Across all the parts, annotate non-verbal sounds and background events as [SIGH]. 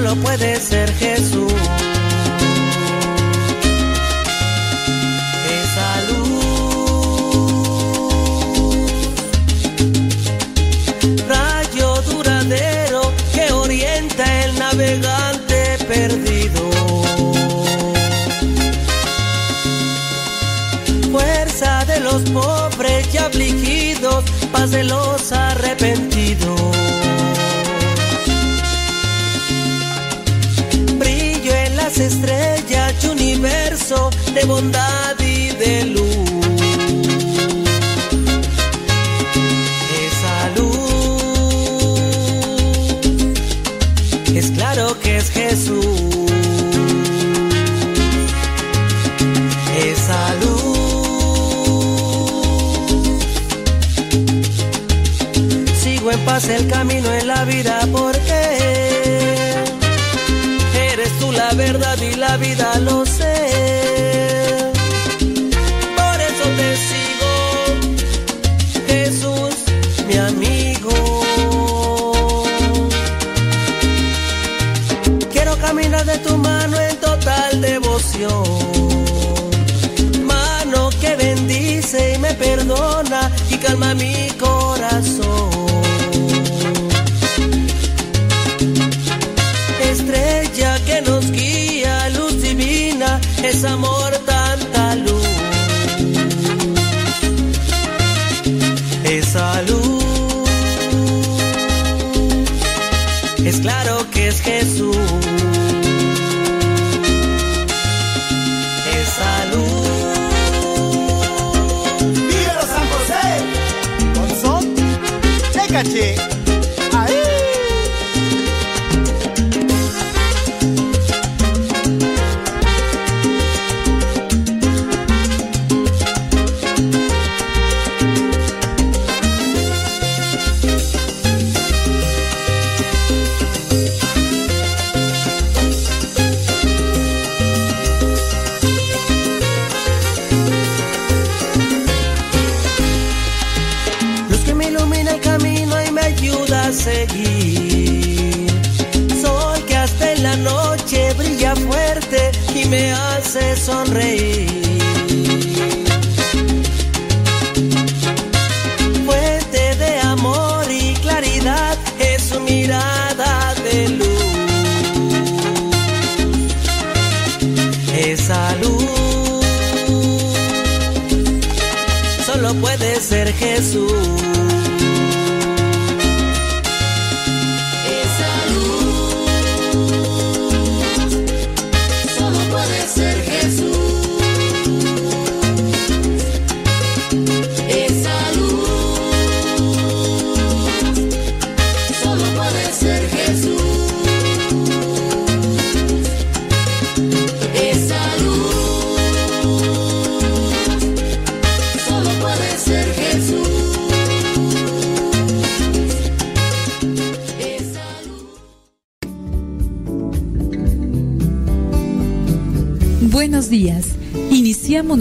solo puede ser Jesús. Esa luz, rayo duradero que orienta el navegante perdido. Fuerza de los pobres y afligidos, paz de los de bondad puede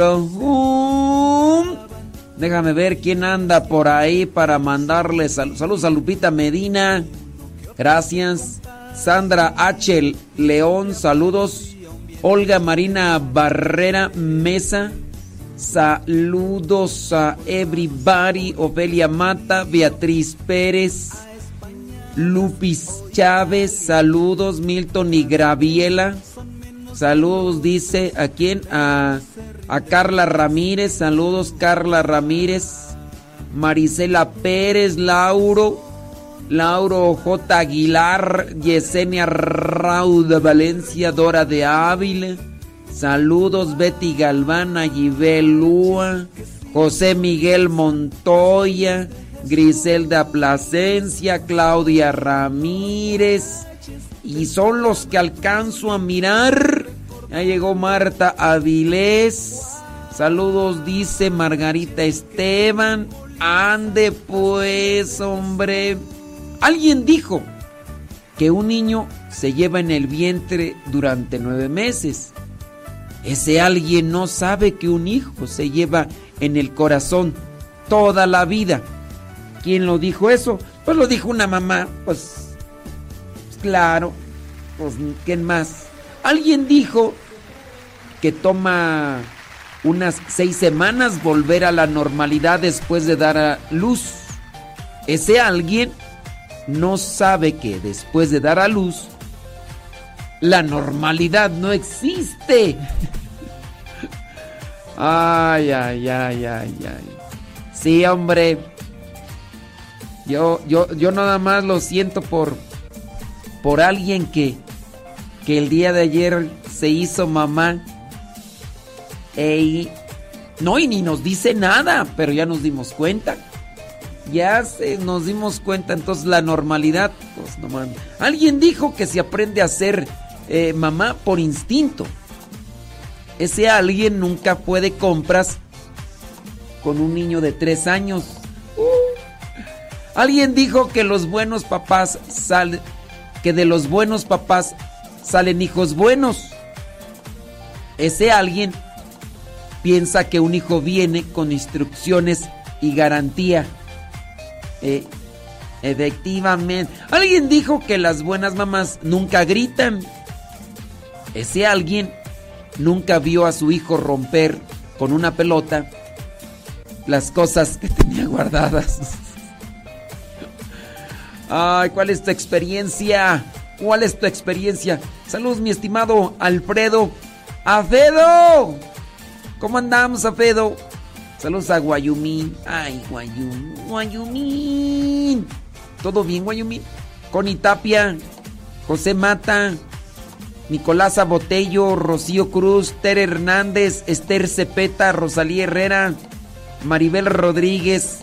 Home. Déjame ver quién anda por ahí para mandarle sal- saludos a Lupita Medina. Gracias. Sandra H. León, saludos. Olga Marina Barrera Mesa. Saludos a everybody. Ofelia Mata, Beatriz Pérez, Lupis Chávez. Saludos, Milton y Graviela. Saludos, dice a quién? A, a Carla Ramírez. Saludos, Carla Ramírez. Marisela Pérez, Lauro. Lauro J. Aguilar, Yesenia Rauda Valencia, Dora de Ávila. Saludos Betty Galván, Ayibel Lúa, José Miguel Montoya, Griselda Plasencia, Claudia Ramírez. Y son los que alcanzo a mirar. Ya llegó Marta Avilés. Saludos, dice Margarita Esteban. Ande pues, hombre. Alguien dijo que un niño se lleva en el vientre durante nueve meses. Ese alguien no sabe que un hijo se lleva en el corazón toda la vida. ¿Quién lo dijo eso? Pues lo dijo una mamá. Pues, claro. Pues ¿quién más? Alguien dijo que toma unas seis semanas volver a la normalidad después de dar a luz. Ese alguien no sabe que después de dar a luz, la normalidad no existe. [LAUGHS] Ay, ay, ay, ay, ay. Sí, hombre. Yo, yo, yo nada más lo siento por, por alguien que, que el día de ayer se hizo mamá. Ey, no, y ni nos dice nada, pero ya nos dimos cuenta. Ya se, nos dimos cuenta, entonces la normalidad, pues no mames. Alguien dijo que se aprende a ser eh, mamá por instinto. Ese alguien nunca puede compras con un niño de tres años. Alguien dijo que los buenos papás salen, que de los buenos papás salen hijos buenos. Ese alguien piensa que un hijo viene con instrucciones y garantía. Eh, efectivamente. Alguien dijo que las buenas mamás nunca gritan. Ese alguien nunca vio a su hijo romper con una pelota las cosas que [LAUGHS] tenía guardadas. Ay, ¿cuál es tu experiencia? ¿Cuál es tu experiencia? Saludos, mi estimado Alfredo. ¡Afedo! ¿Cómo andamos, Afedo? Saludos a Guayumín. Ay, Guayumín. Guayumín. ¿Todo bien, Guayumín? Connie Tapia, José Mata, Nicolás Botello, Rocío Cruz, Tere Hernández, Esther Cepeta, Rosalía Herrera, Maribel Rodríguez,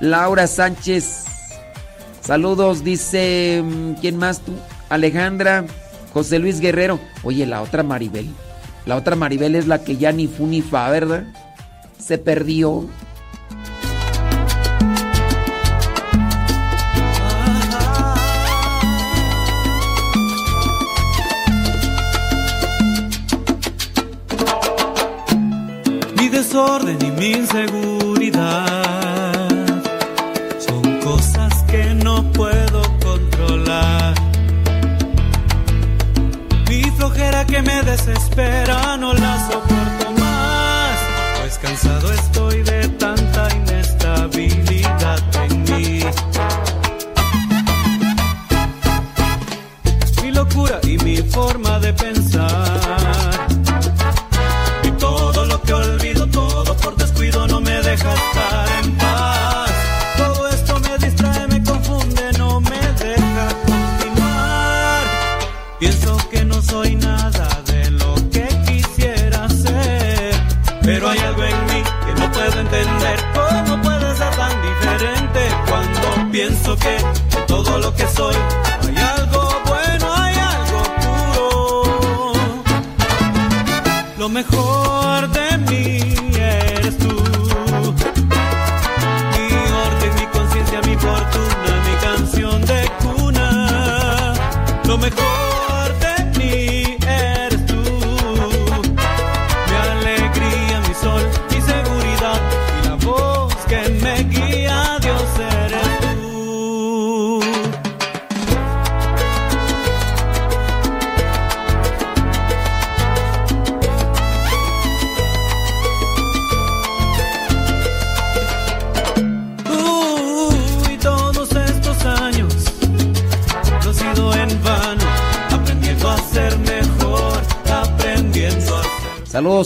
Laura Sánchez. Saludos, dice. mm, ¿Quién más tú? Alejandra, José Luis Guerrero. Oye, la otra Maribel. La otra Maribel es la que ya ni fu ni fa, ¿verdad? Se perdió. Mi desorden y mi inseguridad flojera que me desespera no la soporto más, pues cansado estoy de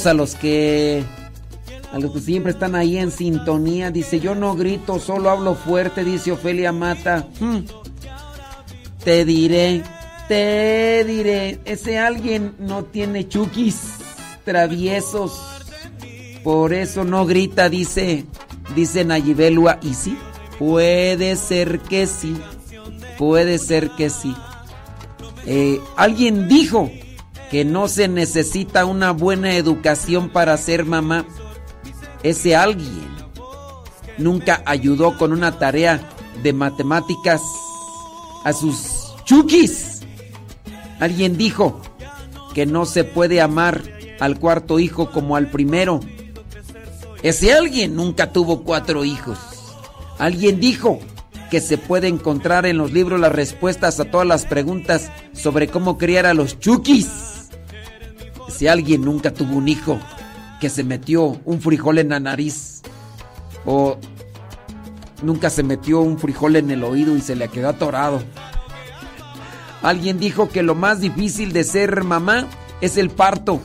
A los que a los que siempre están ahí en sintonía. Dice, yo no grito, solo hablo fuerte, dice Ofelia Mata. Hmm. Te diré, te diré, ese alguien no tiene chukis traviesos. Por eso no grita, dice, dice Nayibelua. Y sí, puede ser que sí, puede ser que sí. Eh, alguien dijo que no se necesita una buena educación para ser mamá. Ese alguien nunca ayudó con una tarea de matemáticas a sus chukis. Alguien dijo que no se puede amar al cuarto hijo como al primero. Ese alguien nunca tuvo cuatro hijos. Alguien dijo que se puede encontrar en los libros las respuestas a todas las preguntas sobre cómo criar a los chukis. Si alguien nunca tuvo un hijo que se metió un frijol en la nariz o nunca se metió un frijol en el oído y se le quedó atorado. Alguien dijo que lo más difícil de ser mamá es el parto.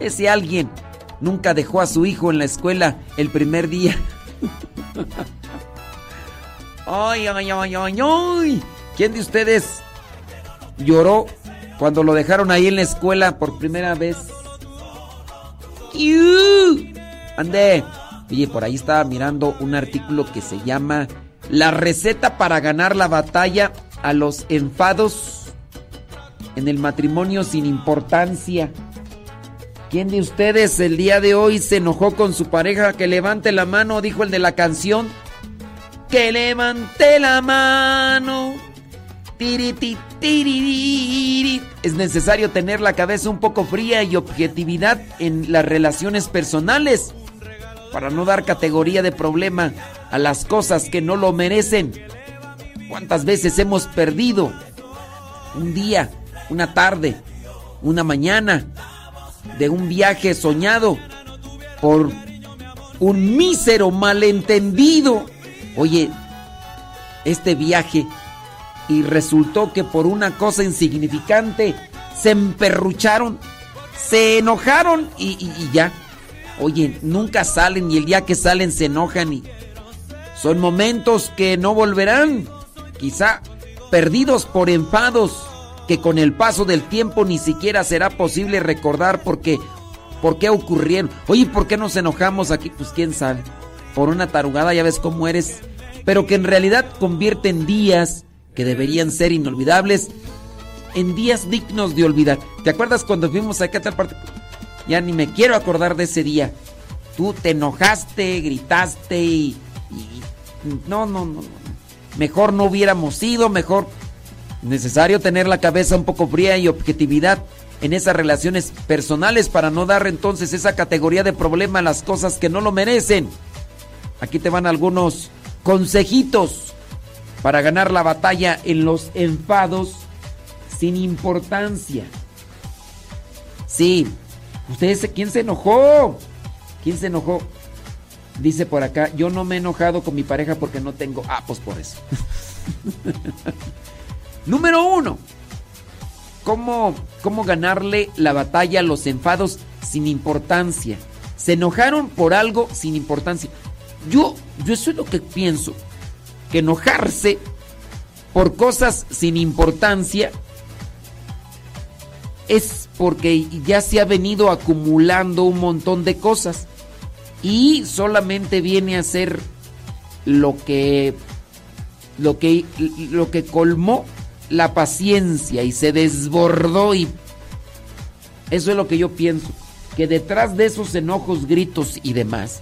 Ese alguien nunca dejó a su hijo en la escuela el primer día. [LAUGHS] ay, ay, ay, ay, ay. ¿Quién de ustedes lloró cuando lo dejaron ahí en la escuela por primera vez? Ande. Oye, por ahí estaba mirando un artículo que se llama La receta para ganar la batalla a los enfados en el matrimonio sin importancia. ¿Quién de ustedes el día de hoy se enojó con su pareja? Que levante la mano, dijo el de la canción. Que levante la mano. Es necesario tener la cabeza un poco fría y objetividad en las relaciones personales para no dar categoría de problema a las cosas que no lo merecen. ¿Cuántas veces hemos perdido un día, una tarde, una mañana de un viaje soñado por un mísero malentendido? Oye, este viaje y resultó que por una cosa insignificante se emperrucharon, se enojaron y, ya. Oye, nunca salen y el día que salen se enojan y son momentos que no volverán, quizá perdidos por enfados que con el paso del tiempo ni siquiera será posible recordar porque por qué ocurrieron. Oye, ¿por qué nos enojamos aquí? Pues quién sabe. Por una tarugada ya ves cómo eres, pero que en realidad convierte en días que deberían ser inolvidables en días dignos de olvidar. ¿Te acuerdas cuando fuimos a tal parte? Ya ni me quiero acordar de ese día. Tú te enojaste, gritaste y, no, no, no, no. Mejor no hubiéramos ido, mejor necesario tener la cabeza un poco fría y objetividad en esas relaciones personales para no dar entonces esa categoría de problema a las cosas que no lo merecen. Aquí te van algunos consejitos para ganar la batalla en los enfados sin importancia. Sí, ustedes, ¿quién se enojó? ¿Quién se enojó? Dice por acá, yo no me he enojado con mi pareja porque no tengo... Ah, pues por eso. [LAUGHS] Número uno. ¿Cómo, ¿Cómo ganarle la batalla a los enfados sin importancia? Se enojaron por algo sin importancia. Yo, yo eso es lo que pienso que enojarse por cosas sin importancia es porque ya se ha venido acumulando un montón de cosas y solamente viene a ser lo que lo que lo que colmó la paciencia y se desbordó y eso es lo que yo pienso que detrás de esos enojos, gritos y demás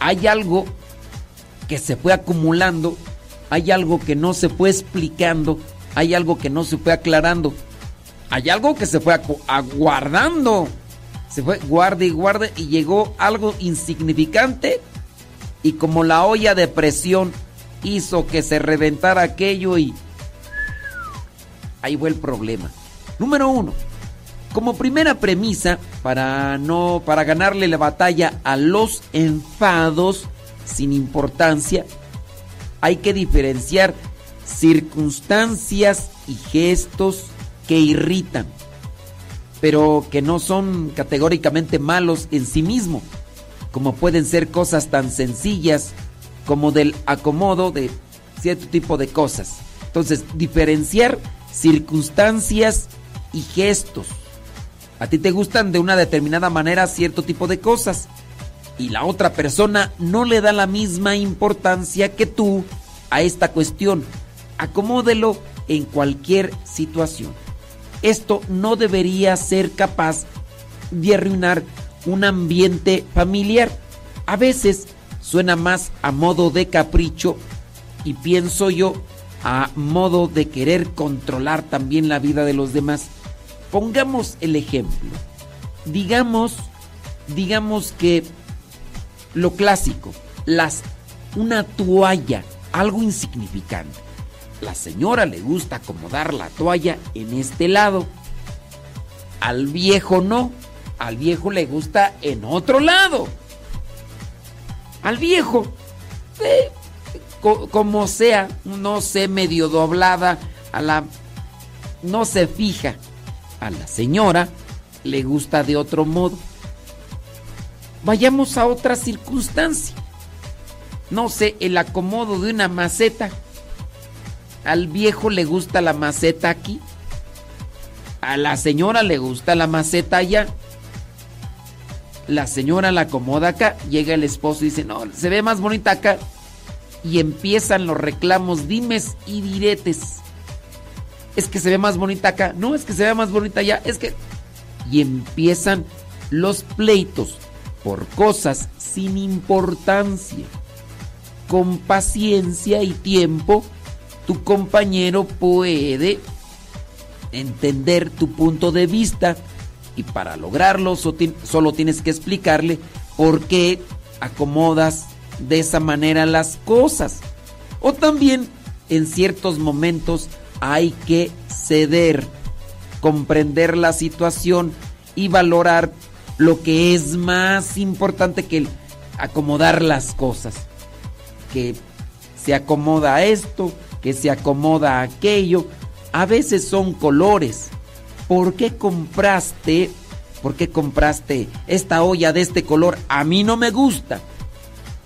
hay algo que se fue acumulando, hay algo que no se fue explicando, hay algo que no se fue aclarando, hay algo que se fue aguardando, se fue guarde y guarde y llegó algo insignificante y como la olla de presión hizo que se reventara aquello y ahí fue el problema. Número uno, como primera premisa para no para ganarle la batalla a los enfados sin importancia, hay que diferenciar circunstancias y gestos que irritan. pero que no son categóricamente malos en sí mismo, como pueden ser cosas tan sencillas como del acomodo de cierto tipo de cosas. Entonces, diferenciar circunstancias y gestos. A ti te gustan de una determinada manera cierto tipo de cosas y la otra persona no le da la misma importancia que tú a esta cuestión. Acomódelo en cualquier situación. Esto no debería ser capaz de arruinar un ambiente familiar. A veces suena más a modo de capricho y pienso yo a modo de querer controlar también la vida de los demás. Pongamos el ejemplo. Digamos, digamos que lo clásico, las una toalla, algo insignificante. La señora le gusta acomodar la toalla en este lado. Al viejo no, al viejo le gusta en otro lado. Al viejo, eh, como sea, no sé, medio doblada, a la no se fija. A la señora le gusta de otro modo. Vayamos a otra circunstancia. No sé, el acomodo de una maceta. Al viejo le gusta la maceta aquí. A la señora le gusta la maceta allá. La señora la acomoda acá. Llega el esposo y dice, no, se ve más bonita acá. Y empiezan los reclamos, dimes y diretes. Es que se ve más bonita acá. No, es que se ve más bonita allá. Es que... Y empiezan los pleitos por cosas sin importancia. Con paciencia y tiempo, tu compañero puede entender tu punto de vista y para lograrlo solo tienes que explicarle por qué acomodas de esa manera las cosas. O también en ciertos momentos hay que ceder, comprender la situación y valorar lo que es más importante que acomodar las cosas. Que se acomoda esto, que se acomoda aquello. A veces son colores. ¿Por qué compraste? ¿Por qué compraste esta olla de este color? A mí no me gusta.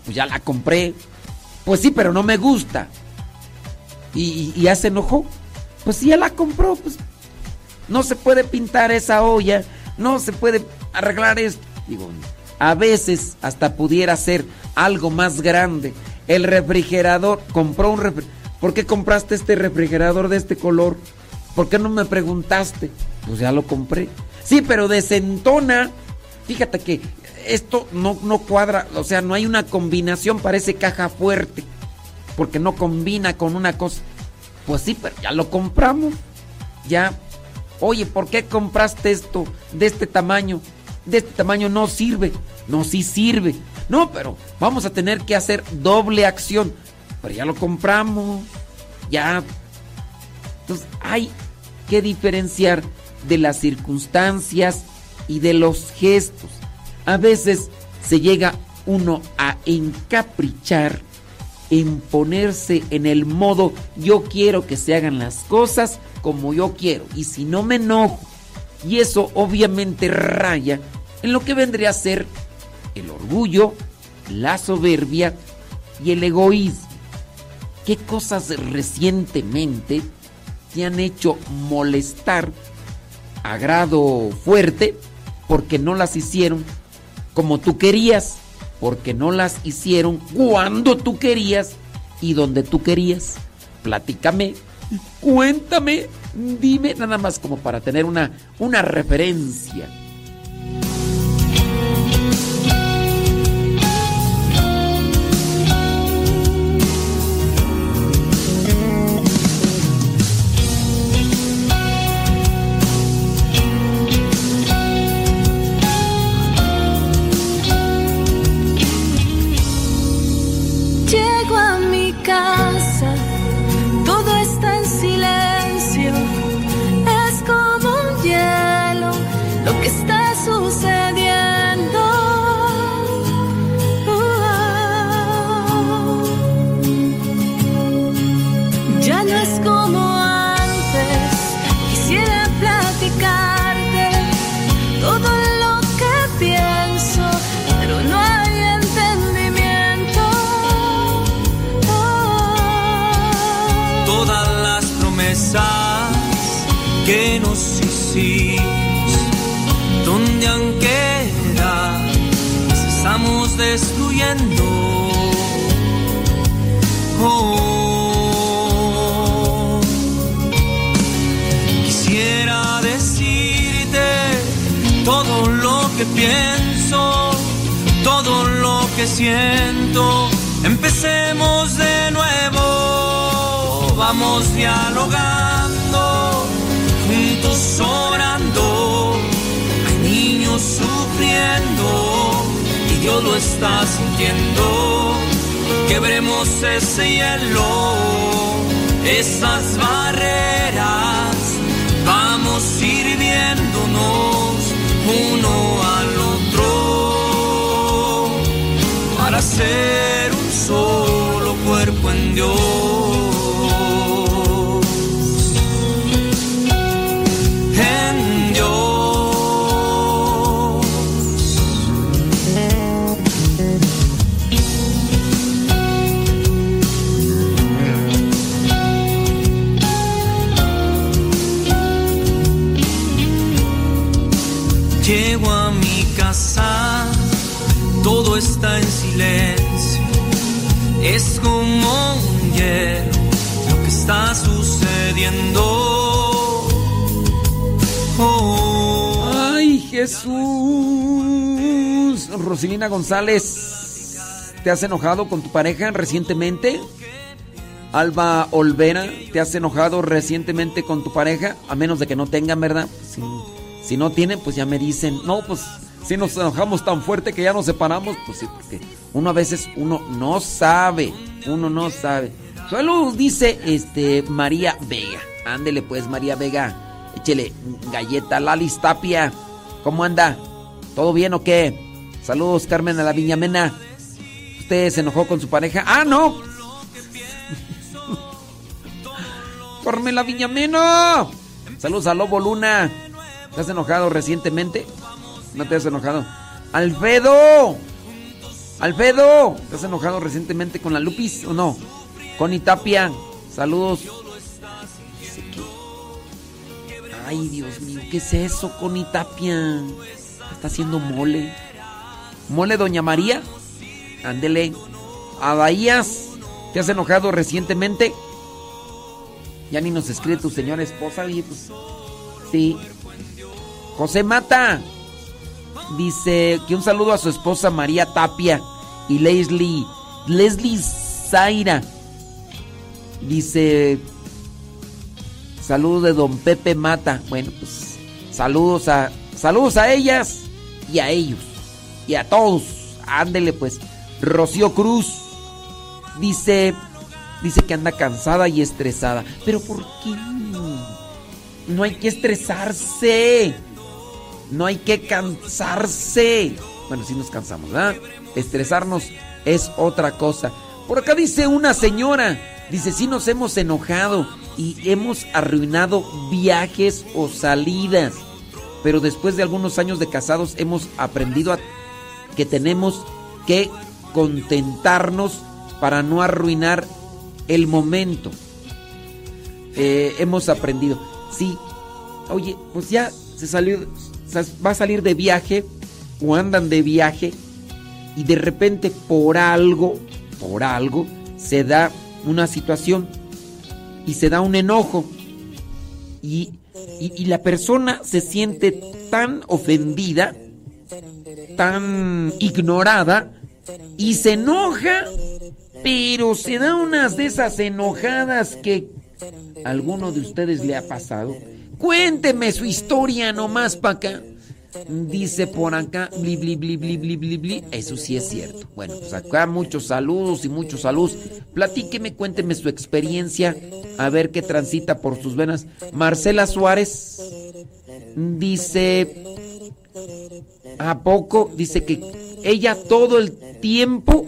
Pues ya la compré. Pues sí, pero no me gusta. Y, ya se enojó. Pues sí, ya la compró. Pues no se puede pintar esa olla. No se puede arreglar esto. Digo, a veces hasta pudiera ser algo más grande. El refrigerador, compró un refrigerador. ¿Por qué compraste este refrigerador de este color? ¿Por qué no me preguntaste? Pues ya lo compré. Sí, pero desentona. Fíjate que esto no, no cuadra, o sea, no hay una combinación, parece caja fuerte. Porque no combina con una cosa. Pues sí, pero ya lo compramos. Ya. Oye, ¿por qué compraste esto de este tamaño? De este tamaño no sirve. No, sí sirve. No, pero vamos a tener que hacer doble acción. Pero ya lo compramos. Ya. Entonces hay que diferenciar de las circunstancias y de los gestos. A veces se llega uno a encaprichar, en ponerse en el modo yo quiero que se hagan las cosas como yo quiero. Y si no me enojo y eso obviamente raya en lo que vendría a ser el orgullo, la soberbia y el egoísmo. ¿Qué cosas recientemente te han hecho molestar a grado fuerte porque no las hicieron como tú querías? Porque no las hicieron cuando tú querías y donde tú querías. Platícame, cuéntame Dime nada más como para tener una, una referencia. González, ¿te has enojado con tu pareja recientemente? Alba Olvera, ¿te has enojado recientemente con tu pareja? A menos de que no tengan, ¿verdad? Si, no tienen, pues ya me dicen, no, pues si nos enojamos tan fuerte que ya nos separamos, pues sí, porque uno a veces uno no sabe, uno no sabe. Solo dice este María Vega. Ándele pues, María Vega. Échele galleta Lalis Tapia. ¿Cómo anda? ¿Todo bien o qué? Saludos, Carmen a la Viñamena. ¿Usted se enojó con su pareja? ¡Ah, no! [LAUGHS] Carmen la Viñamena. Saludos a Lobo Luna. ¿Te has enojado recientemente? ¿No te has enojado? ¡Alfredo! ¡Alfredo! ¿Te has enojado recientemente con la Lupis o no? Connie Tapia. Saludos. Ay, Dios mío, ¿qué es eso, Connie Tapia? Está haciendo mole. ¿Mole, Doña María? Ándele. A. ¿Te has enojado recientemente? Ya ni nos escribe tu señora esposa, oye, pues. Sí. José Mata. Dice que un saludo a su esposa María Tapia y Leslie. Leslie Zaira. Dice. Saludos de don Pepe Mata. Bueno, pues. Saludos a. Saludos a ellas y a ellos. Y a todos. Ándele pues. Rocío Cruz. Dice. Dice que anda cansada y estresada. Pero ¿por qué? No hay que estresarse. No hay que cansarse. Bueno, sí nos cansamos, ¿verdad? Estresarnos es otra cosa. Por acá dice una señora. Dice, sí nos hemos enojado y hemos arruinado viajes o salidas. Pero después de algunos años de casados hemos aprendido a que tenemos que contentarnos para no arruinar el momento. Eh, hemos aprendido. Sí, oye, pues ya se salió, va a salir de viaje o andan de viaje y de repente por algo, por algo, se da una situación y se da un enojo y- y la persona se siente tan ofendida, tan ignorada y se enoja, pero se da unas de esas enojadas que alguno de ustedes le ha pasado. Cuénteme su historia nomás para acá. Dice por acá, bli, bli, bli, bli, bli, bli, bli. Eso sí es cierto. Bueno, pues acá muchos saludos y muchos saludos. Platíqueme, cuénteme su experiencia, a ver qué transita por sus venas. Marcela Suárez dice, ¿a poco? Dice que ella todo el tiempo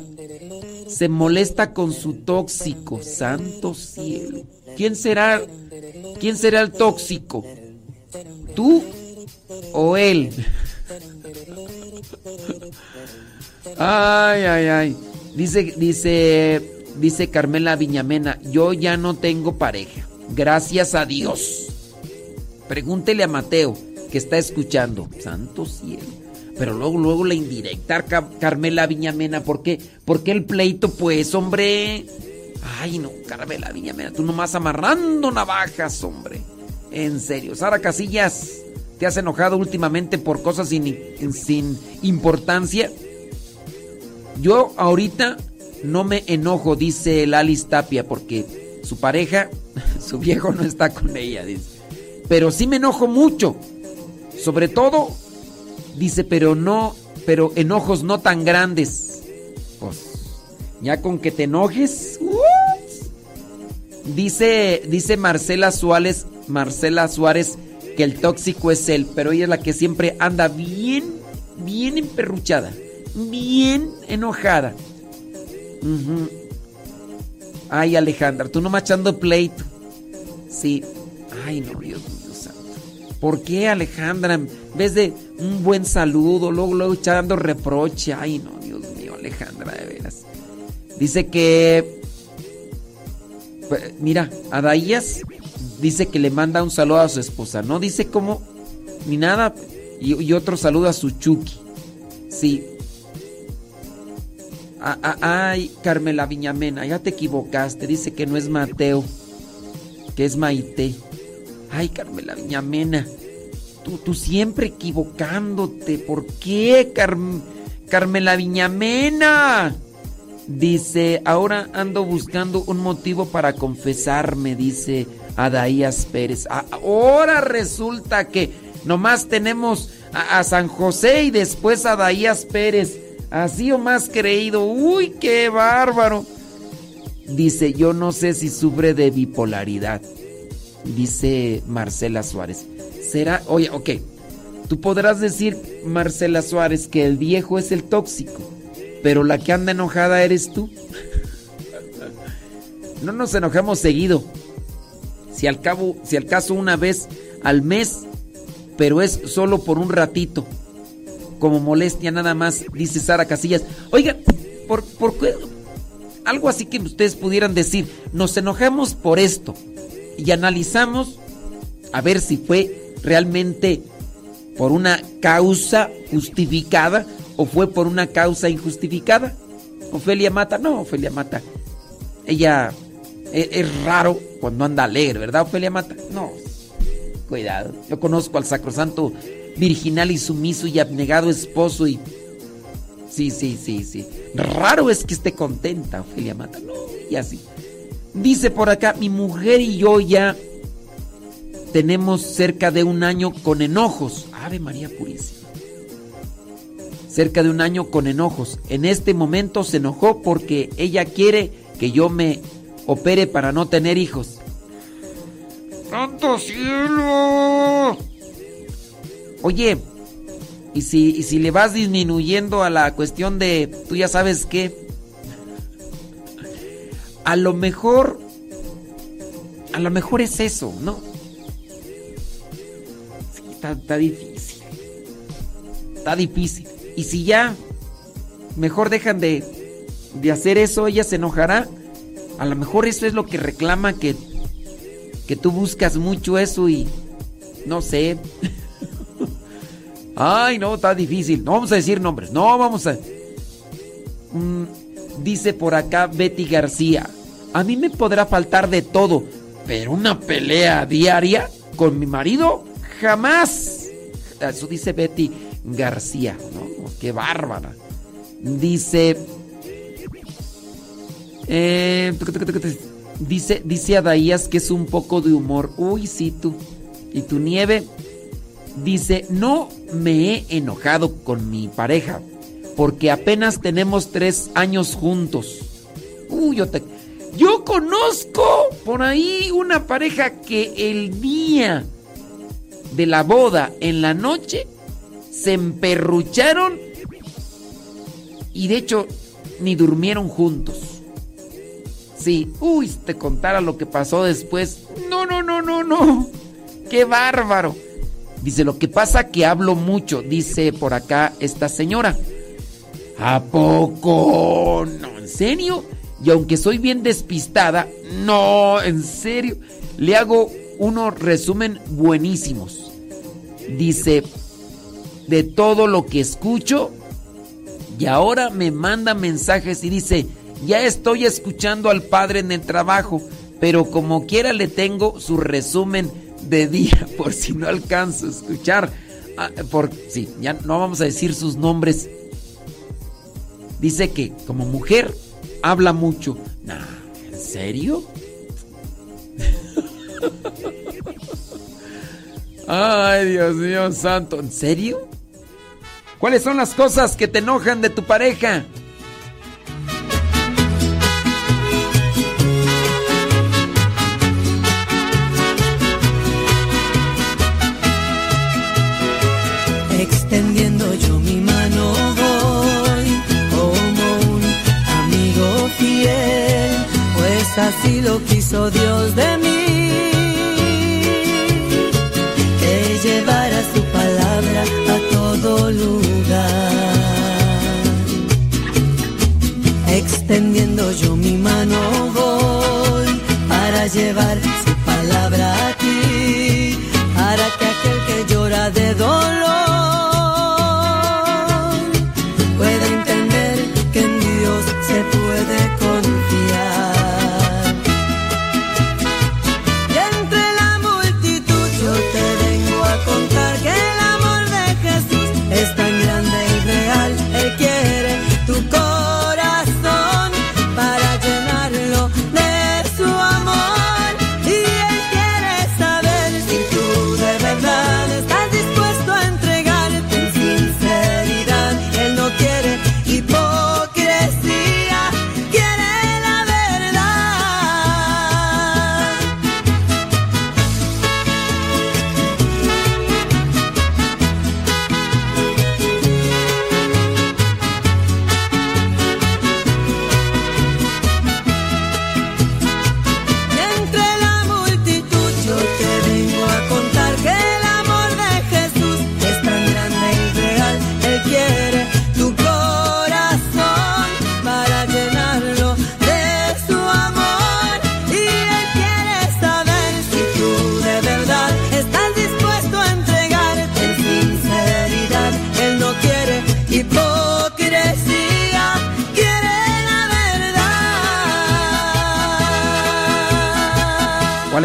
se molesta con su tóxico. Santo cielo. ¿Quién será? ¿Quién será el tóxico? ¿Tú o él? [LAUGHS] Ay, ay, ay. Dice, dice, dice Carmela Viñamena, yo ya no tengo pareja. Gracias a Dios. Pregúntele a Mateo, que está escuchando. Santo cielo. Pero luego, luego la indirecta, Ca- Carmela Viñamena. ¿Por qué? ¿Por qué el pleito, pues, hombre? Ay, no, Carmela Viñamena, tú nomás amarrando navajas, hombre. En serio. Sara Casillas, ¿te has enojado últimamente por cosas sin, sin importancia? Yo ahorita no me enojo, dice el Alice Tapia, porque su pareja, [LAUGHS] su viejo no está con ella, dice. Pero sí me enojo mucho. Sobre todo, dice, pero no, pero enojos no tan grandes. Pues, ya con que te enojes. Dice, dice Marcela Suárez, Marcela Suárez, que el tóxico es él, pero ella es la que siempre anda bien, bien emperruchada, bien enojada. Ay, Alejandra, tú no machando pleito. Sí. Ay, no, Dios. ¿Por qué, Alejandra? En vez de un buen saludo, luego, luego echando reproche. Ay, no, Dios mío, Alejandra, de veras. Dice que. Pues, Mira, Adaías dice que le manda un saludo a su esposa. No dice cómo, ni nada. Y, otro saludo a su Chucky. Sí. Ay, Carmela Viñamena, ya te equivocaste. Dice que no es Mateo, que es Maite. Ay, Carmela Viñamena, tú, tú siempre equivocándote. ¿Por qué, Carm- Carmela Viñamena? Dice, ahora ando buscando un motivo para confesarme, dice Adaías Pérez. Ah, Ahora resulta que nomás tenemos a, a San José y después a Adaías Pérez. Así o más creído. Uy, qué bárbaro. Dice, yo no sé si sufre de bipolaridad. Dice Marcela Suárez. Será, oye, ok. Tú podrás decir, Marcela Suárez, que el viejo es el tóxico, pero la que anda enojada eres tú. No nos enojamos seguido. Si al cabo, si al caso una vez al mes, pero es solo por un ratito. Como molestia nada más, dice Sara Casillas. Oiga, por, por qué- algo así que ustedes pudieran decir, nos enojamos por esto y analizamos a ver si fue realmente por una causa justificada o fue por una causa injustificada. Ofelia Mata, no, Ofelia Mata. Ella e- es, raro cuando anda alegre, ¿verdad, Ofelia Mata? No, cuidado. Yo conozco al sacrosanto virginal y sumiso y abnegado esposo y... Sí, sí, sí, sí. Raro es que esté contenta, Ofelia Mata. No, y así. Dice por acá, mi mujer y yo ya tenemos cerca de un año con enojos. Ave María Purísima. Cerca de un año con enojos. En este momento se enojó porque ella quiere que yo me opere para no tener hijos. ¡Santo cielo! Oye, ¿y si, y si le vas disminuyendo a la cuestión de, tú ya sabes qué? A lo mejor, a lo mejor es eso, ¿no? Sí, está, difícil. Está difícil. Y si ya mejor dejan de, de hacer eso, ella se enojará. A lo mejor eso es lo que reclama que, que tú buscas mucho eso y no sé. [LAUGHS] Ay, no, está difícil. No vamos a decir nombres. No vamos a. Mm, dice por acá Betty García. A mí me podrá faltar de todo, pero una pelea diaria con mi marido jamás. Eso dice Betty García, ¿no? Qué bárbara. Dice. eh, dice, dice Adaías que es un poco de humor. Uy, sí, tú. Y tu nieve. Dice, no me he enojado con mi pareja porque apenas tenemos tres años juntos. Uy, yo te... Yo conozco por ahí una pareja que el día de la boda en la noche se emperrucharon y de hecho ni durmieron juntos. Sí, uy, te contara lo que pasó después. No, no, no, no, no. Qué bárbaro. Dice, lo que pasa que hablo mucho, dice por acá esta señora. ¿A poco? No, ¿en serio? Y aunque soy bien despistada, no, en serio, le hago unos resumen buenísimos. Dice, de todo lo que escucho, y ahora me manda mensajes y dice, ya estoy escuchando al padre en el trabajo, pero como quiera le tengo su resumen de día [LAUGHS] por si no alcanzo a escuchar. Ah, por, sí, ya no vamos a decir sus nombres. Dice que como mujer habla mucho. ¿En serio? [LAUGHS] Ay, Dios mío santo. ¿En serio? ¿Cuáles son las cosas que te enojan de tu pareja? Así lo quiso Dios de mí. Que llevara su palabra a todo lugar. Extendiendo yo mi mano voy para llevar su palabra a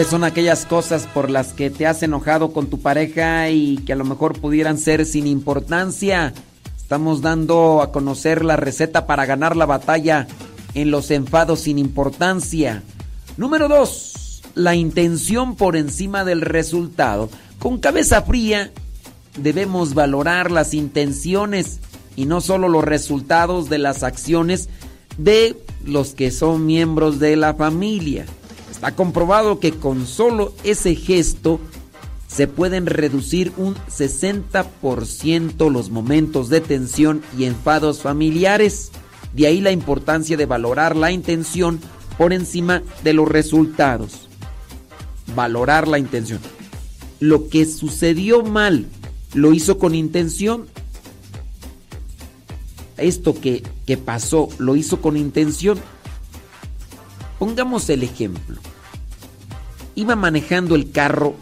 ¿Cuáles son aquellas cosas por las que te has enojado con tu pareja y que a lo mejor pudieran ser sin importancia? Estamos dando a conocer la receta para ganar la batalla en los enfados sin importancia. Número 2. La intención por encima del resultado. Con cabeza fría debemos valorar las intenciones y no solo los resultados de las acciones de los que son miembros de la familia. Está comprobado que con solo ese gesto se pueden reducir un 60% los momentos de tensión y enfados familiares. De ahí la importancia de valorar la intención por encima de los resultados. Valorar la intención. Lo que sucedió mal, ¿lo hizo con intención? Esto que, que pasó, ¿lo hizo con intención? Pongamos el ejemplo. Iba manejando el carro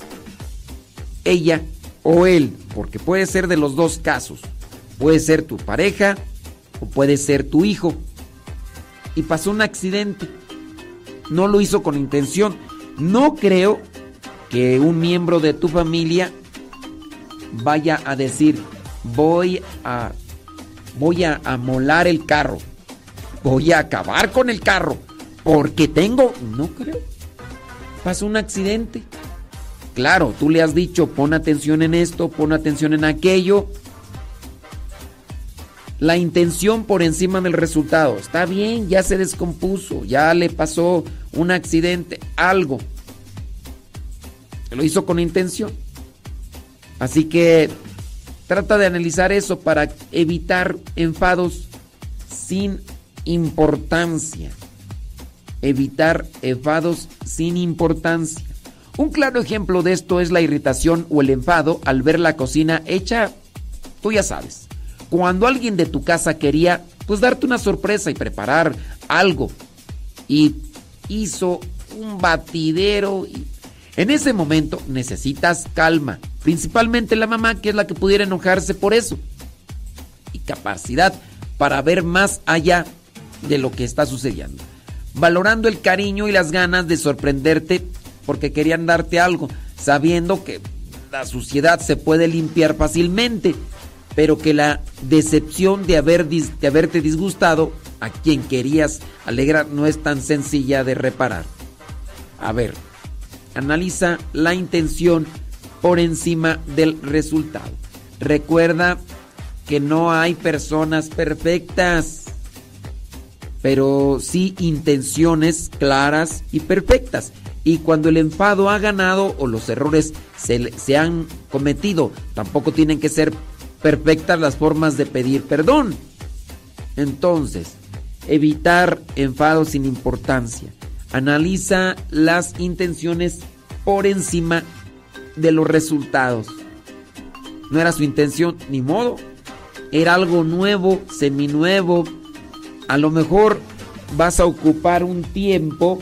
ella o él, porque puede ser de los dos casos. Puede ser tu pareja o puede ser tu hijo. Y pasó un accidente. No lo hizo con intención. No creo que un miembro de tu familia vaya a decir, voy a voy a amolar el carro. Voy a acabar con el carro porque tengo, no creo. Pasó un accidente. Claro, tú le has dicho, pon atención en esto, pon atención en aquello. La intención por encima del resultado. Está bien, ya se descompuso, ya le pasó un accidente, algo. Lo hizo con intención. Así que trata de analizar eso para evitar enfados sin importancia. Evitar enfados sin importancia. Un claro ejemplo de esto es la irritación o el enfado al ver la cocina hecha, tú ya sabes. Cuando alguien de tu casa quería pues darte una sorpresa y preparar algo y hizo un batidero En ese momento necesitas calma, principalmente la mamá que es la que pudiera enojarse por eso. Y capacidad para ver más allá de lo que está sucediendo. Valorando el cariño y las ganas de sorprenderte porque querían darte algo, sabiendo que la suciedad se puede limpiar fácilmente, pero que la decepción de, haber, de haberte disgustado a quien querías alegrar no es tan sencilla de reparar. A ver, analiza la intención por encima del resultado. Recuerda que no hay personas perfectas, pero sí intenciones claras y perfectas. Y cuando el enfado ha ganado o los errores se, se han cometido, tampoco tienen que ser perfectas las formas de pedir perdón. Entonces, evitar enfados sin importancia. Analiza las intenciones por encima de los resultados. No era su intención, ni modo. Era algo nuevo, seminuevo. A lo mejor vas a ocupar un tiempo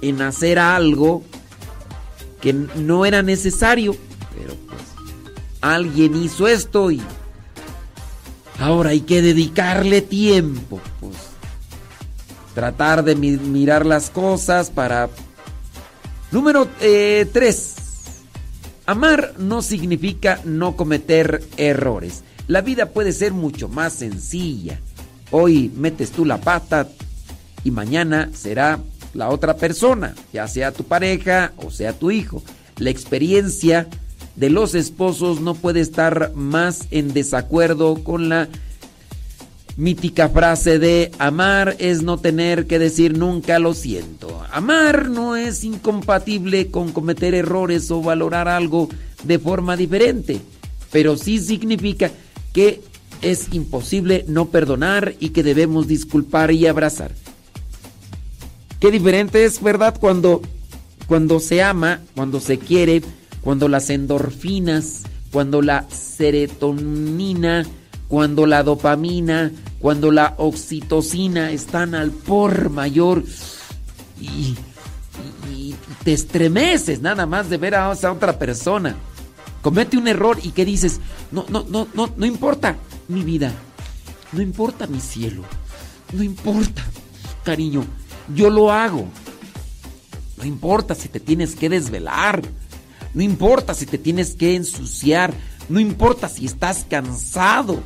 en hacer algo que no era necesario. Pero pues alguien hizo esto y ahora hay que dedicarle tiempo. Pues tratar de mirar las cosas para... Número 3. Eh, Amar no significa no cometer errores. La vida puede ser mucho más sencilla. Hoy metes tú la pata y mañana será la otra persona, ya sea tu pareja o sea tu hijo. La experiencia de los esposos no puede estar más en desacuerdo con la mítica frase de amar es no tener que decir nunca lo siento. Amar no es incompatible con cometer errores o valorar algo de forma diferente, pero sí significa que es imposible no perdonar y que debemos disculpar y abrazar. Qué diferente es, ¿verdad? Cuando, cuando se ama, cuando se quiere, cuando las endorfinas, cuando la serotonina, cuando la dopamina, cuando la oxitocina están al por mayor y, te estremeces nada más de ver a esa otra persona. Comete un error y que dices, no, no, no, no, no importa mi vida, no importa mi cielo, no importa, cariño, yo lo hago. No importa si te tienes que desvelar, no importa si te tienes que ensuciar, no importa si estás cansado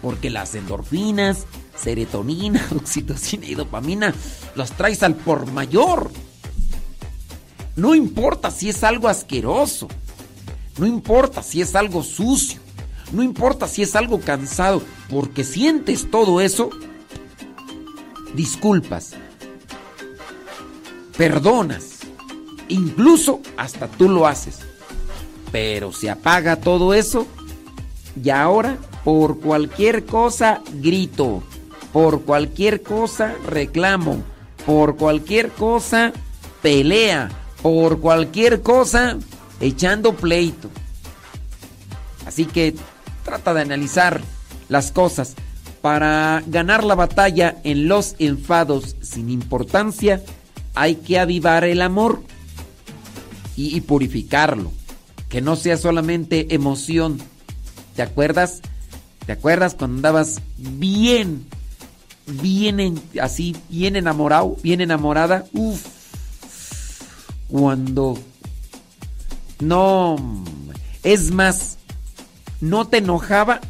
porque las endorfinas, serotonina, [LAUGHS] oxitocina y dopamina las traes al por mayor. No importa si es algo asqueroso. No importa si es algo sucio. No importa si es algo cansado. Porque sientes todo eso. Disculpas. Perdonas. Incluso hasta tú lo haces. Pero se apaga todo eso. Y ahora por cualquier cosa grito. Por cualquier cosa reclamo. Por cualquier cosa pelea. Por cualquier cosa echando pleito. Así que trata de analizar las cosas. Para ganar la batalla en los enfados sin importancia, hay que avivar el amor y, purificarlo. Que no sea solamente emoción. ¿Te acuerdas? ¿Te acuerdas cuando andabas bien, bien así, bien enamorado, bien enamorada? Uf. Cuando... No, es más, no te enojaba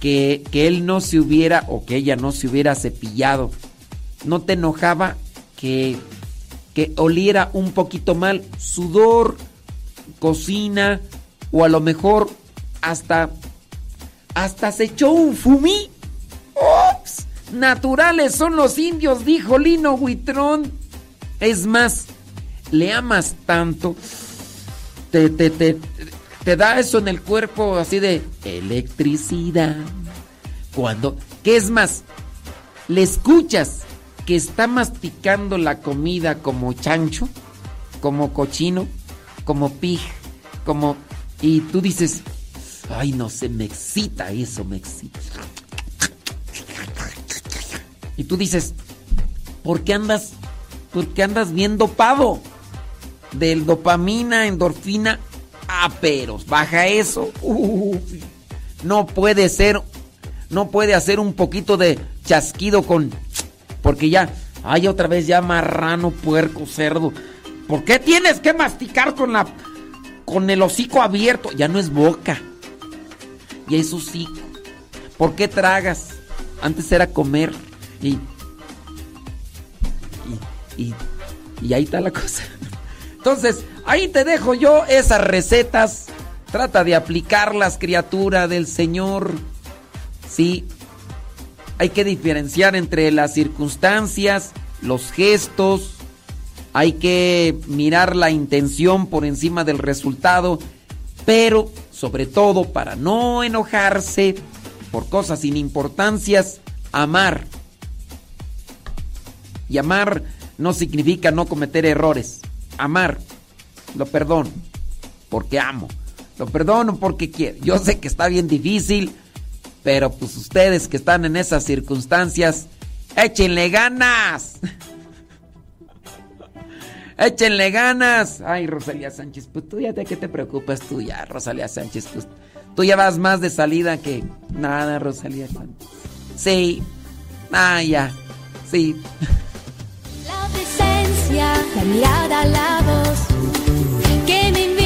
que, que él no se hubiera o que ella no se hubiera cepillado. No te enojaba que, que oliera un poquito mal sudor, cocina o a lo mejor hasta hasta se echó un fumí. ¡Ops! Naturales son los indios, dijo Lino Huitrón. Es más, le amas tanto, te, te, te, te da eso en el cuerpo así de electricidad. Cuando, ¿qué es más? Le escuchas que está masticando la comida como chancho, como cochino, como pig, como... Y tú dices, Ay, no sé, me excita eso, me excita. Y tú dices, ¿por qué andas, por qué andas bien dopado? del dopamina, endorfina, pero baja eso. No puede ser, no puede hacer un poquito de chasquido con, porque ya, ay, otra vez ya marrano, puerco, cerdo. ¿Por qué tienes que masticar con la, con el hocico abierto? Ya no es boca, ya es hocico. ¿Por qué tragas? Antes era comer y, y, y ahí está la cosa. Entonces, ahí te dejo yo esas recetas. Trata de aplicarlas, criatura del Señor. Sí, hay que diferenciar entre las circunstancias, los gestos. Hay que mirar la intención por encima del resultado. Pero, sobre todo, para no enojarse por cosas sin importancias, amar. Y amar no significa no cometer errores amar. Lo perdono porque amo. Lo perdono porque quiero. Yo sé que está bien difícil, pero pues ustedes que están en esas circunstancias, échenle ganas. [LAUGHS] échenle ganas. Ay, Rosalía Sánchez, pues tú ya de qué te preocupas tú ya, Rosalía Sánchez, pues tú ya vas más de salida que nada, Rosalía Sánchez. Sí. Ah, ya. Sí. La mirada, la voz que me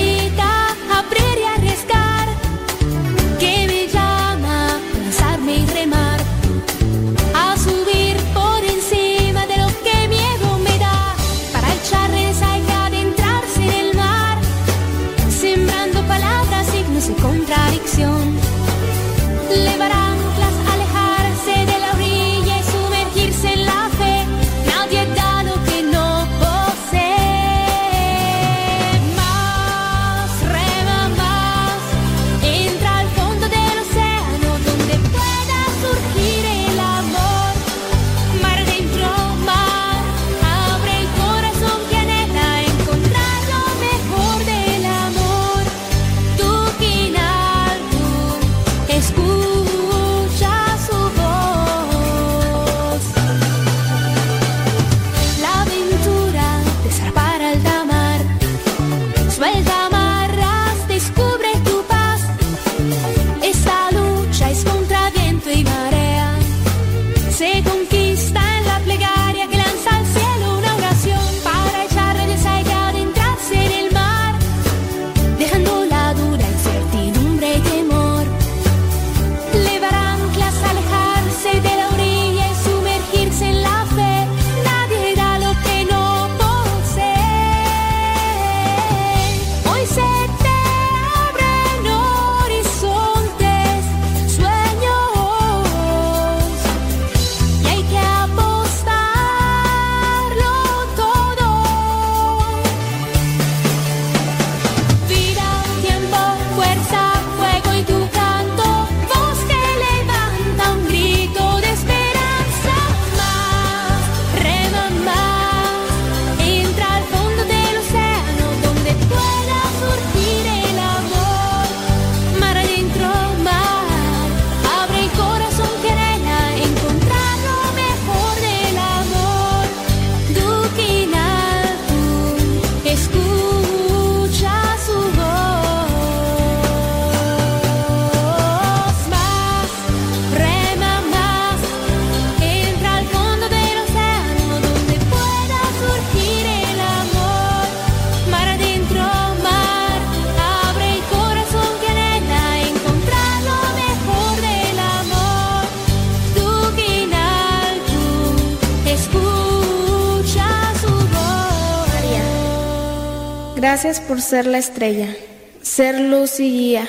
Gracias por ser la estrella, ser luz y guía.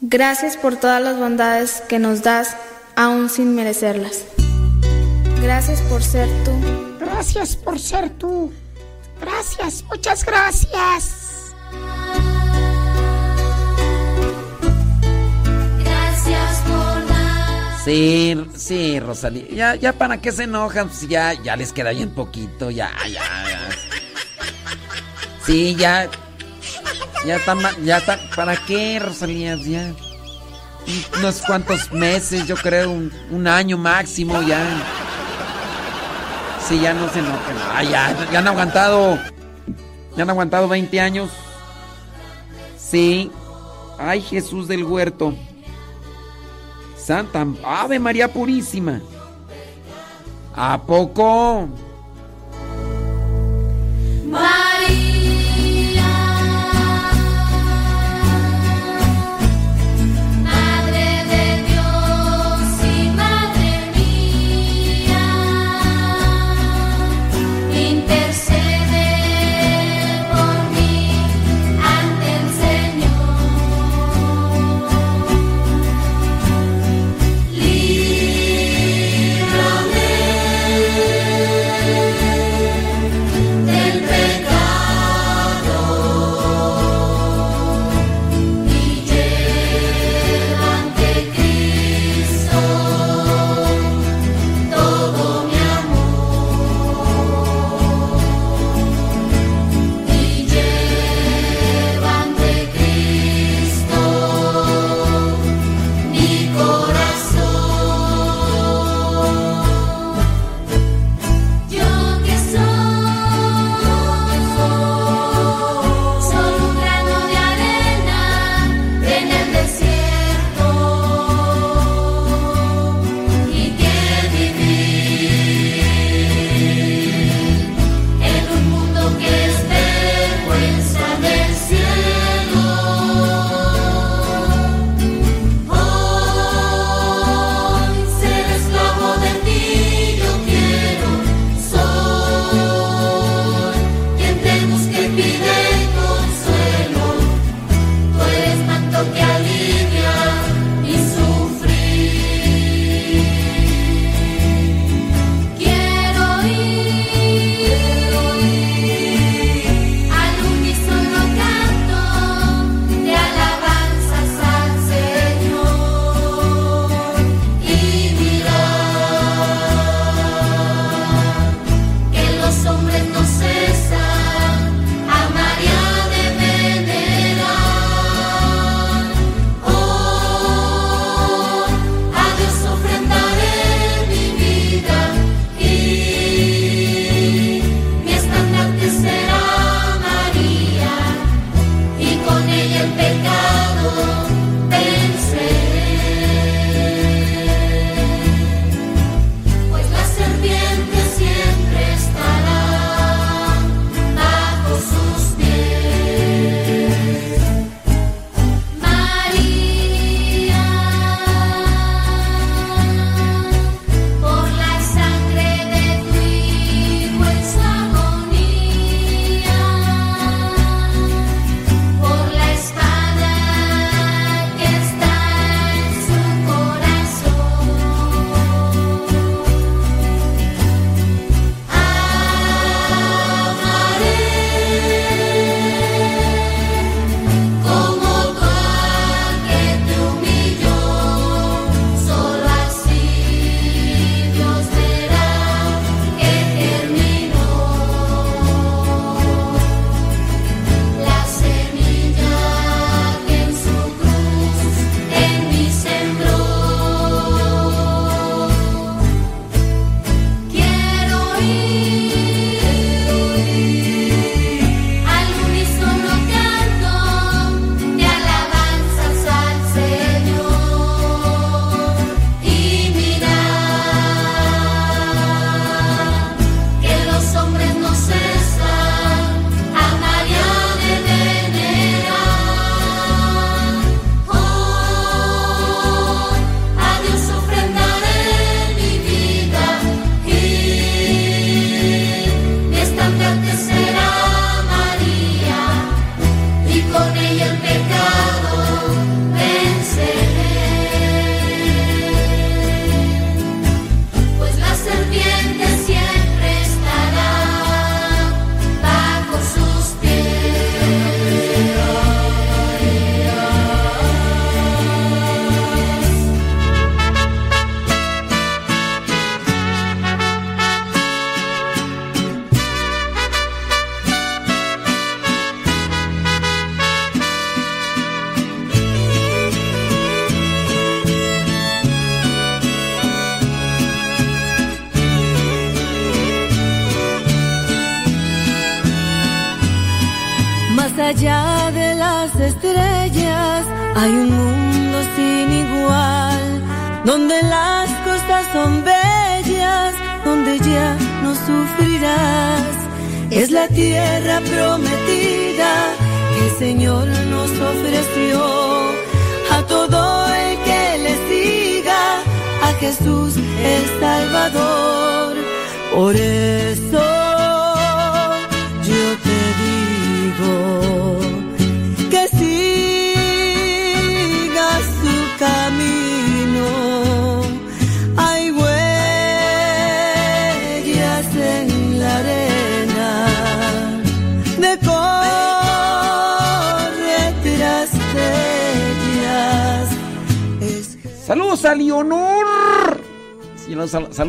Gracias por todas las bondades que nos das aún sin merecerlas. Gracias por ser tú. Gracias por ser tú. Gracias, muchas gracias. Gracias por dar. Sí, sí, Rosalía. Ya, ya para qué se enojan, pues ya, ya les queda bien poquito, ya, ya, ya. Sí, ya. Ya está, ya está. ¿Para qué, Rosalía? Ya. Unos cuantos meses, yo creo, un, año máximo, ya. Sí, ya no se enojan. Ah, ya, ya han aguantado ¿Me han aguantado 20 años? Sí. Ay, Jesús del huerto. Santa Ave María Purísima. ¿A poco?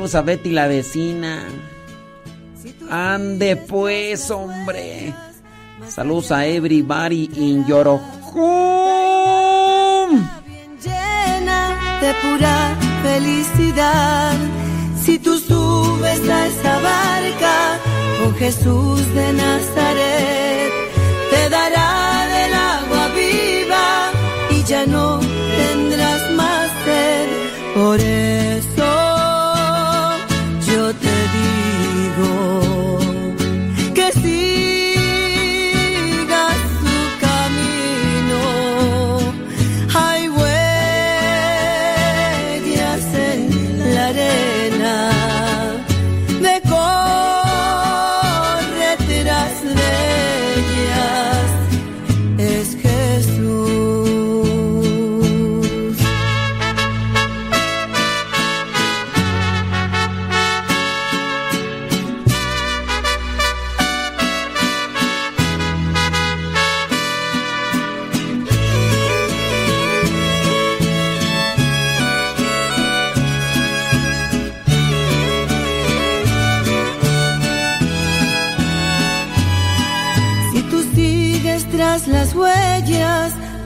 A Betty la vecina. Ande pues, hombre. Saludos a everybody in your llena de pura felicidad. Si tú subes a esa barca con Jesús de Nazaret, te dará del agua viva y ya no tendrás más sed. Por eso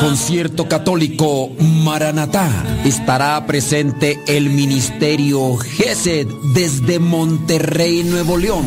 Concierto católico Maranatá. Estará presente el Ministerio GESED desde Monterrey, Nuevo León.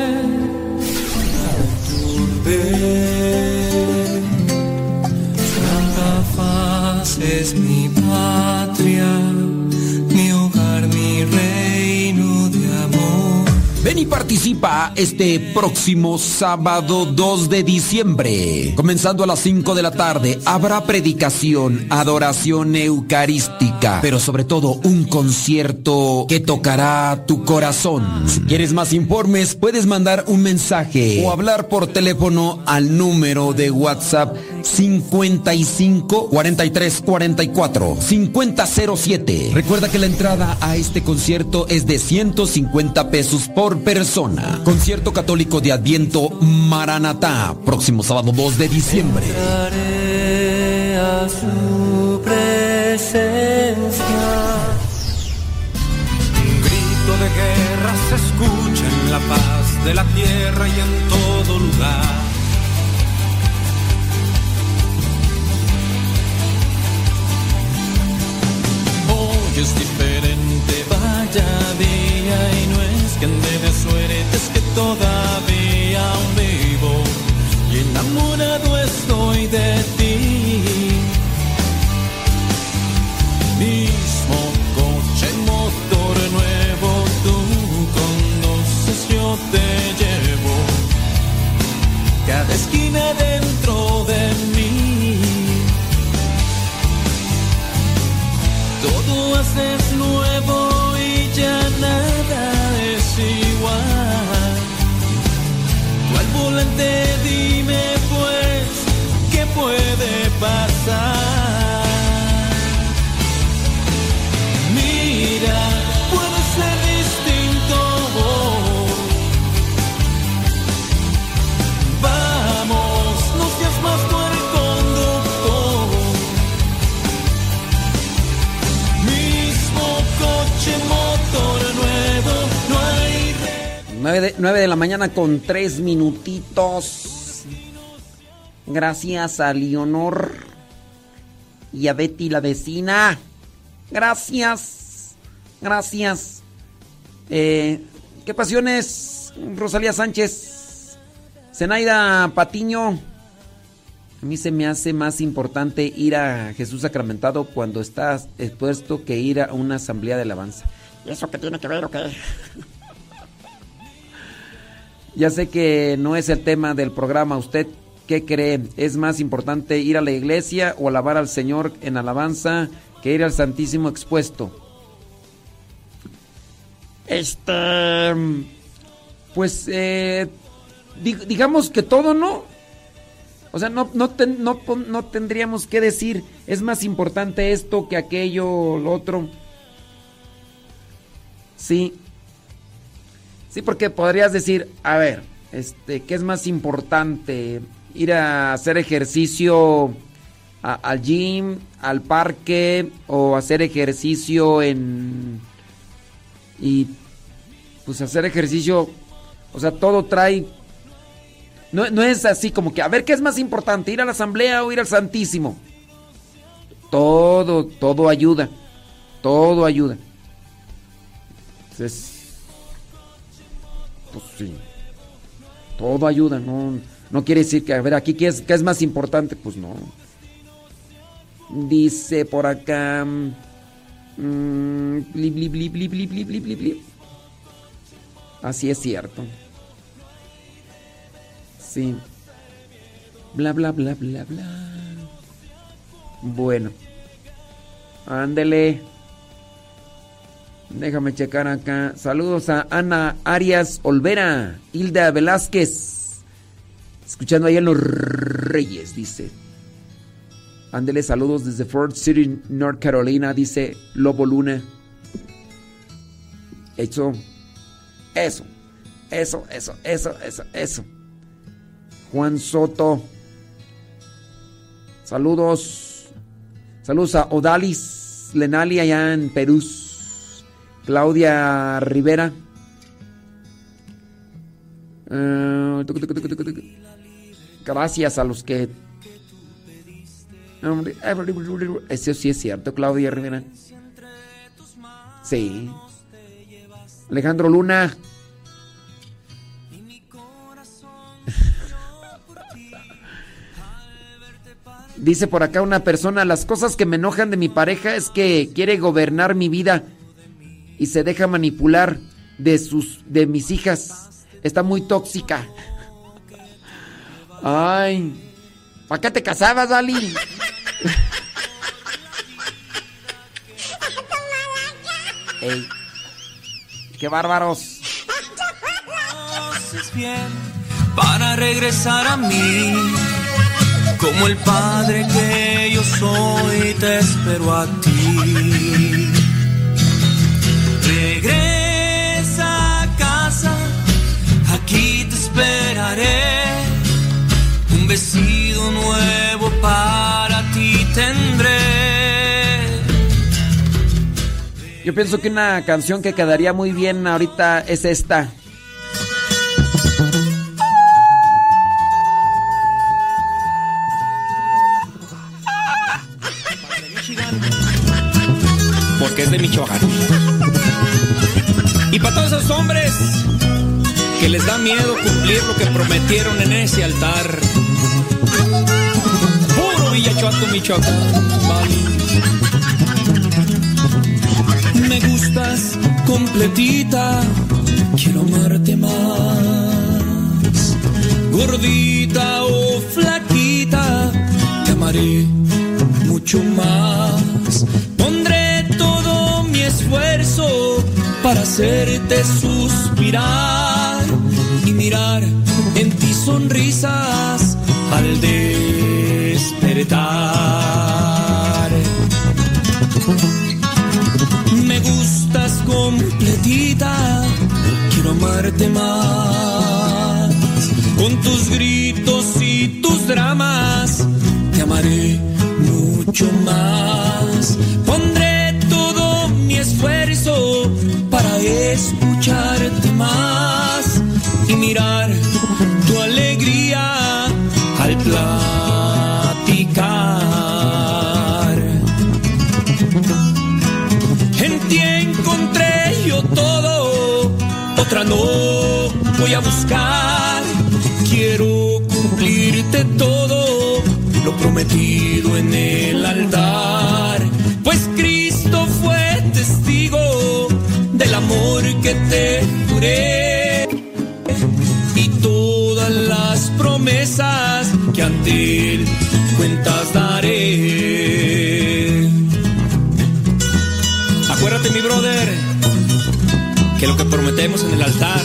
Santa Faz es mi patria. Participa este próximo sábado 2 de diciembre. Comenzando a las 5 de la tarde, habrá predicación, adoración eucarística, pero sobre todo un concierto que tocará tu corazón. Si quieres más informes, puedes mandar un mensaje o hablar por teléfono al número de WhatsApp 55 43 44 5007. Recuerda que la entrada a este concierto es de 150 pesos por persona. Concierto católico de Adviento Maranatá, próximo sábado 2 de diciembre. Entraré a su presencia. Un grito de guerra se escucha en la paz de la tierra y en todo lugar. Es diferente, vaya día, y no es que ande de suerte, es que todavía aún vivo y enamorado estoy de ti. Mismo coche, motor nuevo, tú conoces, yo te llevo. Cada esquina dentro haces nuevo y ya nada es igual. Al volante dime pues, ¿qué puede pasar? 9 de, 9 de la mañana con 3 minutitos. Gracias a Leonor y a Betty la vecina. Gracias. Gracias. Eh, ¿Qué pasiones, Rosalía Sánchez? Zenaida Patiño. A mí se me hace más importante ir a Jesús Sacramentado cuando estás expuesto que ir a una asamblea de alabanza. ¿Y eso qué tiene que ver o qué? Ya sé que no es el tema del programa. ¿Usted qué cree? ¿Es más importante ir a la iglesia o alabar al Señor en alabanza que ir al Santísimo expuesto? Este. Pues, eh, di- digamos que todo, ¿no? O sea, no, no, ten- no, no tendríamos que decir, es más importante esto que aquello, lo otro. Sí. Sí, porque podrías decir, a ver, este, ¿qué es más importante? Ir a hacer ejercicio al gym, al parque, o hacer ejercicio en... Y pues hacer ejercicio, o sea, todo trae... No, no es así como que, a ver, ¿qué es más importante? ¿Ir a la asamblea o ir al Santísimo? Todo, todo ayuda. Todo ayuda. Entonces, pues sí. Todo ayuda, no, no quiere decir que, a ver, aquí qué es, qué es más importante, pues no. Dice por acá... Mmm, Así es cierto. Sí. Bla, bla, bla, bla, bla. Bueno. Ándele. Déjame checar acá. Saludos a Ana Arias Olvera, Hilda Velázquez. Escuchando ahí en Los Reyes, dice. Ándele, saludos desde Fort City, North Carolina, dice Lobo Luna. Eso. Eso. Eso, eso, eso, eso, eso. Juan Soto. Saludos. Saludos a Odalis Lenali allá en Perú. Claudia Rivera. Eh. Gracias a los que... Eso sí es cierto, Claudia Rivera. Sí. Alejandro Luna. [LAUGHS] Dice por acá una persona, las cosas que me enojan de mi pareja es que quiere gobernar mi vida y se deja manipular de sus de mis hijas. está muy tóxica. Ay, ¿para qué te casabas, Ali? Ey, qué bárbaros. Para regresar a mí. Como el padre que yo soy, te espero a ti. Regresa a casa, aquí te esperaré. Un vestido nuevo para ti tendré. Yo pienso que una canción que quedaría muy bien ahorita es esta. porque es de Michoacán. Y para todos esos hombres que les da miedo cumplir lo que prometieron en ese altar. Puro Villachuato, Michoacán. Me gustas completita, quiero amarte más. Gordita o flaquita, te amaré mucho más. Pondré todo mi esfuerzo para hacerte suspirar y mirar en ti sonrisas al despertar. Me gustas completita, quiero amarte más. Con tus gritos y tus dramas, te amaré mucho más. Pondré escucharte más y mirar tu alegría al platicar. En ti encontré yo todo, otra no voy a buscar. Quiero cumplirte todo, lo prometido en el altar. Te juré y todas las promesas que ante él cuentas daré. Acuérdate, mi brother, que lo que prometemos en el altar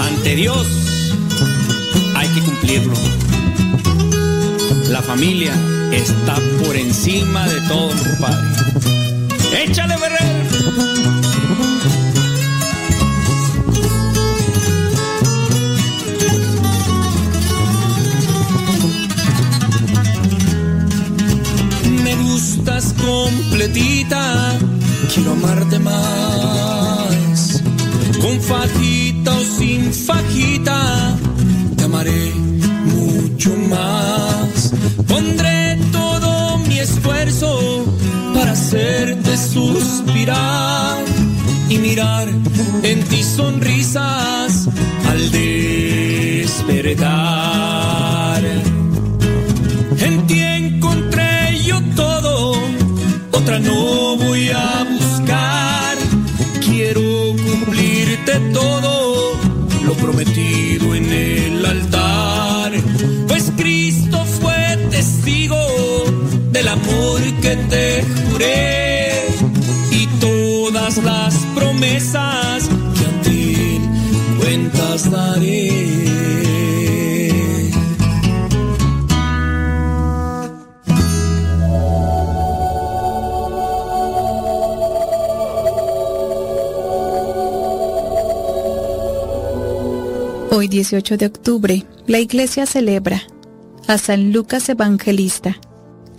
ante Dios hay que cumplirlo. La familia está por encima de todo, compadre. ¡Échale, Ferrer! Gustas completita, quiero amarte más. Con fajita o sin fajita, te amaré mucho más. Pondré todo mi esfuerzo para hacerte suspirar y mirar en ti sonrisas al despertar. Te juré y todas las promesas que a ti cuentas daré. Hoy 18 de octubre, la iglesia celebra a San Lucas Evangelista.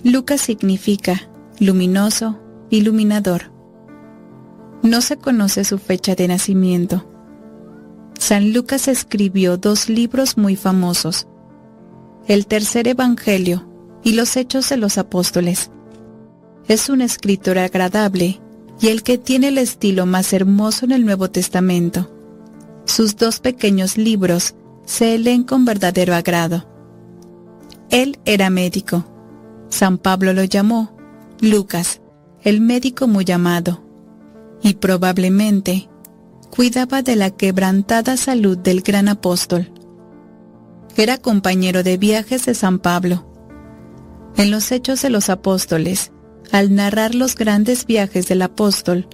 Lucas significa luminoso, iluminador. No se conoce su fecha de nacimiento. San Lucas escribió dos libros muy famosos, el tercer Evangelio y los Hechos de los Apóstoles. Es un escritor agradable y el que tiene el estilo más hermoso en el Nuevo Testamento. Sus dos pequeños libros se leen con verdadero agrado. Él era médico. San Pablo lo llamó Lucas, el médico muy amado. Y probablemente cuidaba de la quebrantada salud del gran apóstol. Era compañero de viajes de San Pablo. En los Hechos de los Apóstoles, al narrar los grandes viajes del apóstol,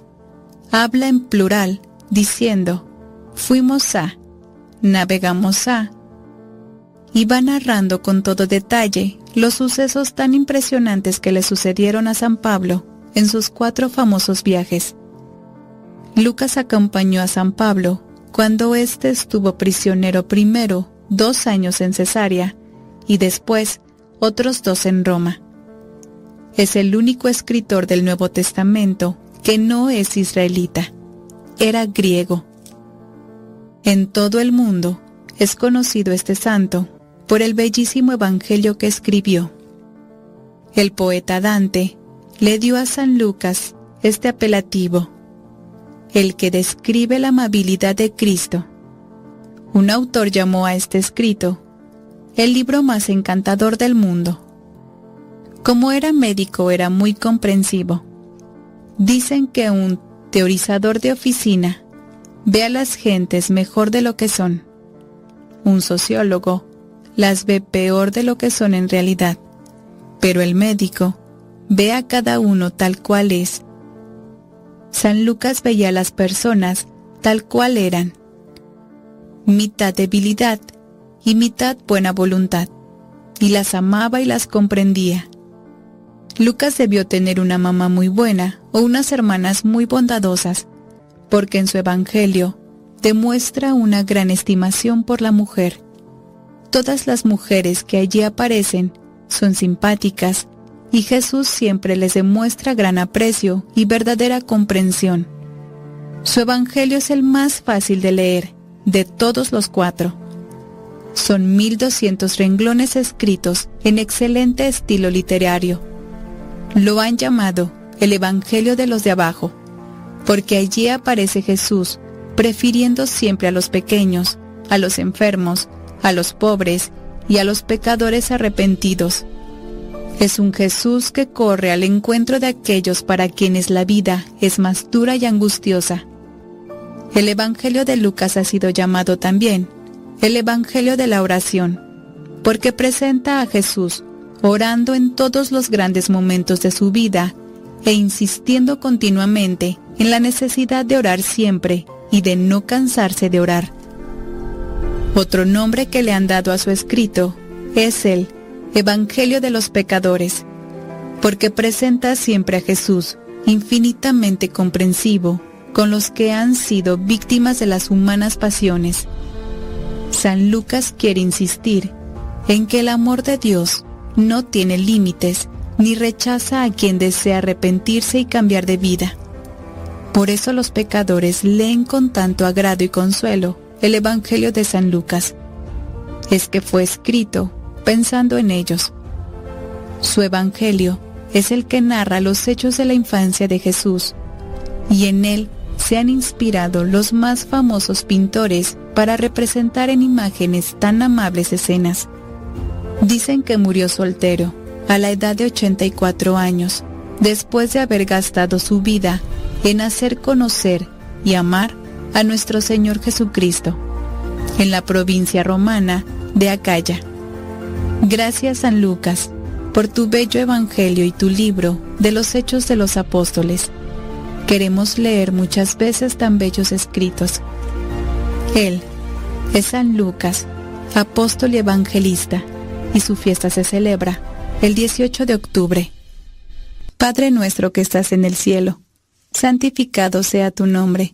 habla en plural, diciendo, fuimos a, navegamos a, y va narrando con todo detalle los sucesos tan impresionantes que le sucedieron a San Pablo en sus cuatro famosos viajes. Lucas acompañó a San Pablo cuando éste estuvo prisionero primero dos años en Cesarea y después otros dos en Roma. Es el único escritor del Nuevo Testamento que no es israelita, era griego. En todo el mundo es conocido este santo por el bellísimo evangelio que escribió. El poeta Dante le dio a San Lucas este apelativo, el que describe la amabilidad de Cristo. Un autor llamó a este escrito el libro más encantador del mundo. Como era médico era muy comprensivo. Dicen que un teorizador de oficina ve a las gentes mejor de lo que son. Un sociólogo las ve peor de lo que son en realidad. Pero el médico ve a cada uno tal cual es. San Lucas veía a las personas tal cual eran. Mitad debilidad y mitad buena voluntad. Y las amaba y las comprendía. Lucas debió tener una mamá muy buena o unas hermanas muy bondadosas, porque en su Evangelio demuestra una gran estimación por la mujer Todas las mujeres que allí aparecen son simpáticas y Jesús siempre les demuestra gran aprecio y verdadera comprensión. Su Evangelio es el más fácil de leer de todos los cuatro. Son 1200 renglones escritos en excelente estilo literario. Lo han llamado el Evangelio de los de abajo, porque allí aparece Jesús prefiriendo siempre a los pequeños, a los enfermos, a los pobres y a los pecadores arrepentidos. Es un Jesús que corre al encuentro de aquellos para quienes la vida es más dura y angustiosa. El Evangelio de Lucas ha sido llamado también el Evangelio de la oración, porque presenta a Jesús orando en todos los grandes momentos de su vida e insistiendo continuamente en la necesidad de orar siempre y de no cansarse de orar. Otro nombre que le han dado a su escrito es el Evangelio de los Pecadores, porque presenta siempre a Jesús infinitamente comprensivo con los que han sido víctimas de las humanas pasiones. San Lucas quiere insistir en que el amor de Dios no tiene límites ni rechaza a quien desea arrepentirse y cambiar de vida. Por eso los pecadores leen con tanto agrado y consuelo el Evangelio de San Lucas. Es que fue escrito pensando en ellos. Su Evangelio es el que narra los hechos de la infancia de Jesús, y en él se han inspirado los más famosos pintores para representar en imágenes tan amables escenas. Dicen que murió soltero, a la edad de 84 años, después de haber gastado su vida en hacer conocer y amar a nuestro Señor Jesucristo, en la provincia romana de Acaya. Gracias San Lucas por tu bello Evangelio y tu libro de los Hechos de los Apóstoles. Queremos leer muchas veces tan bellos escritos. Él es San Lucas, apóstol y evangelista, y su fiesta se celebra el 18 de octubre. Padre nuestro que estás en el cielo, santificado sea tu nombre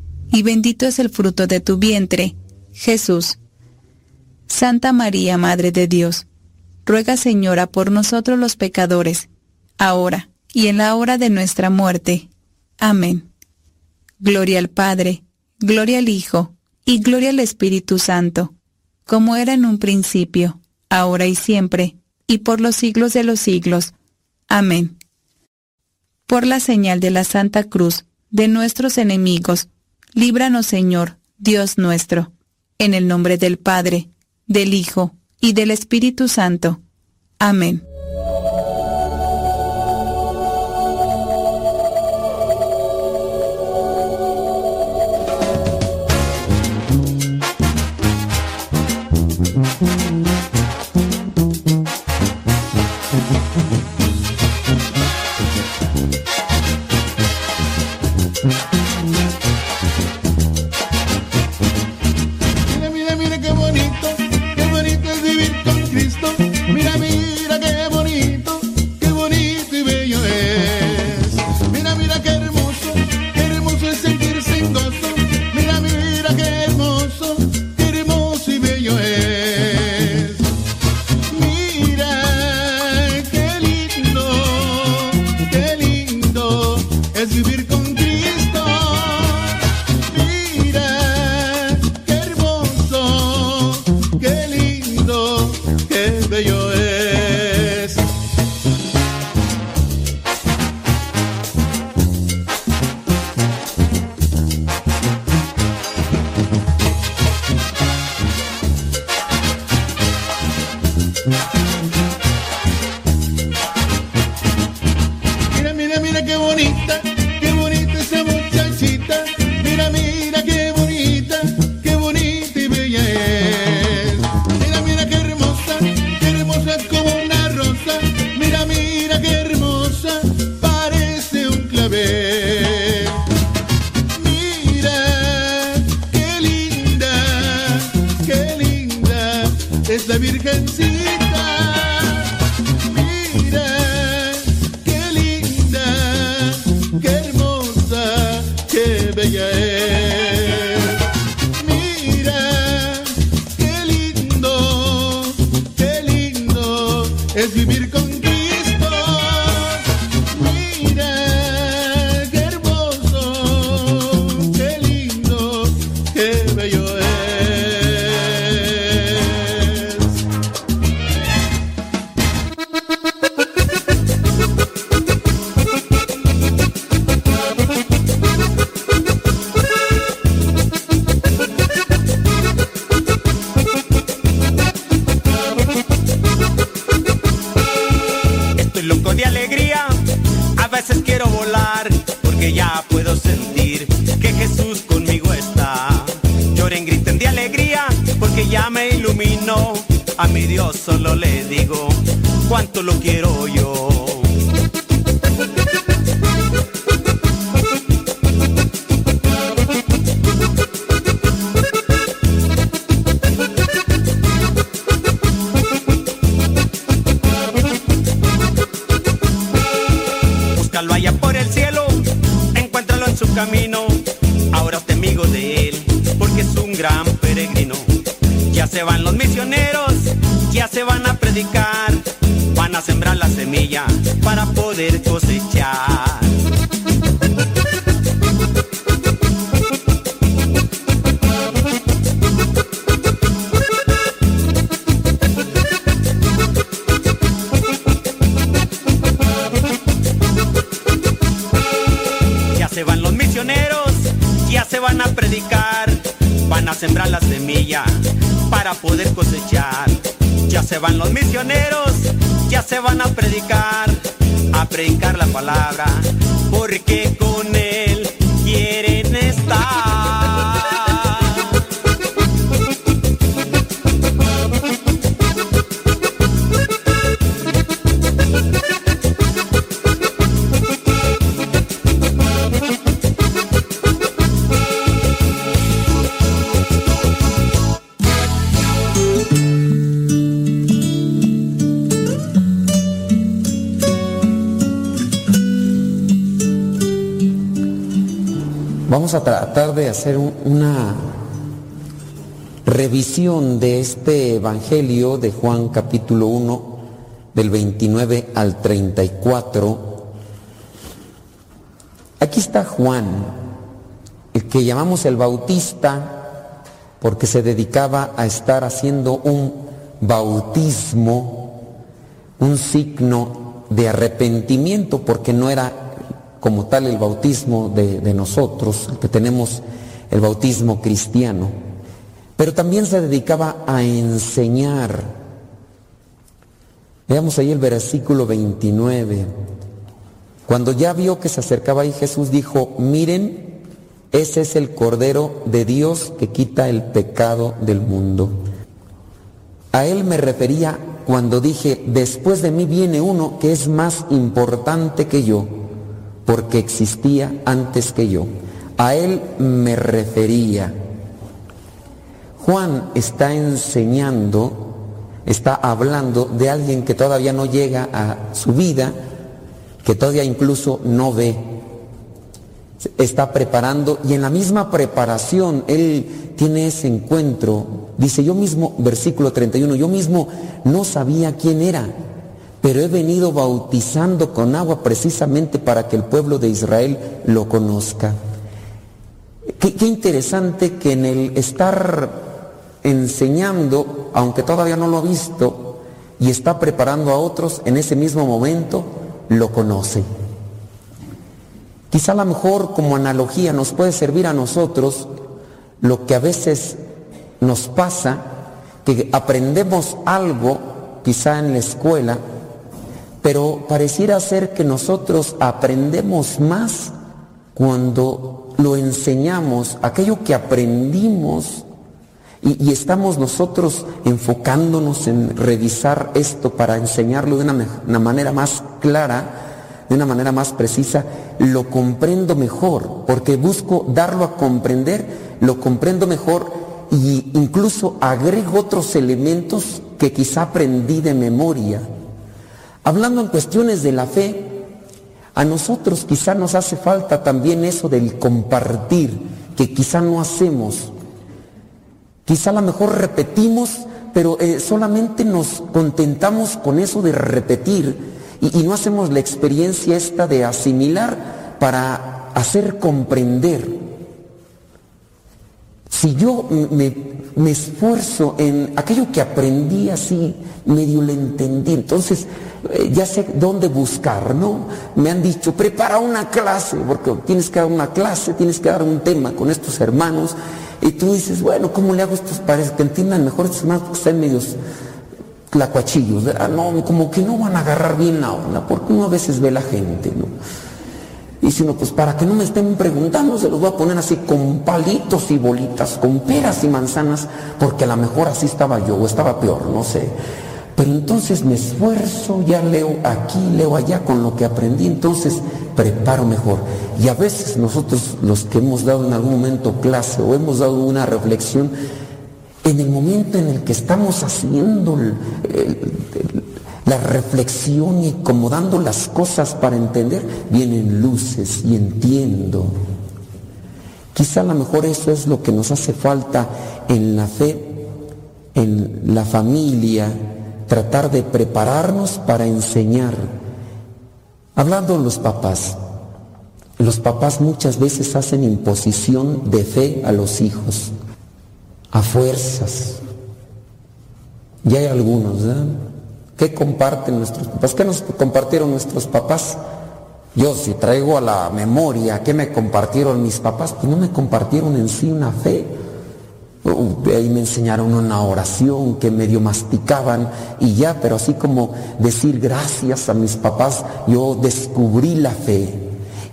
y bendito es el fruto de tu vientre, Jesús. Santa María, Madre de Dios, ruega Señora por nosotros los pecadores, ahora y en la hora de nuestra muerte. Amén. Gloria al Padre, gloria al Hijo, y gloria al Espíritu Santo, como era en un principio, ahora y siempre, y por los siglos de los siglos. Amén. Por la señal de la Santa Cruz, de nuestros enemigos, Líbranos, Señor, Dios nuestro, en el nombre del Padre, del Hijo y del Espíritu Santo. Amén. Vamos a tratar de hacer una revisión de este Evangelio de Juan capítulo 1, del 29 al 34. Aquí está Juan, el que llamamos el bautista, porque se dedicaba a estar haciendo un bautismo, un signo de arrepentimiento, porque no era como tal el bautismo de, nosotros, que tenemos el bautismo cristiano, pero también se dedicaba a enseñar. Veamos ahí el versículo 29. Cuando ya vio que se acercaba ahí Jesús dijo, miren, ese es el Cordero de Dios que quita el pecado del mundo. A él me refería cuando dije, después de mí viene uno que es más importante que yo, porque existía antes que yo. A él me refería. Juan está enseñando, está hablando de alguien que todavía no llega a su vida, que todavía incluso no ve. Está preparando y en la misma preparación él tiene ese encuentro. Dice yo mismo, versículo 31, yo mismo no sabía quién era, pero he venido bautizando con agua precisamente para que el pueblo de Israel lo conozca. Qué, interesante que en el estar enseñando, aunque todavía no lo ha visto, y está preparando a otros, en ese mismo momento lo conoce. Quizá a lo mejor como analogía nos puede servir a nosotros lo que a veces nos pasa, que aprendemos algo, quizá en la escuela, pero pareciera ser que nosotros aprendemos más cuando lo enseñamos, aquello que aprendimos, y, estamos nosotros enfocándonos en revisar esto para enseñarlo de una, una manera más clara, de una manera más precisa, lo comprendo mejor, porque busco darlo a comprender, lo comprendo mejor y incluso agrego otros elementos que quizá aprendí de memoria. Hablando en cuestiones de la fe, a nosotros quizá nos hace falta también eso del compartir, que quizá no hacemos. Quizá a lo mejor repetimos, pero eh, solamente nos contentamos con eso de repetir y, y no hacemos la experiencia esta de asimilar para hacer comprender. Si yo me, esfuerzo en aquello que aprendí así, medio lo entendí, entonces eh, ya sé dónde buscar, ¿no? Me han dicho, prepara una clase, porque tienes que dar una clase, tienes que dar un tema con estos hermanos, y tú dices, bueno, ¿cómo le hago estos para que entiendan mejor estos hermanos porque están medios clacuachillos? Ah, no, como que no van a agarrar bien la onda, porque uno a veces ve la gente, ¿no? Y si no, pues para que no me estén preguntando, se los voy a poner así con palitos y bolitas, con peras y manzanas, porque a lo mejor así estaba yo, o estaba peor, no sé. Pero entonces me esfuerzo, ya leo aquí, leo allá con lo que aprendí, entonces preparo mejor. Y a veces nosotros, los que hemos dado en algún momento clase o hemos dado una reflexión, en el momento en el que estamos haciendo el, el, la reflexión y como dando las cosas para entender, vienen luces y entiendo. Quizá a lo mejor eso es lo que nos hace falta en la fe, en la familia, tratar de prepararnos para enseñar. Hablando los papás, los papás muchas veces hacen imposición de fe a los hijos, a fuerzas. Y hay algunos, ¿verdad? ¿Qué comparten nuestros papás? ¿Qué nos compartieron nuestros papás? Yo si traigo a la memoria qué me compartieron mis papás, pues no me compartieron en sí una fe. Ahí me enseñaron una oración que medio masticaban y ya, pero así como decir gracias a mis papás, yo descubrí la fe.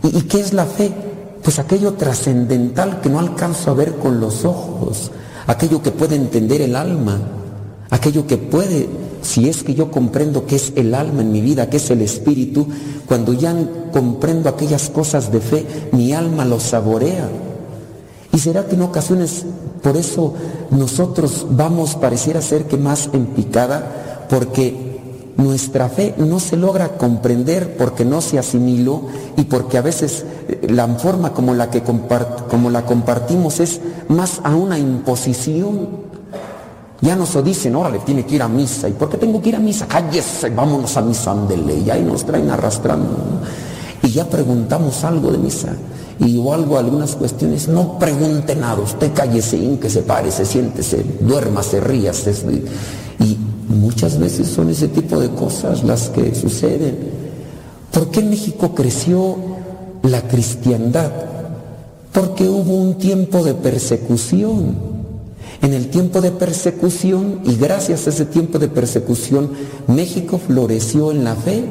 ¿Y, y qué es la fe? Pues aquello trascendental que no alcanzo a ver con los ojos, aquello que puede entender el alma, aquello que puede si es que yo comprendo qué es el alma en mi vida, qué es el espíritu, cuando ya comprendo aquellas cosas de fe, mi alma lo saborea. ¿Y será que en ocasiones por eso nosotros vamos, pareciera ser que más en picada, porque nuestra fe no se logra comprender porque no se asimiló y porque a veces la forma como la compart como la compartimos es más a una imposición ya nos dicen, órale, tiene que ir a misa. ¿Y por qué tengo que ir a misa? Cállese, vámonos a misa, ándele. Y ahí nos traen arrastrando. Y ya preguntamos algo de misa y o algo, algunas cuestiones, no pregunte nada, usted cállese, que se pare, se siéntese, duerma, se ría. y muchas veces son ese tipo de cosas las que suceden. ¿Por qué en México creció la cristiandad? Porque hubo un tiempo de persecución. En el tiempo de persecución, y gracias a ese tiempo de persecución, México floreció en la fe.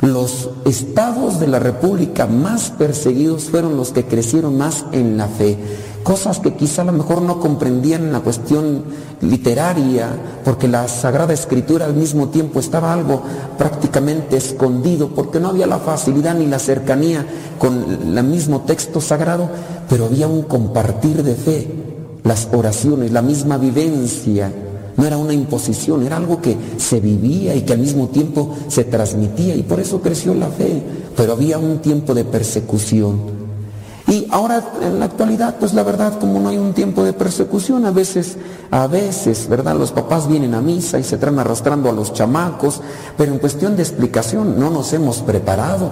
Los estados de la República más perseguidos fueron los que crecieron más en la fe. Cosas que quizá a lo mejor no comprendían en la cuestión literaria, porque la Sagrada Escritura al mismo tiempo estaba algo prácticamente escondido, porque no había la facilidad ni la cercanía con el mismo texto sagrado, pero había un compartir de fe, las oraciones, la misma vivencia no era una imposición, era algo que se vivía y que al mismo tiempo se transmitía y por eso creció la fe. Pero había un tiempo de persecución. Y ahora en la actualidad, pues la verdad, como no hay un tiempo de persecución, a veces, a veces, ¿verdad? Los papás vienen a misa y se traen arrastrando a los chamacos, pero en cuestión de explicación no nos hemos preparado.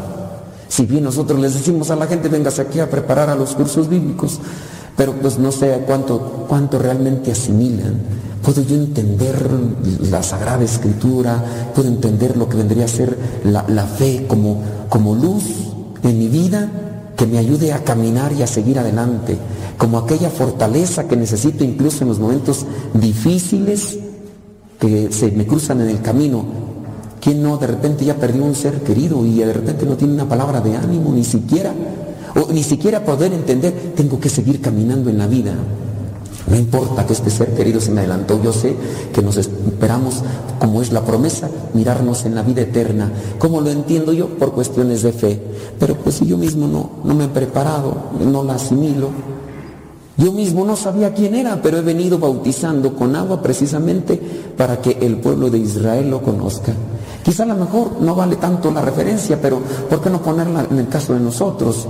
Si bien nosotros les decimos a la gente, vengas aquí a preparar a los cursos bíblicos, pero pues no sé cuánto, cuánto realmente asimilan puedo yo entender la Sagrada Escritura, puedo entender lo que vendría a ser la, fe como, como luz en mi vida que me ayude a caminar y a seguir adelante, como aquella fortaleza que necesito incluso en los momentos difíciles que se me cruzan en el camino. ¿Quién no de repente ya perdió un ser querido y de repente no tiene una palabra de ánimo, ni siquiera, o ni siquiera poder entender, tengo que seguir caminando en la vida? No importa que este ser querido se me adelantó, yo sé que nos esperamos, como es la promesa, mirarnos en la vida eterna. ¿Cómo lo entiendo yo? Por cuestiones de fe. Pero pues si yo mismo no, no me he preparado, no la asimilo. Yo mismo no sabía quién era, pero he venido bautizando con agua precisamente para que el pueblo de Israel lo conozca. Quizá a lo mejor no vale tanto la referencia, pero ¿por qué no ponerla en el caso de nosotros?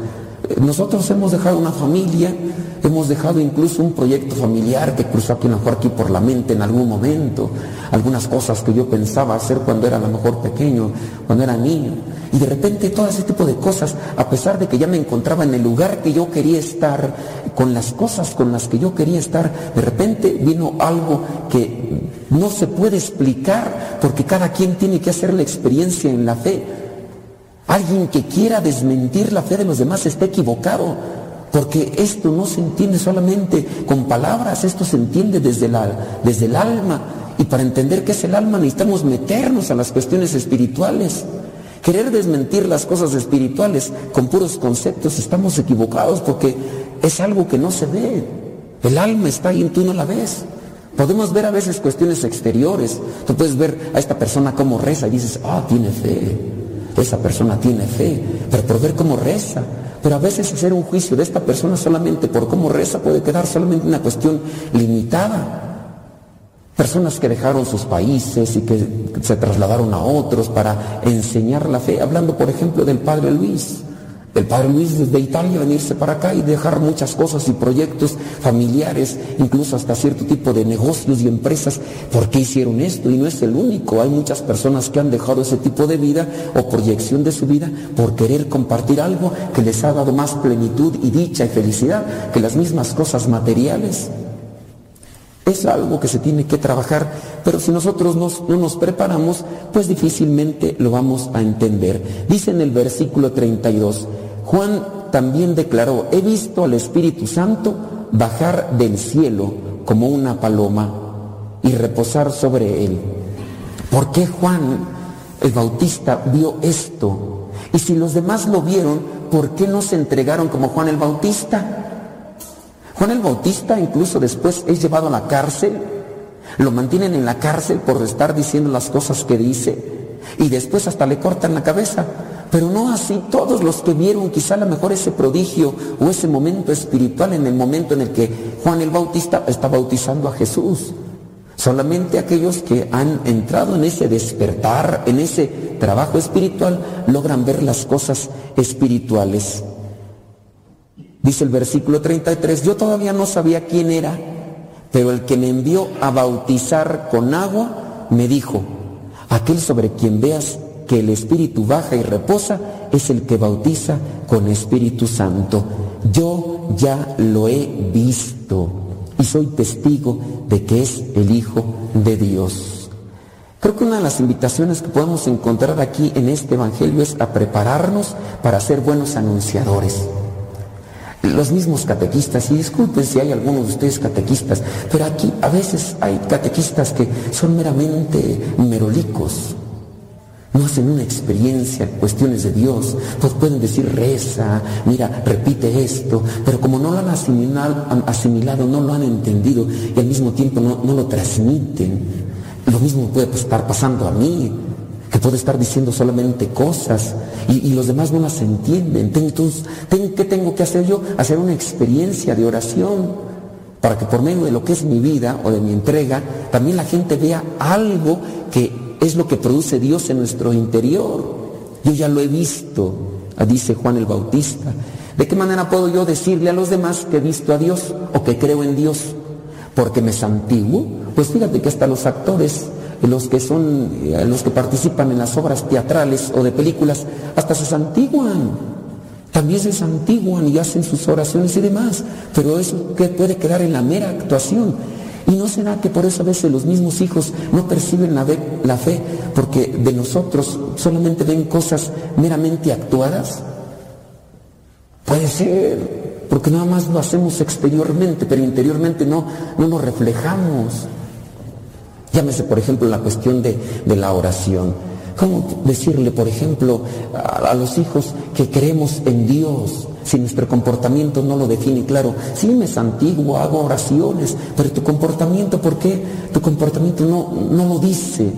Nosotros hemos dejado una familia, hemos dejado incluso un proyecto familiar que cruzó aquí, mejor aquí por la mente en algún momento, algunas cosas que yo pensaba hacer cuando era a lo mejor pequeño, cuando era niño. Y de repente todo ese tipo de cosas, a pesar de que ya me encontraba en el lugar que yo quería estar, con las cosas con las que yo quería estar, de repente vino algo que no se puede explicar porque cada quien tiene que hacer la experiencia en la fe. Alguien que quiera desmentir la fe de los demás está equivocado, porque esto no se entiende solamente con palabras, esto se entiende desde, desde el alma. Y para entender qué es el alma necesitamos meternos a las cuestiones espirituales. Querer desmentir las cosas espirituales con puros conceptos, estamos equivocados porque es algo que no se ve. El alma está ahí tú no la ves. Podemos ver a veces cuestiones exteriores. Tú puedes ver a esta persona cómo reza y dices, ah, tiene fe esa persona tiene fe, pero por ver cómo reza. Pero a veces hacer un juicio de esta persona solamente por cómo reza puede quedar solamente una cuestión limitada. Personas que dejaron sus países y que se trasladaron a otros para enseñar la fe, hablando por ejemplo del Padre Luis. El padre Luis desde Italia venirse para acá y dejar muchas cosas y proyectos familiares, incluso hasta cierto tipo de negocios y empresas. ¿Por qué hicieron esto? Y no es el único. Hay muchas personas que han dejado ese tipo de vida o proyección de su vida por querer compartir algo que les ha dado más plenitud y dicha y felicidad que las mismas cosas materiales. Es algo que se tiene que trabajar, pero si nosotros no nos preparamos, pues difícilmente lo vamos a entender. Dice en el versículo 32, Juan también declaró, he visto al Espíritu Santo bajar del cielo como una paloma y reposar sobre él. ¿Por qué Juan el Bautista vio esto? Y si los demás lo vieron, ¿por qué no se entregaron como Juan el Bautista? Juan el Bautista incluso después es llevado a la cárcel, lo mantienen en la cárcel por estar diciendo las cosas que dice y después hasta le cortan la cabeza. Pero no así todos los que vieron quizá a lo mejor ese prodigio o ese momento espiritual en el momento en el que Juan el Bautista está bautizando a Jesús. Solamente aquellos que han entrado en ese despertar, en ese trabajo espiritual, logran ver las cosas espirituales. Dice el versículo 33, yo todavía no sabía quién era, pero el que me envió a bautizar con agua me dijo, aquel sobre quien veas que el Espíritu baja y reposa es el que bautiza con Espíritu Santo. Yo ya lo he visto y soy testigo de que es el Hijo de Dios. Creo que una de las invitaciones que podemos encontrar aquí en este Evangelio es a prepararnos para ser buenos anunciadores. Los mismos catequistas, y disculpen si hay algunos de ustedes catequistas, pero aquí a veces hay catequistas que son meramente merolicos, no hacen una experiencia, cuestiones de Dios, pues pueden decir reza, mira, repite esto, pero como no lo han asimilado, asimilado no lo han entendido y al mismo tiempo no, no lo transmiten, lo mismo puede pues, estar pasando a mí, que puedo estar diciendo solamente cosas y, y los demás no las entienden. Entonces, ¿qué tengo que hacer yo? Hacer una experiencia de oración para que por medio de lo que es mi vida o de mi entrega, también la gente vea algo que es lo que produce Dios en nuestro interior. Yo ya lo he visto, dice Juan el Bautista. ¿De qué manera puedo yo decirle a los demás que he visto a Dios o que creo en Dios? Porque me santiguo. Pues fíjate que hasta los actores, los que son, eh, los que participan en las obras teatrales o de películas, hasta se santiguan. También se santiguan y hacen sus oraciones y demás. Pero eso que puede quedar en la mera actuación. ¿Y no será que por eso a veces los mismos hijos no perciben la, la fe porque de nosotros solamente ven cosas meramente actuadas? Puede ser, porque nada más lo hacemos exteriormente, pero interiormente no, no nos reflejamos. Llámese, por ejemplo, la cuestión de, la oración. ¿Cómo decirle, por ejemplo, a, los hijos que creemos en Dios, si nuestro comportamiento no lo define claro. Sí, me santiguo, hago oraciones, pero tu comportamiento, ¿por qué? Tu comportamiento no, no lo dice.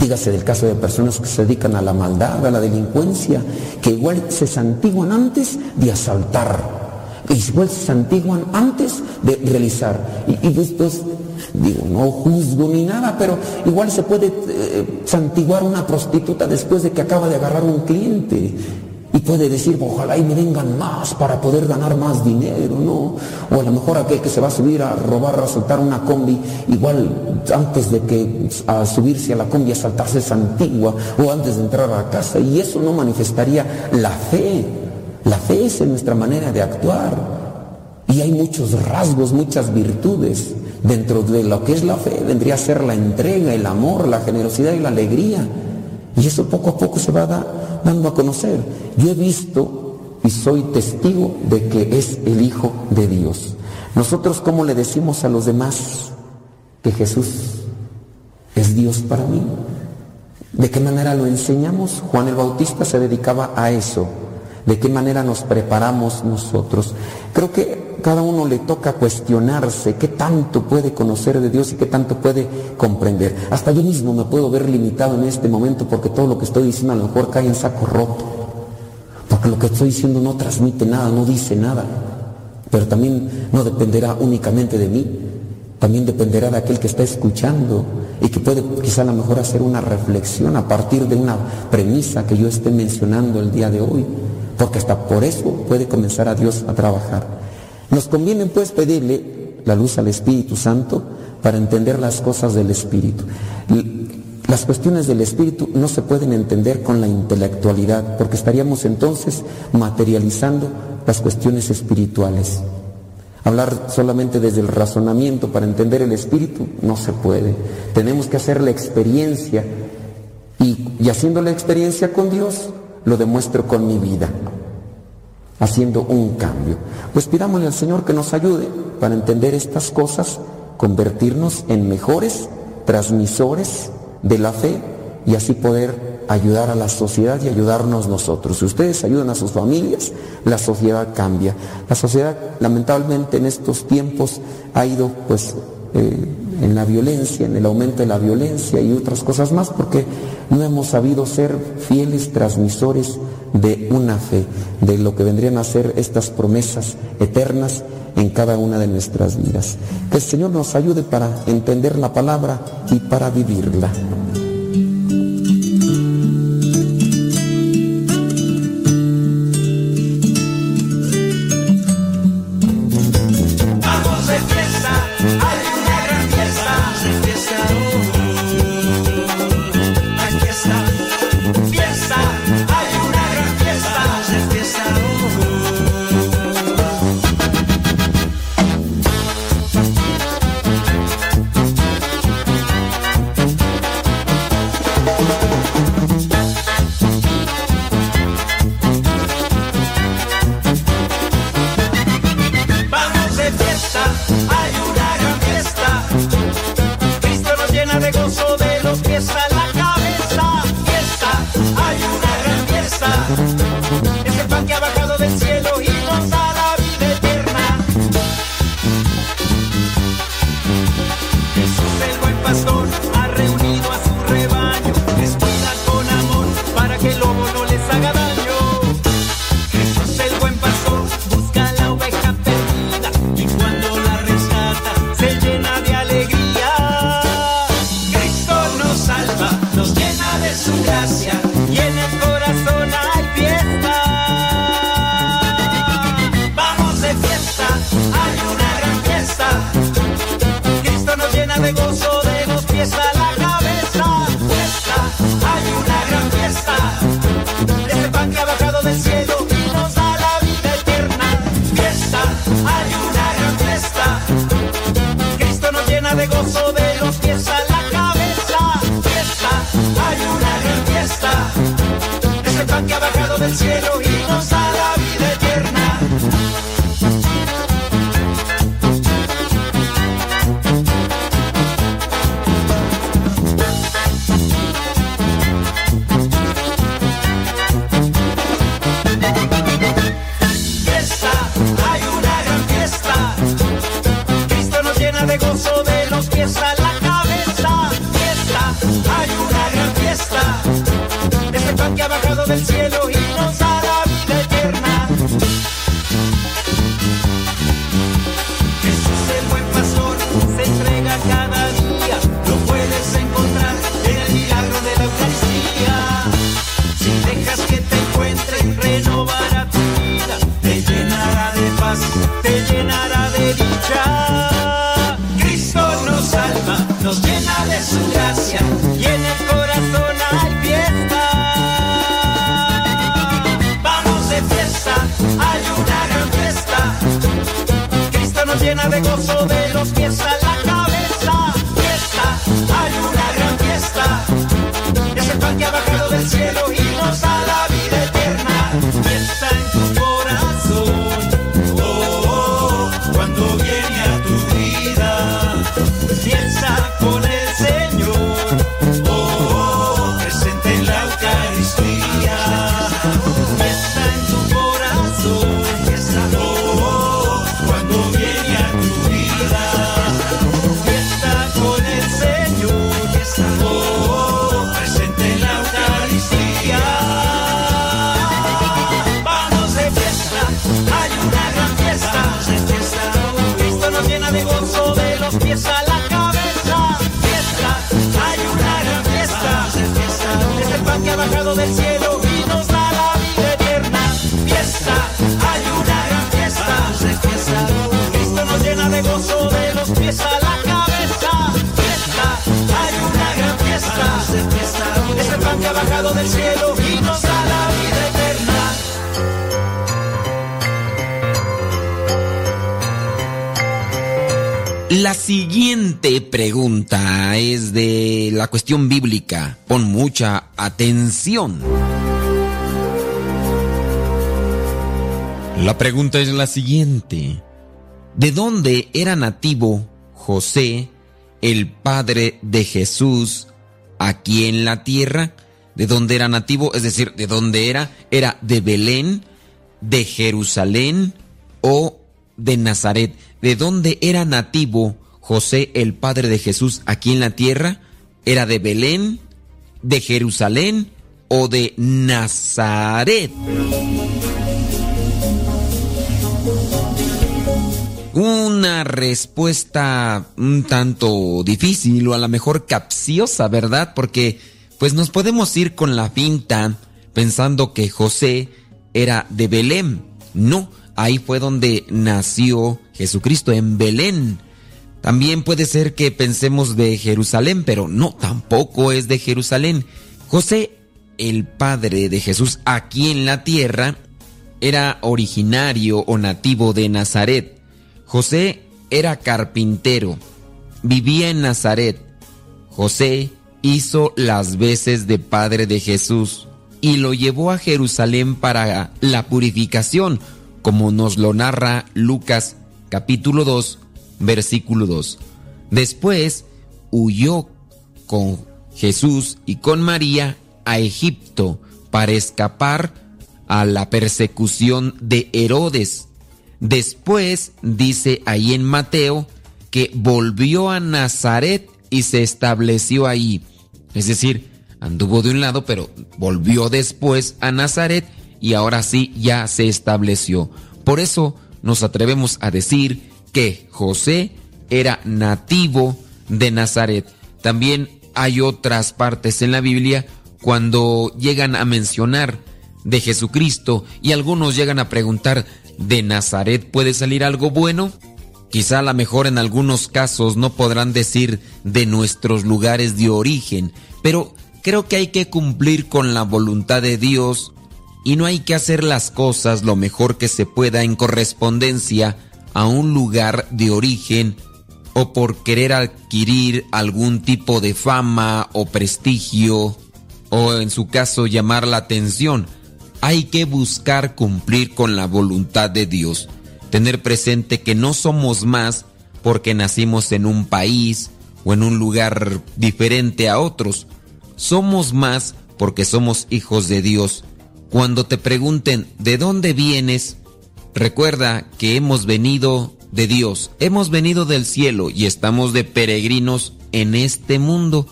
Dígase del caso de personas que se dedican a la maldad, a la delincuencia, que igual se santiguan antes de asaltar, y igual se santiguan antes de realizar. Y, y después, digo, no juzgo ni nada, pero igual se puede eh, santiguar una prostituta después de que acaba de agarrar un cliente y puede decir, ojalá y me vengan más para poder ganar más dinero, ¿no? O a lo mejor aquel que se va a subir a robar, a saltar una combi, igual antes de que a subirse a la combi a saltarse esa antigua, o antes de entrar a la casa, y eso no manifestaría la fe. La fe es en nuestra manera de actuar. Y hay muchos rasgos, muchas virtudes. Dentro de lo que es la fe vendría a ser la entrega, el amor, la generosidad y la alegría. Y eso poco a poco se va dando a conocer. Yo he visto y soy testigo de que es el Hijo de Dios. Nosotros, ¿cómo le decimos a los demás que Jesús es Dios para mí? ¿De qué manera lo enseñamos? Juan el Bautista se dedicaba a eso. ¿De qué manera nos preparamos nosotros? Creo que cada uno le toca cuestionarse qué tanto puede conocer de Dios y qué tanto puede comprender. Hasta yo mismo me puedo ver limitado en este momento porque todo lo que estoy diciendo a lo mejor cae en saco roto. Porque lo que estoy diciendo no transmite nada, no dice nada. Pero también no dependerá únicamente de mí. También dependerá de aquel que está escuchando y que puede quizá a lo mejor hacer una reflexión a partir de una premisa que yo esté mencionando el día de hoy. Porque hasta por eso puede comenzar a Dios a trabajar. Nos conviene pues pedirle la luz al Espíritu Santo para entender las cosas del Espíritu. Las cuestiones del Espíritu no se pueden entender con la intelectualidad, porque estaríamos entonces materializando las cuestiones espirituales. Hablar solamente desde el razonamiento para entender el Espíritu no se puede. Tenemos que hacer la experiencia y, y haciendo la experiencia con Dios, lo demuestro con mi vida, haciendo un cambio. Pues pidámosle al Señor que nos ayude para entender estas cosas, convertirnos en mejores transmisores de la fe y así poder ayudar a la sociedad y ayudarnos nosotros. Si ustedes ayudan a sus familias, la sociedad cambia. La sociedad, lamentablemente, en estos tiempos ha ido pues eh, en la violencia, en el aumento de la violencia y otras cosas más, porque no hemos sabido ser fieles transmisores de una fe, de lo que vendrían a ser estas promesas eternas en cada una de nuestras vidas. Que el Señor nos ayude para entender la palabra y para vivirla. De gozo de los pies a la cabeza. Fiesta, hay una gran fiesta. Es el pan que ha bajado del cielo y del cielo y nos da la vida eterna. Fiesta, hay una gran fiesta. Cristo nos llena de gozo de los pies a la cabeza. Fiesta, hay una gran fiesta. Es el pan que ha bajado del cielo y nos da la La siguiente pregunta es de la cuestión bíblica. Pon mucha atención. La pregunta es la siguiente. ¿De dónde era nativo José, el padre de Jesús, aquí en la tierra? ¿De dónde era nativo? Es decir, ¿de dónde era? ¿Era de Belén, de Jerusalén o de Nazaret? ¿De dónde era nativo José, el padre de Jesús, aquí en la tierra? ¿Era de Belén, de Jerusalén o de Nazaret? Una respuesta un tanto difícil o a lo mejor capciosa, ¿verdad? Porque pues nos podemos ir con la finta pensando que José era de Belén. No, ahí fue donde nació Jesucristo, en Belén. También puede ser que pensemos de Jerusalén, pero no, tampoco es de Jerusalén. José, el padre de Jesús aquí en la tierra, era originario o nativo de Nazaret. José era carpintero, vivía en Nazaret. José hizo las veces de padre de Jesús y lo llevó a Jerusalén para la purificación, como nos lo narra Lucas capítulo 2, versículo 2. Después huyó con Jesús y con María a Egipto para escapar a la persecución de Herodes. Después dice ahí en Mateo que volvió a Nazaret y se estableció ahí. Es decir, anduvo de un lado, pero volvió después a Nazaret y ahora sí ya se estableció. Por eso nos atrevemos a decir que José era nativo de Nazaret. También hay otras partes en la Biblia cuando llegan a mencionar de Jesucristo y algunos llegan a preguntar, ¿de Nazaret puede salir algo bueno? Quizá a lo mejor en algunos casos no podrán decir de nuestros lugares de origen, pero creo que hay que cumplir con la voluntad de Dios y no hay que hacer las cosas lo mejor que se pueda en correspondencia a un lugar de origen o por querer adquirir algún tipo de fama o prestigio o en su caso llamar la atención. Hay que buscar cumplir con la voluntad de Dios, tener presente que no somos más porque nacimos en un país o en un lugar diferente a otros. Somos más porque somos hijos de Dios. Cuando te pregunten ¿de dónde vienes? Recuerda que hemos venido de Dios, hemos venido del cielo y estamos de peregrinos en este mundo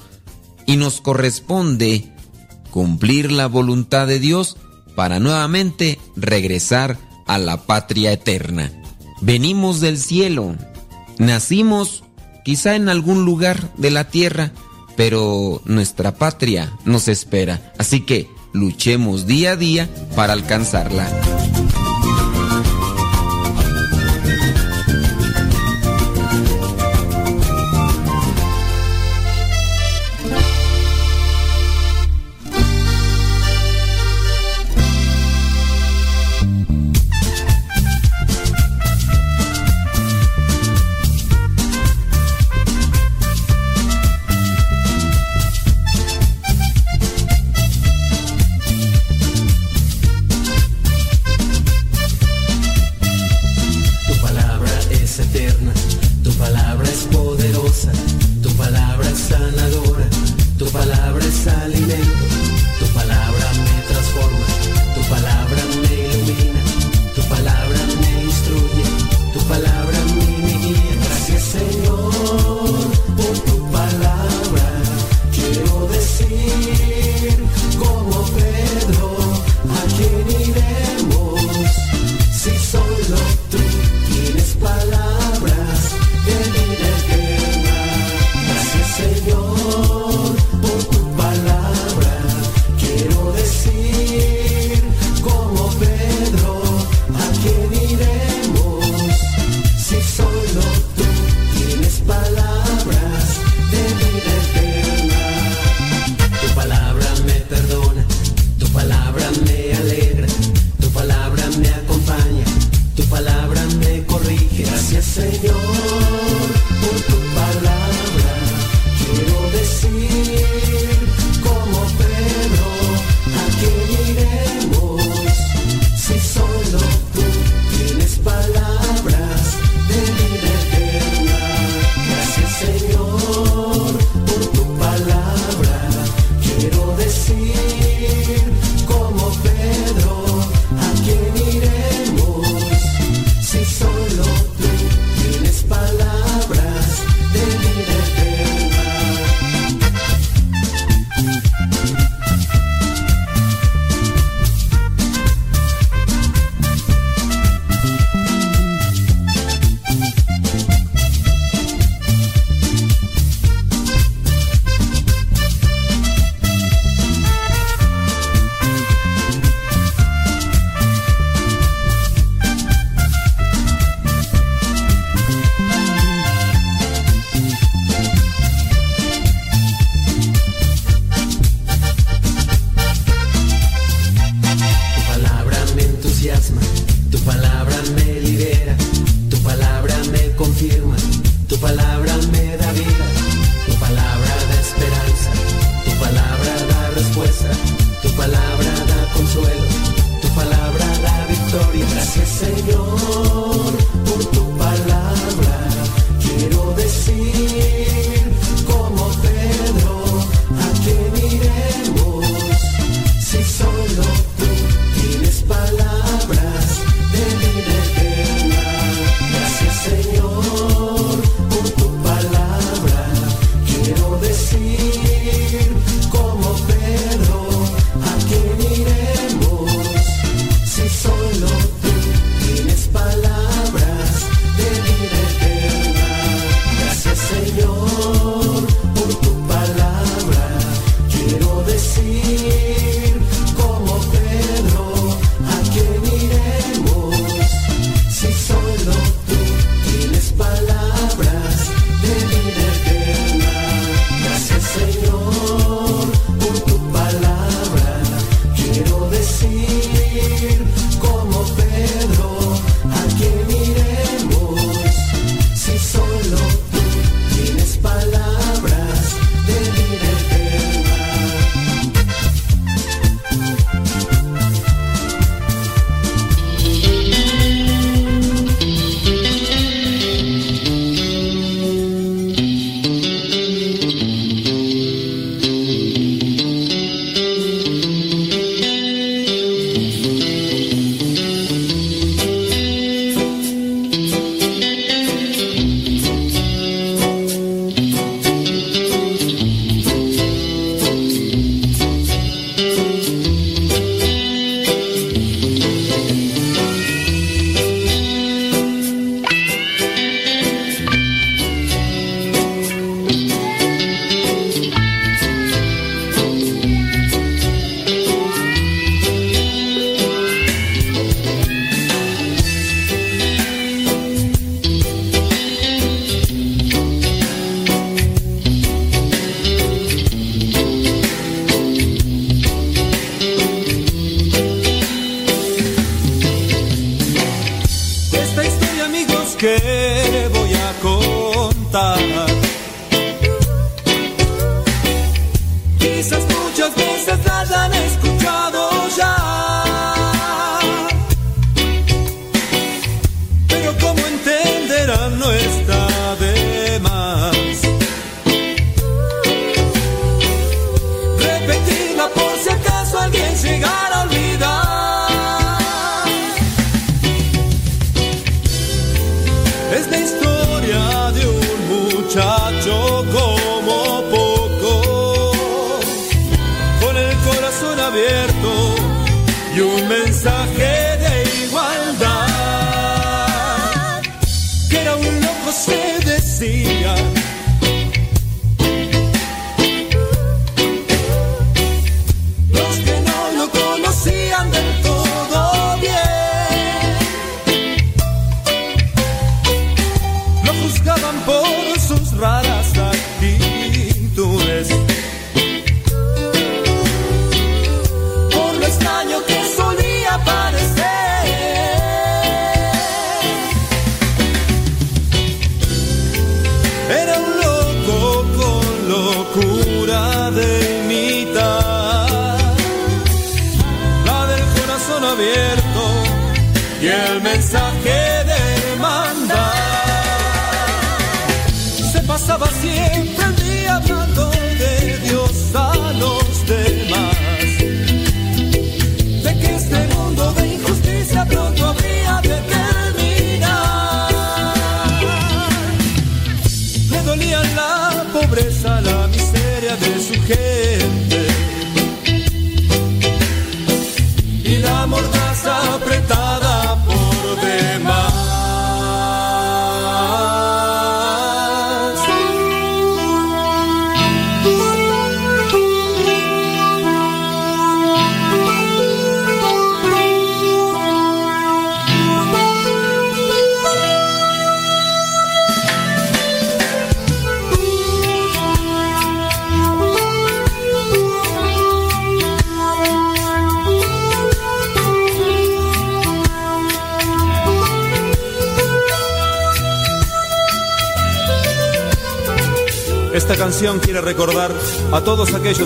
y nos corresponde cumplir la voluntad de Dios para nuevamente regresar a la patria eterna. Venimos del cielo, nacimos quizá en algún lugar de la tierra, pero nuestra patria nos espera, así que luchemos día a día para alcanzarla.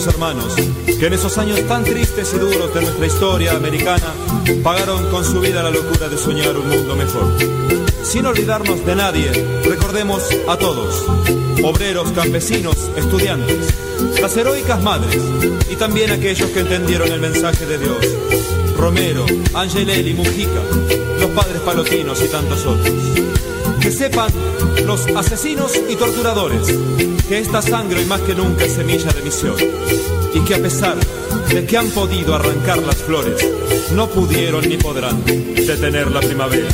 Hermanos que en esos años tan tristes y duros de nuestra historia americana pagaron con su vida la locura de soñar un mundo mejor. Sin olvidarnos de nadie, recordemos a todos, obreros, campesinos, estudiantes, las heroicas madres y también aquellos que entendieron el mensaje de Dios. Romero, Angelelli, Mujica, los padres palotinos y tantos otros. Que sepan los asesinos y torturadores que esta sangre hoy más que nunca es semilla de misión y que a pesar de que han podido arrancar las flores, no pudieron ni podrán detener la primavera.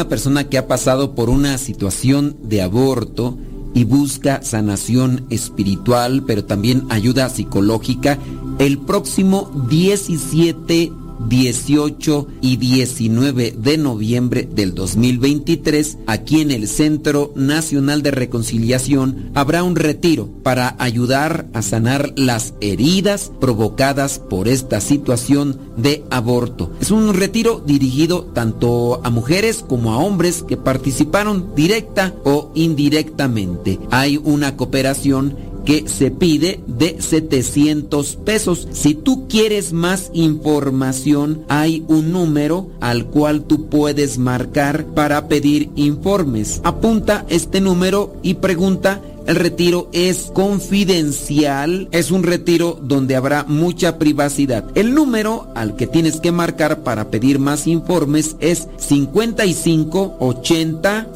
Una persona que ha pasado por una situación de aborto y busca sanación espiritual, pero también ayuda psicológica, el próximo 17 18 y 19 de noviembre del 2023, aquí en el Centro Nacional de Reconciliación, habrá un retiro para ayudar a sanar las heridas provocadas por esta situación de aborto. Es un retiro dirigido tanto a mujeres como a hombres que participaron directa o indirectamente. Hay una cooperación que se pide de 700 pesos. Si tú quieres más información, hay un número al cual tú puedes marcar para pedir informes. Apunta este número y pregunta el retiro es confidencial, es un retiro donde habrá mucha privacidad. El número al que tienes que marcar para pedir más informes es 55 80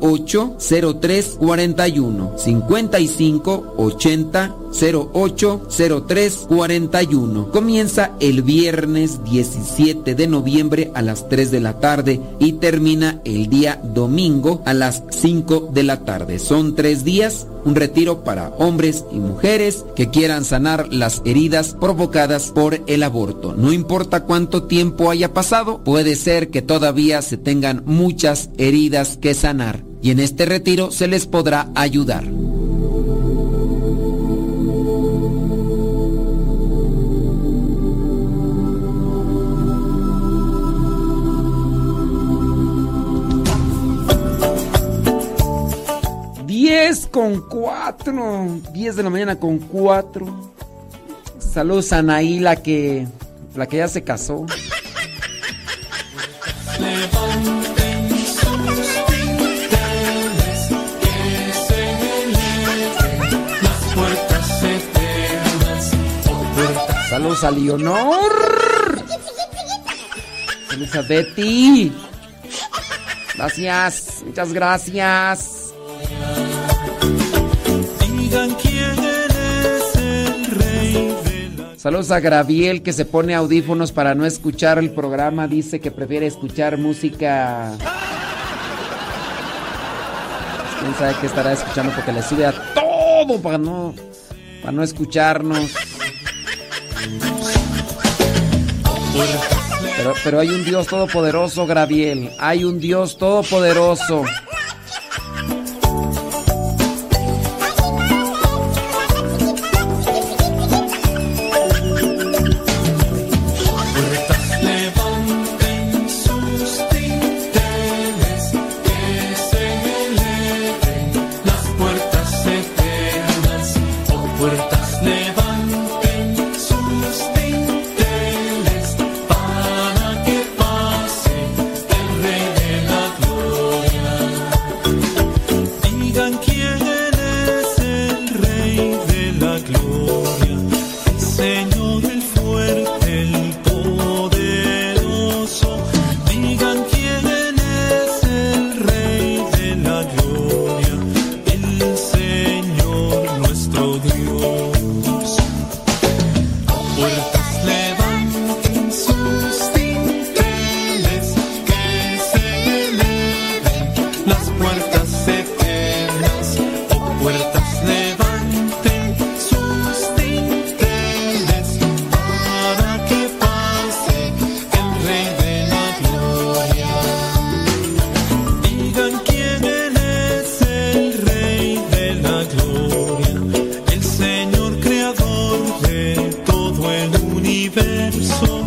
08 03 41. 55 80 08 03 41. Comienza el viernes 17 de noviembre a las 3 de la tarde y termina el día domingo a las 5 de la tarde. Son tres días un retiro para hombres y mujeres que quieran sanar las heridas provocadas por el aborto. No importa cuánto tiempo haya pasado, puede ser que todavía se tengan muchas heridas que sanar y en este retiro se les podrá ayudar. Diez con cuatro. 10 de la mañana con cuatro. Saludos a Anaí, la que, la que ya se casó. Saludos a Leonor. Saludos a Betty. Gracias, muchas gracias. Saludos a Graviel que se pone audífonos para no escuchar el programa. Dice que prefiere escuchar música. Quién sabe qué estará escuchando porque le sube a todo para no, para no escucharnos. Pero, pero hay un Dios todopoderoso, Graviel. Hay un Dios todopoderoso. sou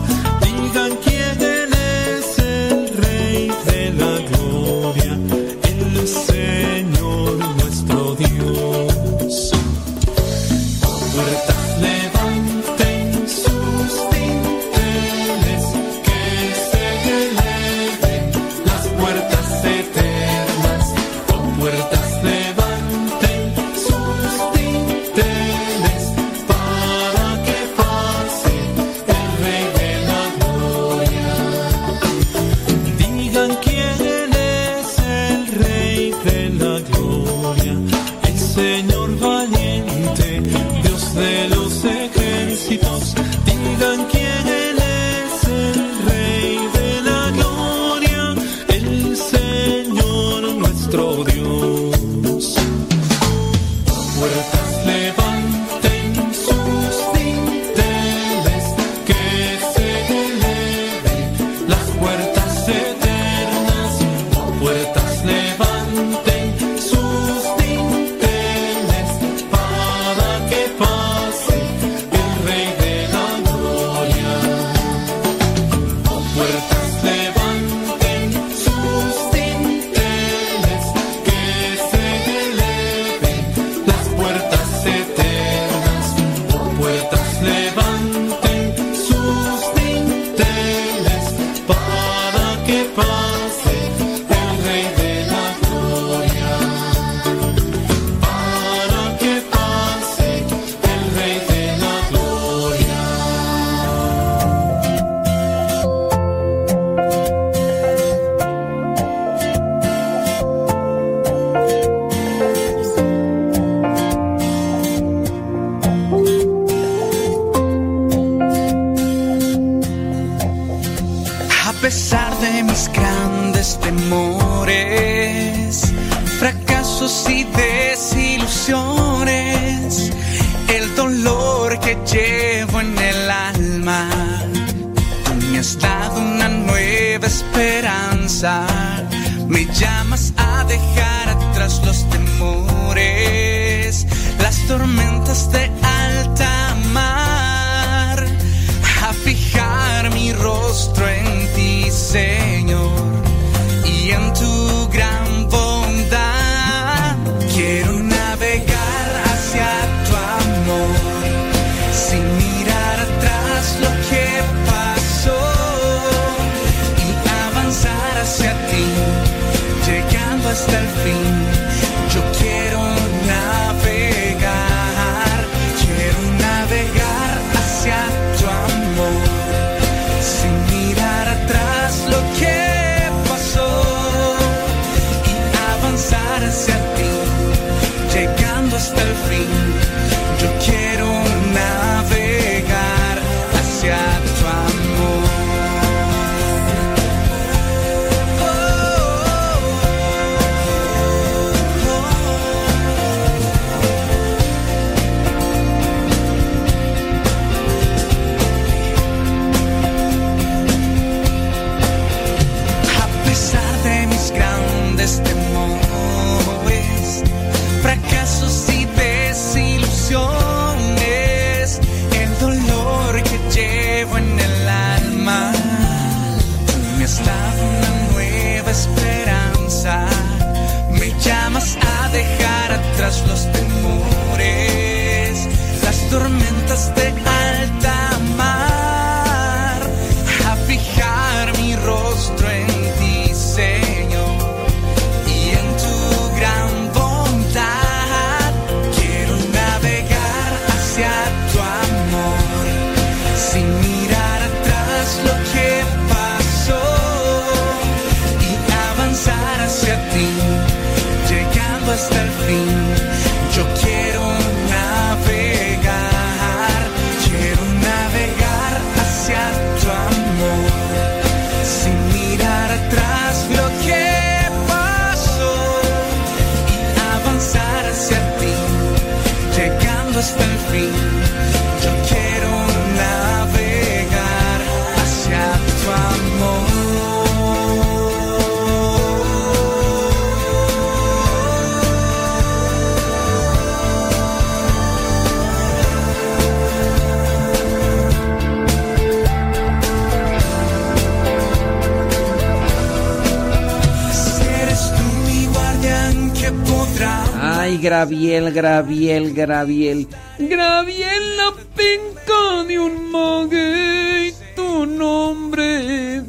Graviel, Graviel, Graviel. La penca de un maguey, tu nombre.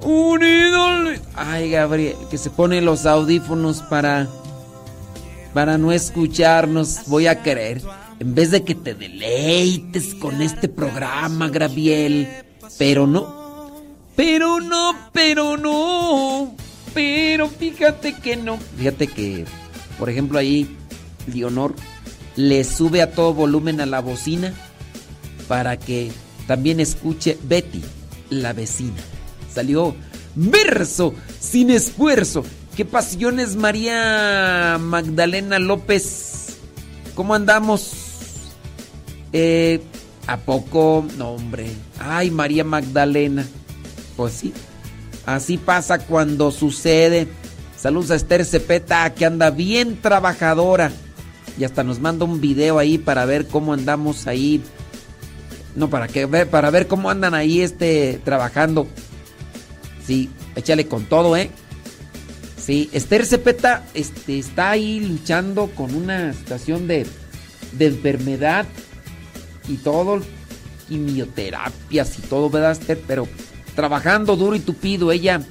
Un ídolo. Ay, Gabriel, que se pone los audífonos para. para no escucharnos. Voy a querer. En vez de que te deleites con este programa, Graviel. Pero no. Pero no, pero no. Pero fíjate que no. Fíjate que, por ejemplo, ahí Leonor le sube a todo volumen a la bocina para que también escuche Betty, la vecina. Salió verso sin esfuerzo. ¿Qué pasiones, María Magdalena López? ¿Cómo andamos? Eh, ¿A poco? No, hombre. Ay, María Magdalena. Pues sí. Así pasa cuando sucede. Saludos a Esther Cepeta, que anda bien trabajadora. Y hasta nos manda un video ahí para ver cómo andamos ahí. No, para que para ver cómo andan ahí este trabajando. Sí, échale con todo, ¿eh? Sí, Esther Cepeta este, está ahí luchando con una situación de, de enfermedad y todo, quimioterapias y todo, ¿verdad, Esther? Pero trabajando duro y tupido, ella,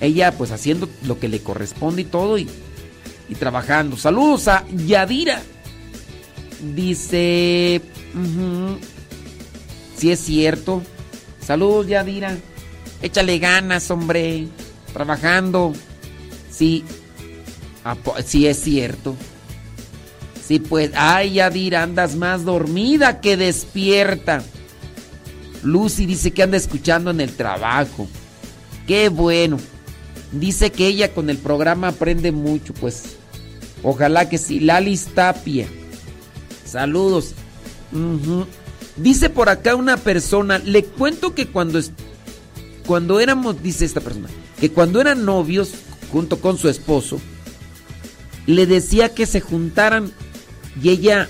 ella pues haciendo lo que le corresponde y todo y, y trabajando. Saludos a Yadira. Dice, si es cierto. Saludos Yadira. Échale ganas, hombre. Trabajando. Sí. Sí es cierto. Sí, pues, ay, Yadira, andas más dormida que despierta. Lucy dice que anda escuchando en el trabajo. Qué bueno. Dice que ella con el programa aprende mucho, pues. Ojalá que sí. Lalis Tapia. Saludos. Dice por acá una persona, le cuento que cuando, cuando éramos, dice esta persona, que cuando eran novios, junto con su esposo, le decía que se juntaran y ella,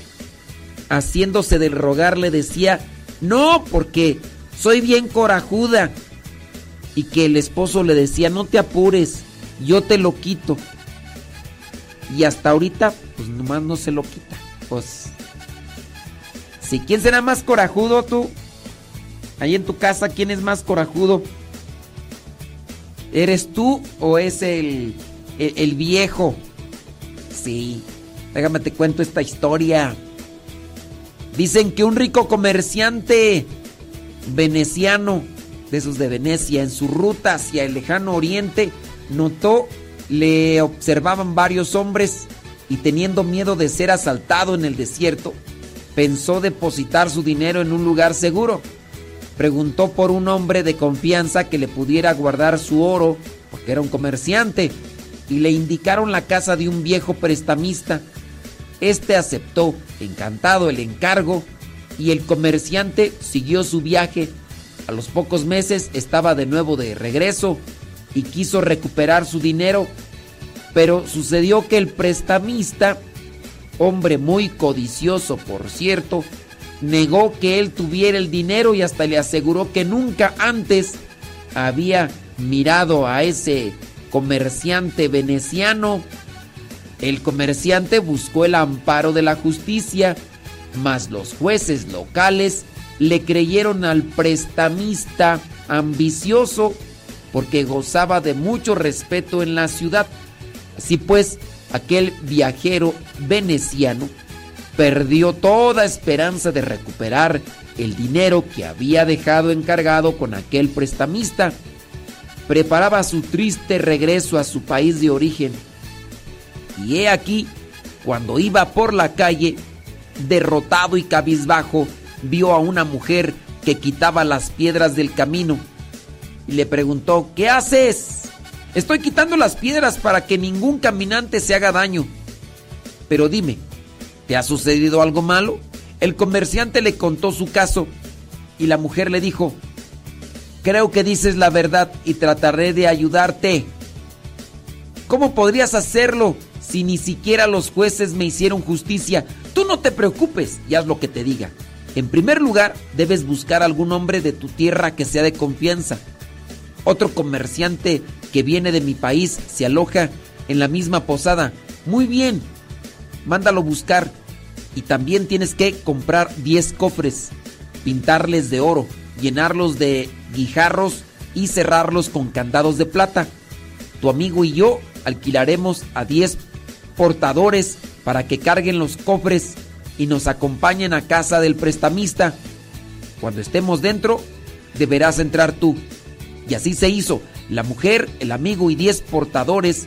haciéndose del rogar, le decía, no, porque soy bien corajuda. Y que el esposo le decía, no te apures, yo te lo quito. Y hasta ahorita, pues nomás no se lo quita. Pues, si quién será más corajudo tú, ahí en tu casa, ¿quién es más corajudo? ¿Eres tú o es el, el, el viejo? Sí, déjame te cuento esta historia. Dicen que un rico comerciante veneciano, de de Venecia, en su ruta hacia el lejano oriente, notó, le observaban varios hombres y teniendo miedo de ser asaltado en el desierto, pensó depositar su dinero en un lugar seguro. Preguntó por un hombre de confianza que le pudiera guardar su oro, porque era un comerciante, y le indicaron la casa de un viejo prestamista. Este aceptó, encantado, el encargo y el comerciante siguió su viaje. A los pocos meses estaba de nuevo de regreso y quiso recuperar su dinero, pero sucedió que el prestamista, hombre muy codicioso por cierto, negó que él tuviera el dinero y hasta le aseguró que nunca antes había mirado a ese comerciante veneciano. El comerciante buscó el amparo de la justicia, mas los jueces locales le creyeron al prestamista ambicioso porque gozaba de mucho respeto en la ciudad. Así pues, aquel viajero veneciano perdió toda esperanza de recuperar el dinero que había dejado encargado con aquel prestamista. Preparaba su triste regreso a su país de origen. Y he aquí, cuando iba por la calle, derrotado y cabizbajo, vio a una mujer que quitaba las piedras del camino y le preguntó, ¿qué haces? Estoy quitando las piedras para que ningún caminante se haga daño. Pero dime, ¿te ha sucedido algo malo? El comerciante le contó su caso y la mujer le dijo, creo que dices la verdad y trataré de ayudarte. ¿Cómo podrías hacerlo si ni siquiera los jueces me hicieron justicia? Tú no te preocupes y haz lo que te diga. En primer lugar, debes buscar algún hombre de tu tierra que sea de confianza. Otro comerciante que viene de mi país se aloja en la misma posada. Muy bien, mándalo buscar. Y también tienes que comprar 10 cofres, pintarles de oro, llenarlos de guijarros y cerrarlos con candados de plata. Tu amigo y yo alquilaremos a 10 portadores para que carguen los cofres y nos acompañen a casa del prestamista. Cuando estemos dentro, deberás entrar tú. Y así se hizo. La mujer, el amigo y 10 portadores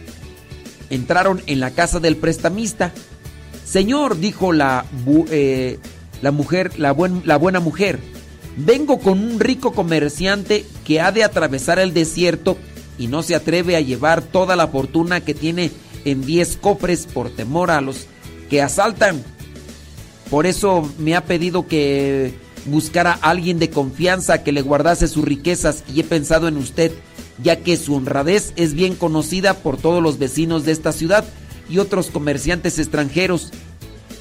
entraron en la casa del prestamista. Señor, dijo la, eh, la mujer, la, buen, la buena mujer, vengo con un rico comerciante que ha de atravesar el desierto y no se atreve a llevar toda la fortuna que tiene en 10 cofres por temor a los que asaltan. Por eso me ha pedido que buscara a alguien de confianza que le guardase sus riquezas y he pensado en usted, ya que su honradez es bien conocida por todos los vecinos de esta ciudad y otros comerciantes extranjeros.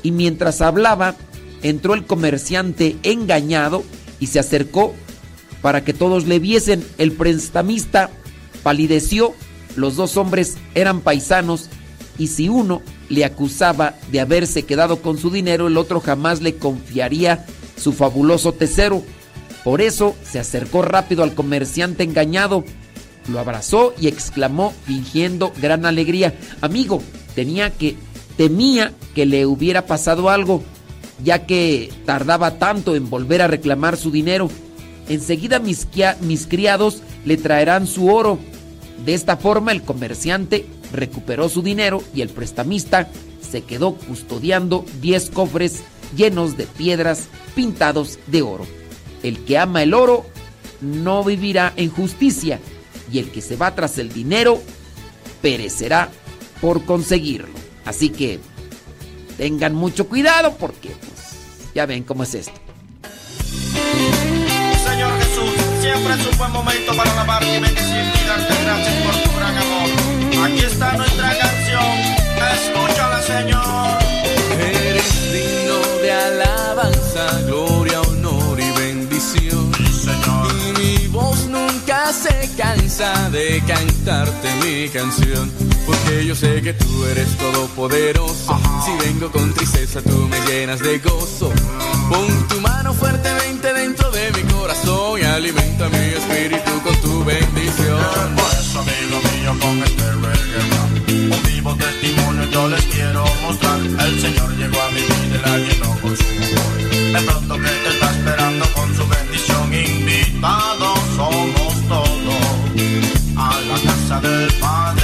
Y mientras hablaba, entró el comerciante engañado y se acercó para que todos le viesen. El prestamista palideció, los dos hombres eran paisanos y si uno le acusaba de haberse quedado con su dinero, el otro jamás le confiaría su fabuloso tesoro. Por eso se acercó rápido al comerciante engañado, lo abrazó y exclamó fingiendo gran alegría, amigo, tenía que temía que le hubiera pasado algo, ya que tardaba tanto en volver a reclamar su dinero. Enseguida mis, mis criados le traerán su oro. De esta forma el comerciante recuperó su dinero y el prestamista se quedó custodiando 10 cofres llenos de piedras pintados de oro. El que ama el oro no vivirá en justicia y el que se va tras el dinero perecerá por conseguirlo. Así que tengan mucho cuidado porque pues, ya ven cómo es esto. Señor Jesús, siempre es un buen momento para alabarte y bendecirte y darte gracias por tu. Aquí está nuestra canción, escúchala Señor. Eres digno de alabanza, gloria, honor y bendición. Y mi voz nunca se cansa de cantarte mi canción. Porque yo sé que tú eres todopoderoso. Si vengo con tristeza, tú me llenas de gozo. Pon tu mano fuertemente dentro de mi corazón y alimenta mi espíritu con tu bendición. Por eso, amigo mío, con este vivo testimonio yo les quiero mostrar. El Señor llegó a mi vida y la llenó con su amor. De pronto que te está esperando con su bendición. Invitados somos todos a la casa del Padre,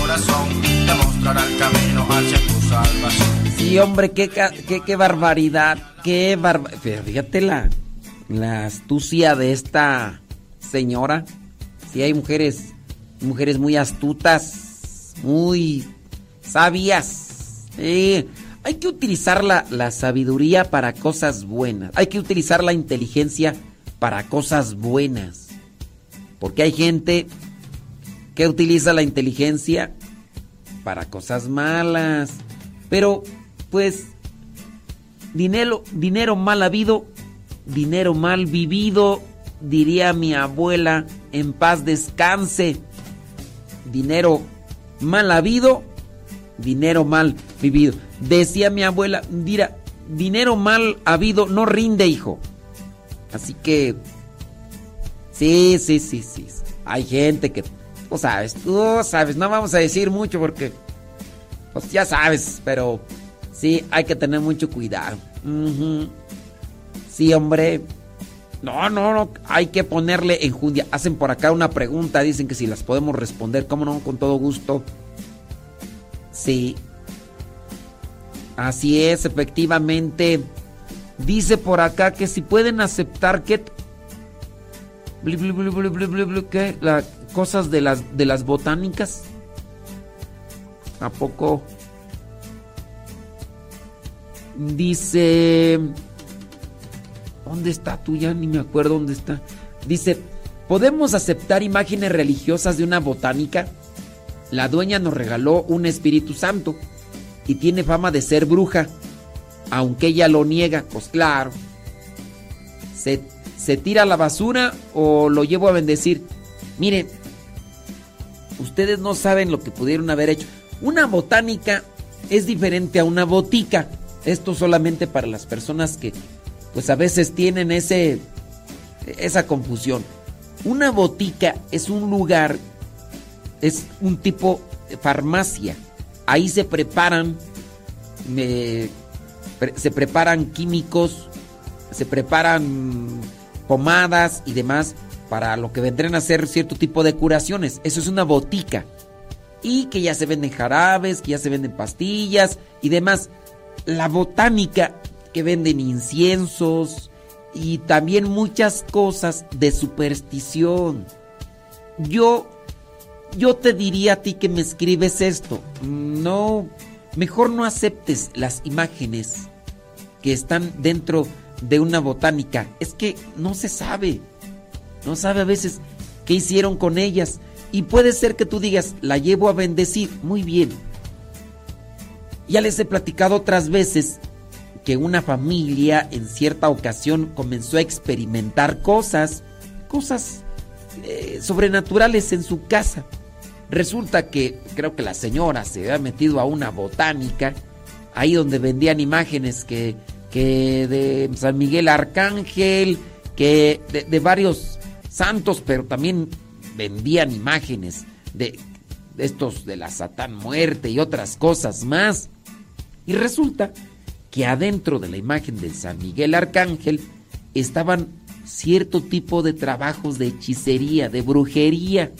corazón. Te mostrará el camino hacia tu salvación. Sí, hombre, qué, qué, qué barbaridad, qué barbaridad. Fíjate la, la astucia de esta señora. Sí, hay mujeres, mujeres muy astutas, muy sabias. Hay que utilizar la, la sabiduría para cosas buenas. Hay que utilizar la inteligencia para cosas buenas. Porque hay gente que utiliza la inteligencia para cosas malas. Pero, pues, dinero, dinero mal habido, dinero mal vivido, diría mi abuela, en paz descanse. Dinero mal habido, dinero mal vivido. Decía mi abuela, mira, dinero mal habido no rinde, hijo. Así que, sí, sí, sí, sí. Hay gente que, tú sabes, tú sabes, no vamos a decir mucho porque, pues ya sabes, pero sí, hay que tener mucho cuidado. Sí, hombre. No, no, no, hay que ponerle enjundia. Hacen por acá una pregunta, dicen que si las podemos responder, ¿cómo no? Con todo gusto. Sí. Así es, efectivamente. Dice por acá que si pueden aceptar que... Las cosas de las, de las botánicas. ¿A poco? Dice... ¿Dónde está tú? Ya ni me acuerdo dónde está. Dice, ¿podemos aceptar imágenes religiosas de una botánica? La dueña nos regaló un Espíritu Santo y tiene fama de ser bruja, aunque ella lo niega, pues claro. ¿Se, se tira la basura o lo llevo a bendecir? Miren, ustedes no saben lo que pudieron haber hecho. Una botánica es diferente a una botica. Esto solamente para las personas que pues a veces tienen ese esa confusión. Una botica es un lugar es un tipo de farmacia. Ahí se preparan eh, se preparan químicos, se preparan pomadas y demás para lo que vendrán a ser cierto tipo de curaciones. Eso es una botica. Y que ya se venden jarabes, que ya se venden pastillas y demás. La botánica que venden inciensos y también muchas cosas de superstición. Yo yo te diría a ti que me escribes esto. No, mejor no aceptes las imágenes que están dentro de una botánica. Es que no se sabe. No sabe a veces qué hicieron con ellas. Y puede ser que tú digas, la llevo a bendecir. Muy bien. Ya les he platicado otras veces que una familia en cierta ocasión comenzó a experimentar cosas, cosas eh, sobrenaturales en su casa. Resulta que creo que la señora se había metido a una botánica, ahí donde vendían imágenes que, que de San Miguel Arcángel, que de, de varios santos, pero también vendían imágenes de, estos de la Satán muerte y otras cosas más. Y resulta que adentro de la imagen de San Miguel Arcángel estaban cierto tipo de trabajos de hechicería, de brujería.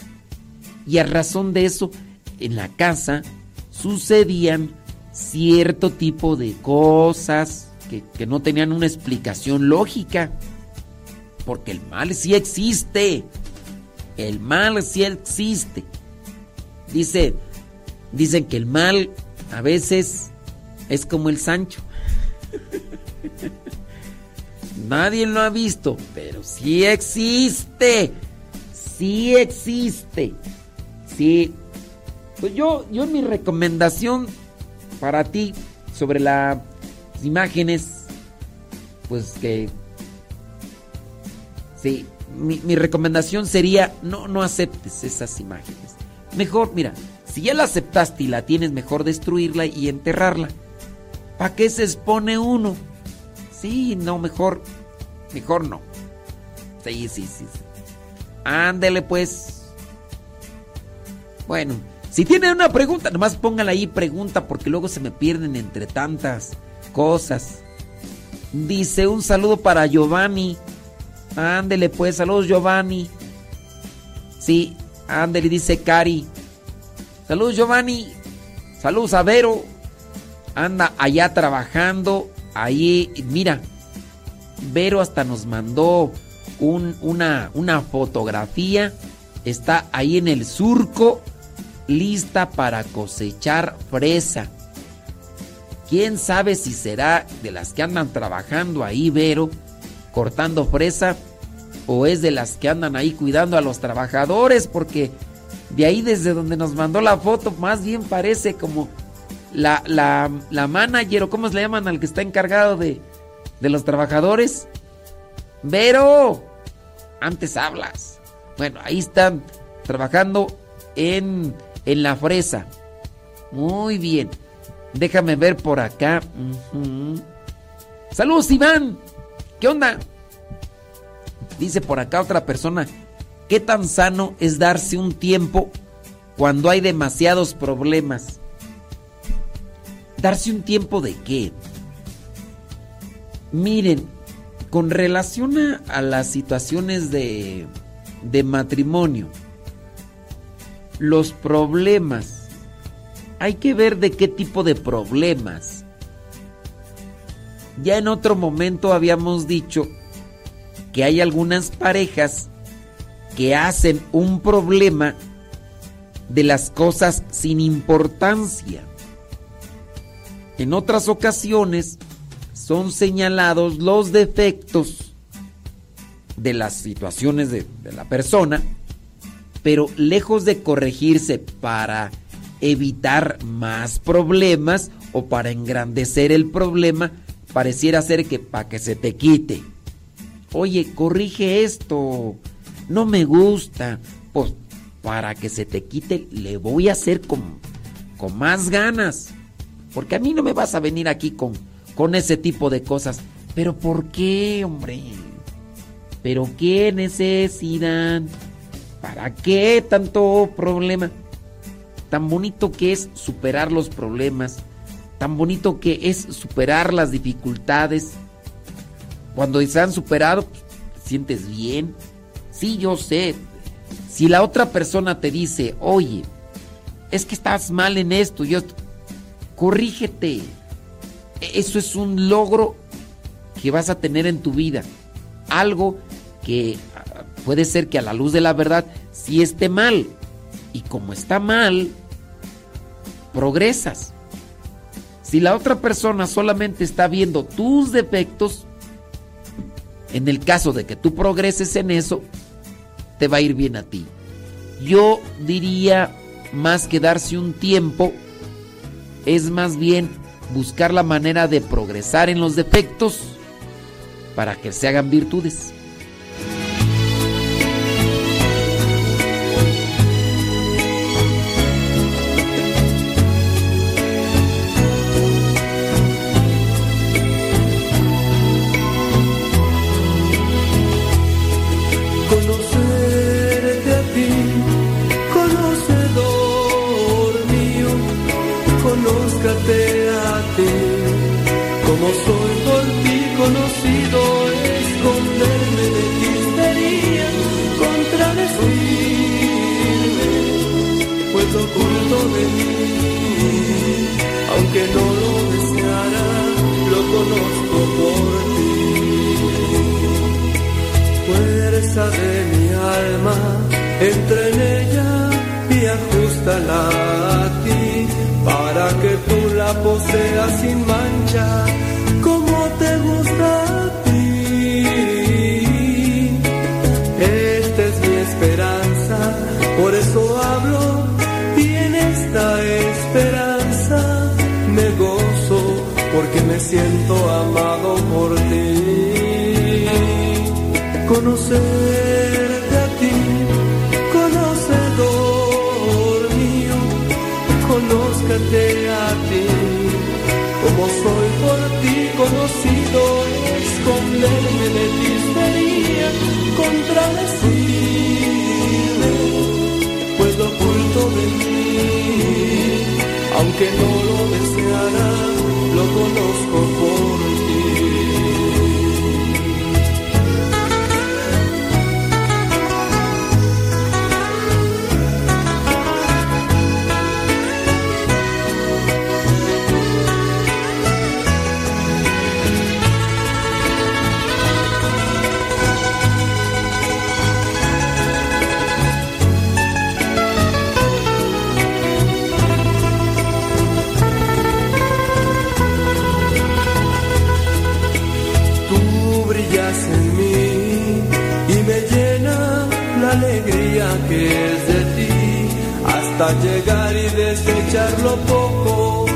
Y a razón de eso, en la casa sucedían cierto tipo de cosas que, que no tenían una explicación lógica. Porque el mal sí existe. El mal sí existe. Dice, dicen que el mal a veces es como el Sancho. [LAUGHS] Nadie lo ha visto, pero sí existe. Sí existe. Sí. Pues yo, yo mi recomendación para ti sobre las imágenes, pues que... Mi, recomendación sería no, no aceptes esas imágenes. Mejor, mira, Si ya la aceptaste y la tienes, mejor destruirla y enterrarla. ¿Para qué se expone uno? Sí, no, mejor, mejor no. Sí, sí, sí. sí. Ándele pues. Bueno, si tienen una pregunta, nomás póngala ahí pregunta porque luego se me pierden entre tantas cosas. Dice un saludo para Giovanni. Ándele pues, saludos Giovanni. Sí, ándele, dice Cari. Saludos Giovanni. Saludos a Vero. Anda allá trabajando. Ahí, mira. Vero hasta nos mandó un- una, una fotografía. Está ahí en el surco, lista para cosechar fresa. Quién sabe si será de las que andan trabajando ahí, Vero, cortando fresa, o es de las que andan ahí cuidando a los trabajadores, porque de ahí desde donde nos mandó la foto, más bien parece como la, la, la manager, o cómo se le llaman al que está encargado de, de los trabajadores. Vero, antes hablas. Bueno, ahí están trabajando en, en la fresa. Muy bien. Déjame ver por acá. Ujú. Saludos, Iván. ¿Qué onda? Dice por acá otra persona. ¿Qué tan sano es darse un tiempo cuando hay demasiados problemas? ¿Darse un tiempo de qué? Miren, con relación a, a las situaciones de, de matrimonio, los problemas, hay que ver de qué tipo de problemas. Ya en otro momento habíamos dicho que hay algunas parejas que hacen un problema de las cosas sin importancia. En otras ocasiones son señalados los defectos de las situaciones de, la persona, pero lejos de corregirse para evitar más problemas o para engrandecer el problema, pareciera ser que para que se te quite. Oye, corrige esto, no me gusta. Pues para que se te quite, le voy a hacer con, con más ganas. Porque a mí no me vas a venir aquí con, con ese tipo de cosas. Pero ¿por qué, hombre? ¿Pero qué necesidad? ¿Para qué tanto problema? Tan bonito que es superar los problemas. Tan bonito que es superar las dificultades. Cuando se han superado, pues, te sientes bien. Sí, yo sé. Si la otra persona te dice, oye, es que estás mal en esto, yo corrígete. E- Eso es un logro que vas a tener en tu vida. Algo que ah, puede ser que a la luz de la verdad sí esté mal. Y como está mal, progresas. Si la otra persona solamente está viendo tus defectos, en el caso de que tú progreses en eso, te va a ir bien a ti. Yo diría más que darse un tiempo, es más bien buscar la manera de progresar en los defectos para que se hagan virtudes. No lo deseara, lo conozco por ti. Fuerza de mi alma, entra en ella y ajustala a ti, para que tú la poseas sin mancha, siento amado por ti conocerte a ti, conocedor mío, ti. Como soy por ti conocido, esconderme de ti sería contradecirme, que es de ti, hasta llegar y desechar lo poco.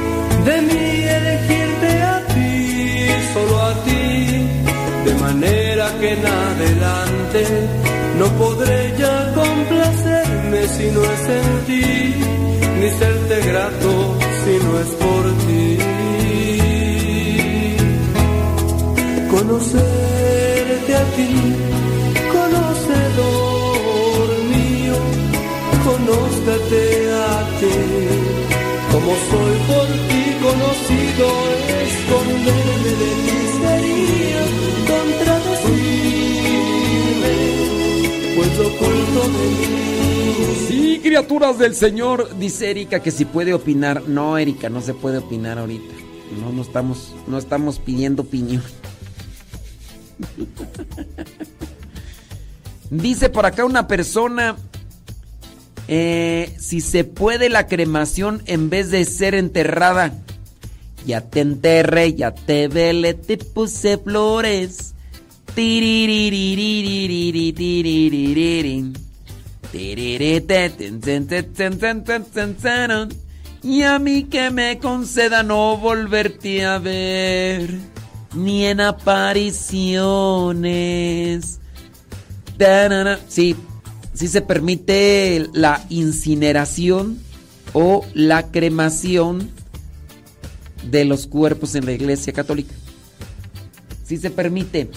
De mí, elegirte a ti, solo a ti, de manera que en adelante no podré ya complacerme si no es en ti, ni serte grato si no es por Sí, criaturas del Señor, dice Erika que si puede opinar. No, Erika, no se puede opinar ahorita. No, no estamos, no estamos pidiendo opinión. [LAUGHS] Dice por acá una persona, eh, si se puede la cremación en vez de ser enterrada. Ya te enterré, ya te vele, te puse flores. Y a mí que me conceda no volverte a ver, ni en apariciones. Sí, sí se permite la incineración o la cremación de los cuerpos en la iglesia católica. Sí se permite.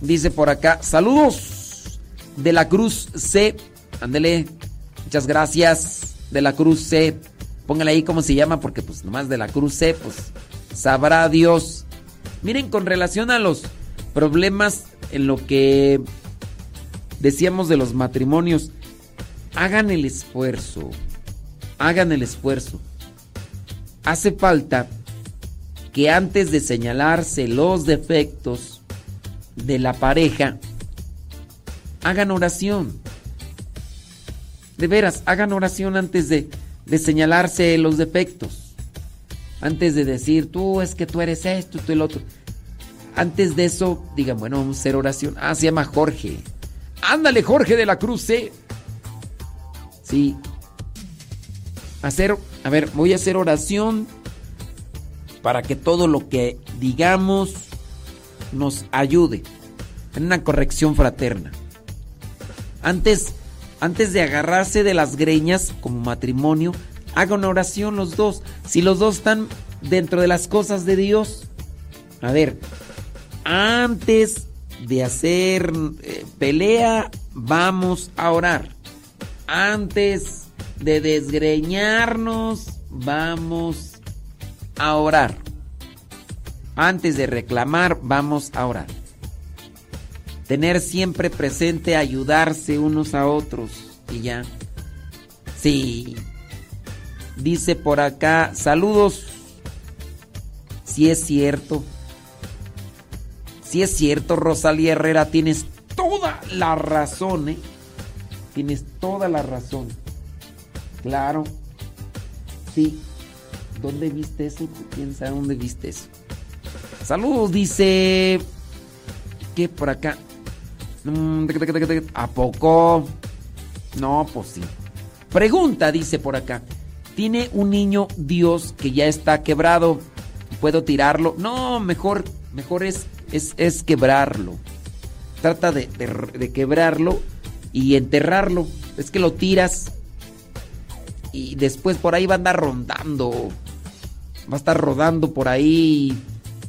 Dice por acá, saludos de la Cruz C. Ándele, muchas gracias de la Cruz C. Póngale ahí cómo se llama porque pues nomás de la Cruz C, pues sabrá Dios. Miren, con relación a los problemas en lo que decíamos de los matrimonios, hagan el esfuerzo, hagan el esfuerzo. Hace falta que antes de señalarse los defectos de la pareja, hagan oración. De veras, hagan oración antes de, de señalarse los defectos. Antes de decir, tú es que tú eres esto, tú el otro. Antes de eso, digan, bueno, vamos a hacer oración. Ah, se llama Jorge. Ándale, Jorge de la Cruz, ¿eh? Sí. Hacer, a ver, voy a hacer oración para que todo lo que digamos nos ayude en una corrección fraterna. Antes, antes de agarrarse de las greñas como matrimonio, hagan oración los dos. Si los dos están dentro de las cosas de Dios, a ver, antes de hacer eh, pelea, vamos a orar. Antes de desgreñarnos, vamos a orar. Antes de reclamar, vamos a orar. Tener siempre presente ayudarse unos a otros. Y ya. Sí. Dice por acá, saludos. Si es cierto. Si es cierto, Rosalía Herrera, tienes toda la razón, ¿eh? Tienes toda la razón. Claro. Sí. ¿Dónde viste eso? ¿Quién sabe dónde viste eso? Saludos, dice. ¿Qué por acá? Mm, ¿A poco? No, pues sí. Pregunta, dice por acá. ¿Tiene un niño Dios que ya está quebrado? ¿Puedo tirarlo? No, mejor, mejor es, es, es quebrarlo. Trata de, de- quebrarlo y enterrarlo. Es que lo tiras. y después por ahí va a andar rondando. Va a estar rodando por ahí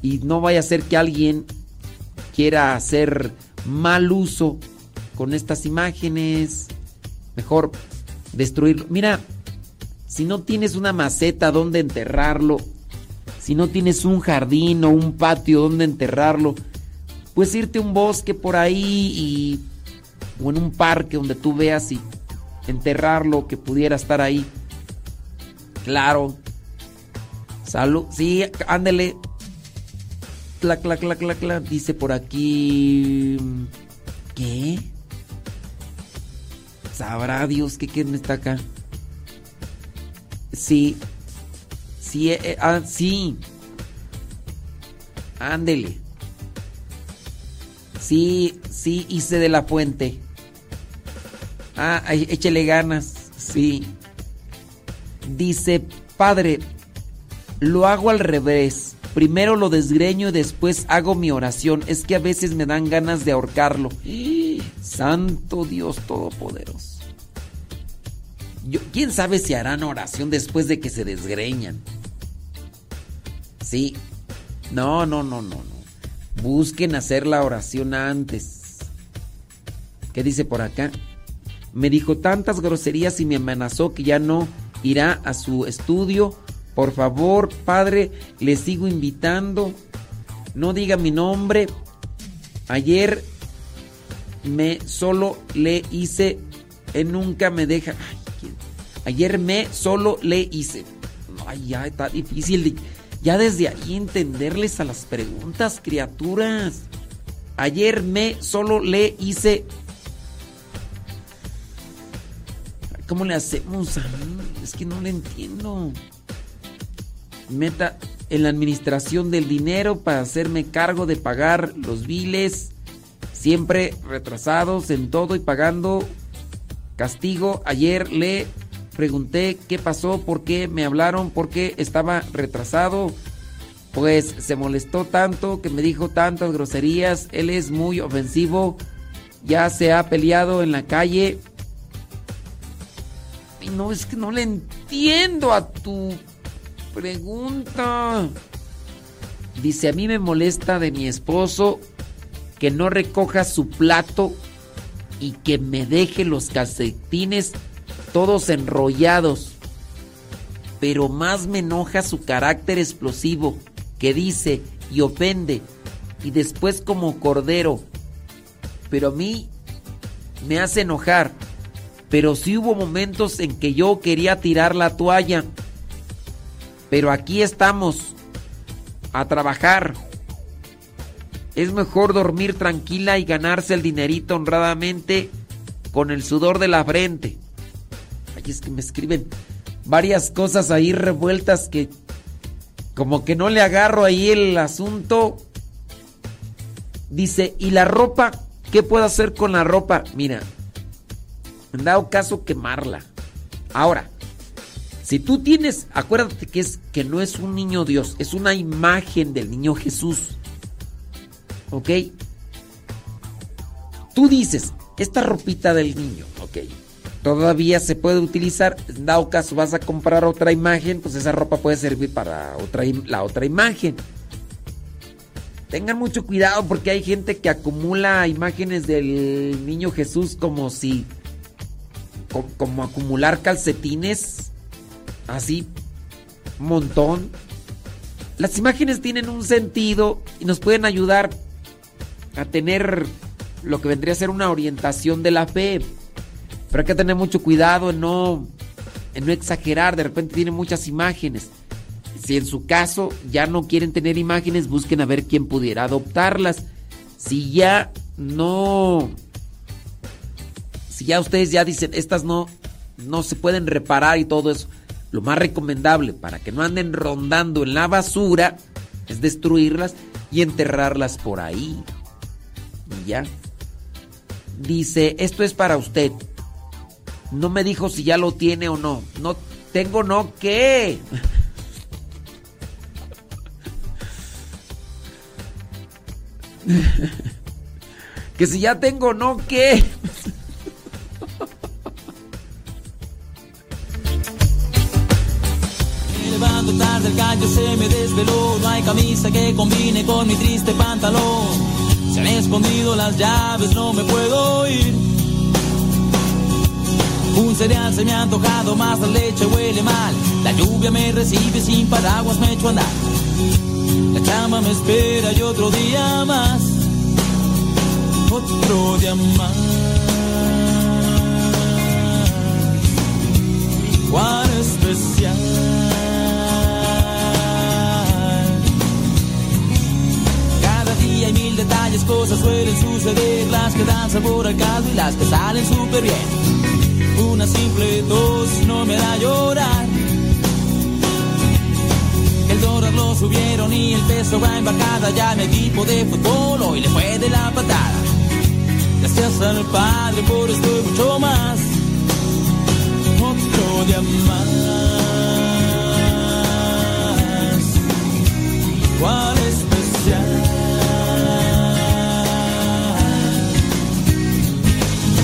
y, y no vaya a ser que alguien quiera hacer mal uso con estas imágenes. Mejor destruirlo. Mira, si no tienes una maceta donde enterrarlo, si no tienes un jardín o un patio donde enterrarlo, pues irte a un bosque por ahí y o en un parque donde tú veas y enterrarlo que pudiera estar ahí. Claro. Salud. Sí, ándele. Clac, clac, clac, clac, clac. Dice por aquí. ¿Qué? Sabrá Dios que quién está acá. Sí. Sí, eh, eh, ah, sí. Ándele. Sí, sí, hice de la fuente. Ah, échele ganas. Sí. Dice, padre, lo hago al revés. Primero lo desgreño y después hago mi oración. Es que a veces me dan ganas de ahorcarlo. [GASPS] Santo Dios Todopoderoso. ¿Quién sabe si harán oración después de que se desgreñan? Sí. No, no, no, no, no. Busquen hacer la oración antes. ¿Qué dice por acá? Me dijo tantas groserías y me amenazó que ya no irá a su estudio. Por favor, padre, le sigo invitando. No diga mi nombre. Ayer me solo le hice. Él nunca me deja. Ayer me solo le hice. Ay, ya está difícil. de- ya desde ahí entenderles a las preguntas, criaturas. Ayer me solo le hice. ¿Cómo le hacemos? Ay, Es que no le entiendo. Meta en la administración del dinero para hacerme cargo de pagar los biles. Siempre retrasados en todo y pagando castigo. Ayer le pregunté qué pasó, por qué me hablaron, por qué estaba retrasado. Pues se molestó tanto que me dijo tantas groserías. Él es muy ofensivo. Ya se ha peleado en la calle. Y no, es que no le entiendo a tu pregunta. Dice, a mí me molesta de mi esposo que no recoja su plato y que me deje los calcetines todos enrollados. Pero más me enoja su carácter explosivo que dice y ofende y después como cordero. Pero a mí me hace enojar. Pero sí hubo momentos en que yo quería tirar la toalla. Pero aquí estamos a trabajar. Es mejor dormir tranquila y ganarse el dinerito honradamente con el sudor de la frente. Ay, es que me escriben varias cosas ahí revueltas que como que no le agarro ahí el asunto. Dice, ¿y la ropa? ¿Qué puedo hacer con la ropa? Mira, en dado caso quemarla. Ahora, si tú tienes, acuérdate que es que no es un niño Dios, es una imagen del niño Jesús. ¿Ok? Tú dices, esta ropita del niño, ok. Todavía se puede utilizar. En dado caso vas a comprar otra imagen, pues esa ropa puede servir para otra, la otra imagen. Tengan mucho cuidado porque hay gente que acumula imágenes del niño Jesús como si. co- como acumular calcetines. Así. Un montón. Las imágenes tienen un sentido y nos pueden ayudar a tener lo que vendría a ser una orientación de la fe. Pero hay que tener mucho cuidado en no, en no exagerar. De repente tienen muchas imágenes. Si en su caso ya no quieren tener imágenes, busquen a ver quién pudiera adoptarlas. Si ya no. Si ya ustedes ya dicen, estas no, no se pueden reparar y todo eso. Lo más recomendable para que no anden rondando en la basura es destruirlas y enterrarlas por ahí. Y ya. Dice, esto es para usted. No me dijo si ya lo tiene o no. No tengo no qué. [LAUGHS] que si ya tengo no qué. Llegando tarde el gallo se me desveló, no hay camisa que combine con mi triste pantalón. Se han escondido las llaves, no me puedo ir. Un cereal se me ha antojado, más la leche huele mal. La lluvia me recibe sin paraguas, me echo a andar. La chama me espera y otro día más. Otro día más. Cuán especial. Cada día hay mil detalles, cosas suelen suceder, las que dan sabor al caldo y las que salen súper bien. Una simple tos no me hará llorar. El dólar lo subieron y el peso va embajada. Ya mi equipo de fútbol hoy le fue de la patada. Gracias al Padre por esto y mucho más. Otro día más. ¿Cuál especial?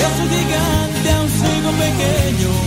que soy gigante, aún sigo pequeño.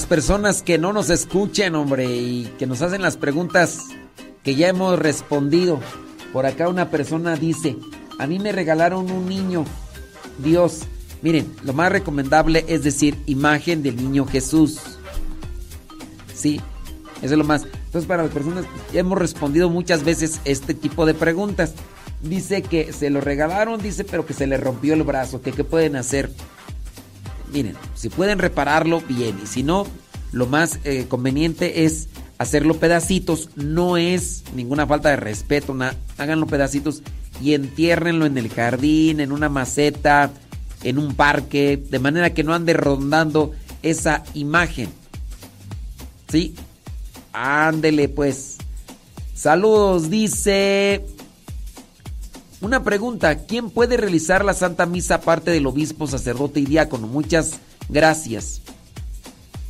Las personas que no nos escuchen, hombre, y que nos hacen las preguntas que ya hemos respondido. Por acá una persona dice, a mí me regalaron un niño, Dios. Miren, lo más recomendable es decir imagen del niño Jesús. Sí, eso es lo más. Entonces para las personas, ya hemos respondido muchas veces este tipo de preguntas. Dice que se lo regalaron, dice, pero que se le rompió el brazo, que qué pueden hacer. Miren, si pueden repararlo, bien. Y si no, lo más eh, conveniente es hacerlo pedacitos. No es ninguna falta de respeto. na- háganlo pedacitos y entiérrenlo en el jardín, en una maceta, en un parque, de manera que no ande rondando esa imagen. ¿Sí? Ándele pues. Saludos, dice. Una pregunta, ¿quién puede realizar la Santa Misa aparte del obispo, sacerdote y diácono? Muchas gracias.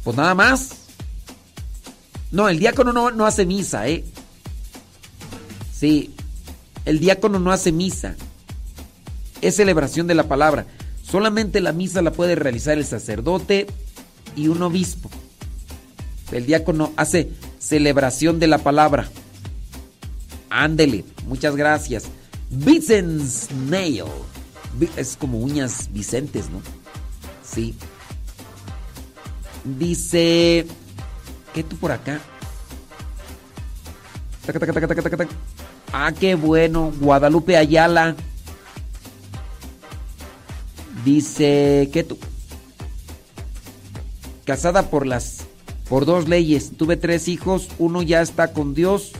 Pues nada más. No, el diácono no, no hace misa, ¿eh? Sí, el diácono no hace misa. Es celebración de la palabra. Solamente la misa la puede realizar el sacerdote y un obispo. El diácono hace celebración de la palabra. Ándele, muchas gracias. Vicens Nail. Es como uñas Vicentes, ¿no? Sí. Dice. ¿Qué tú por acá? Ah, qué bueno. Guadalupe Ayala. Dice. ¿Qué tú? Casada por las. Por dos leyes. Tuve tres hijos. Uno ya está con Dios.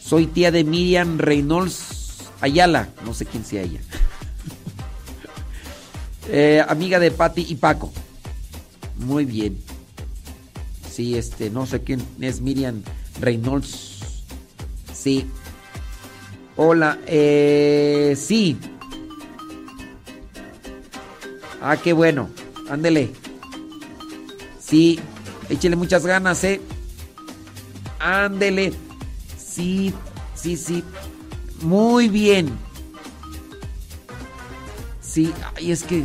Soy tía de Miriam Reynolds Ayala. No sé quién sea ella. Eh, amiga de Patty y Paco. Muy bien. Sí, este, no sé quién es Miriam Reynolds. Sí. Hola, eh, sí. Ah, qué bueno. Ándele. Sí, échele muchas ganas, ¿eh? Ándele. Sí, sí, sí. Muy bien. Sí, ay, es que.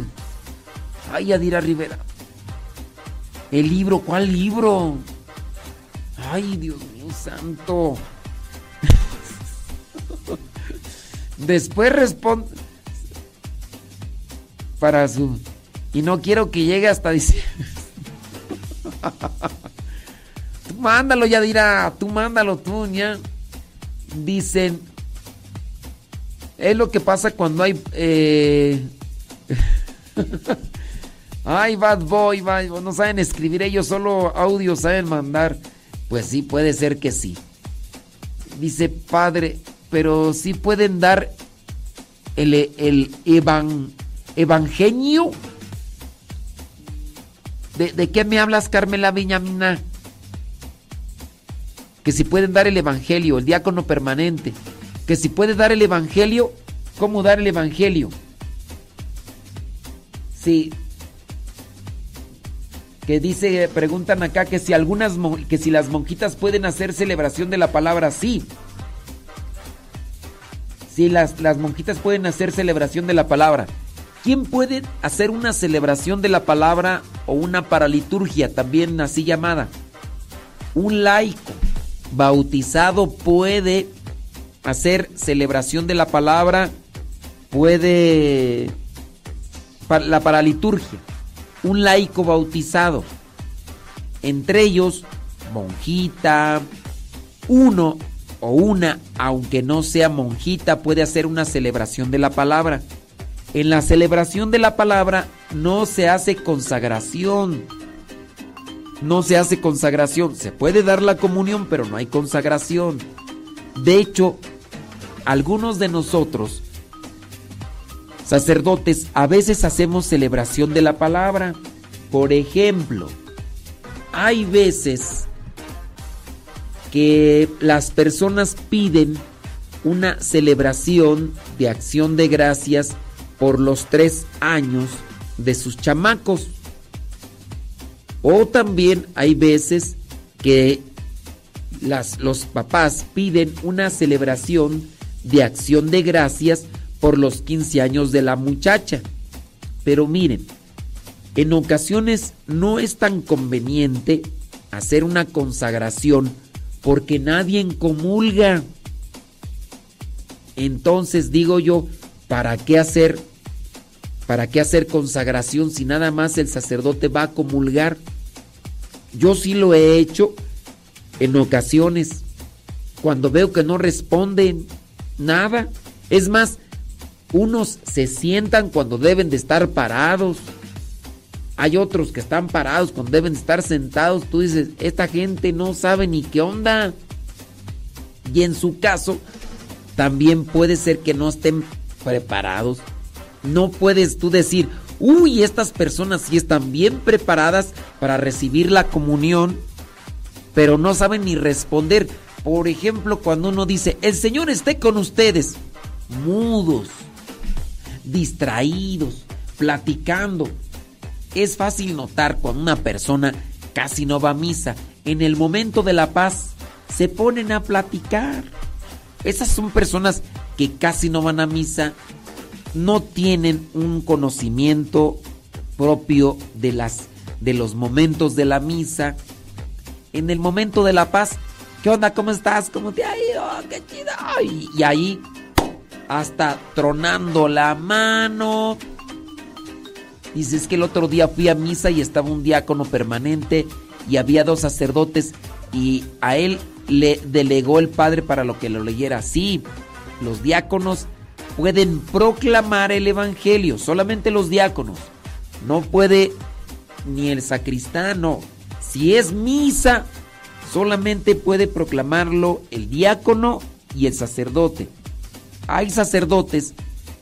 Ay, Adira Rivera. El libro, ¿cuál libro? Ay, Dios mío santo. [LAUGHS] Después responde. Para su. Y no quiero que llegue hasta dice. [LAUGHS] tú mándalo, Yadira. Tú mándalo, tú, ya. Dicen. Es lo que pasa cuando hay. Eh... [LAUGHS] Ay, bad boy, bad boy, no saben escribir ellos, solo audio saben mandar. Pues sí, puede ser que sí. Dice, padre, pero sí pueden dar el, el evangelio. ¿De, ¿De, qué me hablas, Carmela Viñamina? Que si pueden dar el evangelio, el diácono permanente. Que si puede dar el evangelio, ¿cómo dar el evangelio? Sí, que dice, preguntan acá que si algunas que si las monjitas pueden hacer celebración de la palabra, sí. Sí, las, las monjitas pueden hacer celebración de la palabra. ¿Quién puede hacer una celebración de la palabra o una paraliturgia, también así llamada? Un laico bautizado puede hacer celebración de la palabra, puede la paraliturgia un laico bautizado. Entre ellos, monjita, uno o una, aunque no sea monjita, puede hacer una celebración de la palabra. En la celebración de la palabra no se hace consagración. No se hace consagración. Se puede dar la comunión, pero no hay consagración. De hecho, algunos de nosotros Sacerdotes, a veces hacemos celebración de la palabra. Por ejemplo, hay veces que las personas piden una celebración de acción de gracias por los tres años de sus chamacos. O también hay veces que los papás piden una celebración de acción de gracias por los 15 años de la muchacha. Pero miren, en ocasiones no es tan conveniente hacer una consagración porque nadie comulga. Entonces digo yo, ¿para qué hacer para qué hacer consagración si nada más el sacerdote va a comulgar? Yo sí lo he hecho en ocasiones cuando veo que no responden nada. Es más, unos se sientan cuando deben de estar parados. Hay otros que están parados cuando deben de estar sentados. Tú dices, esta gente no sabe ni qué onda. Y en su caso, también puede ser que no estén preparados. No puedes tú decir, uy, estas personas sí están bien preparadas para recibir la comunión, pero no saben ni responder. Por ejemplo, cuando uno dice, el Señor esté con ustedes, mudos, distraídos, platicando. Es fácil notar cuando una persona casi no va a misa. En el momento de la paz se ponen a platicar. Esas son personas que casi no van a misa, no tienen un conocimiento propio de las de los momentos de la misa. En el momento de la paz, ¿qué onda? ¿Cómo estás? ¿Cómo te ha ido? ¡Qué chido! Y, ahí hasta tronando la mano. Dices que el otro día fui a misa y estaba un diácono permanente y había dos sacerdotes y a él le delegó el padre para lo que lo leyera. Sí, los diáconos pueden proclamar el evangelio, solamente los diáconos. No puede ni el sacristán, no. Si es misa, solamente puede proclamarlo el diácono y el sacerdote. Hay sacerdotes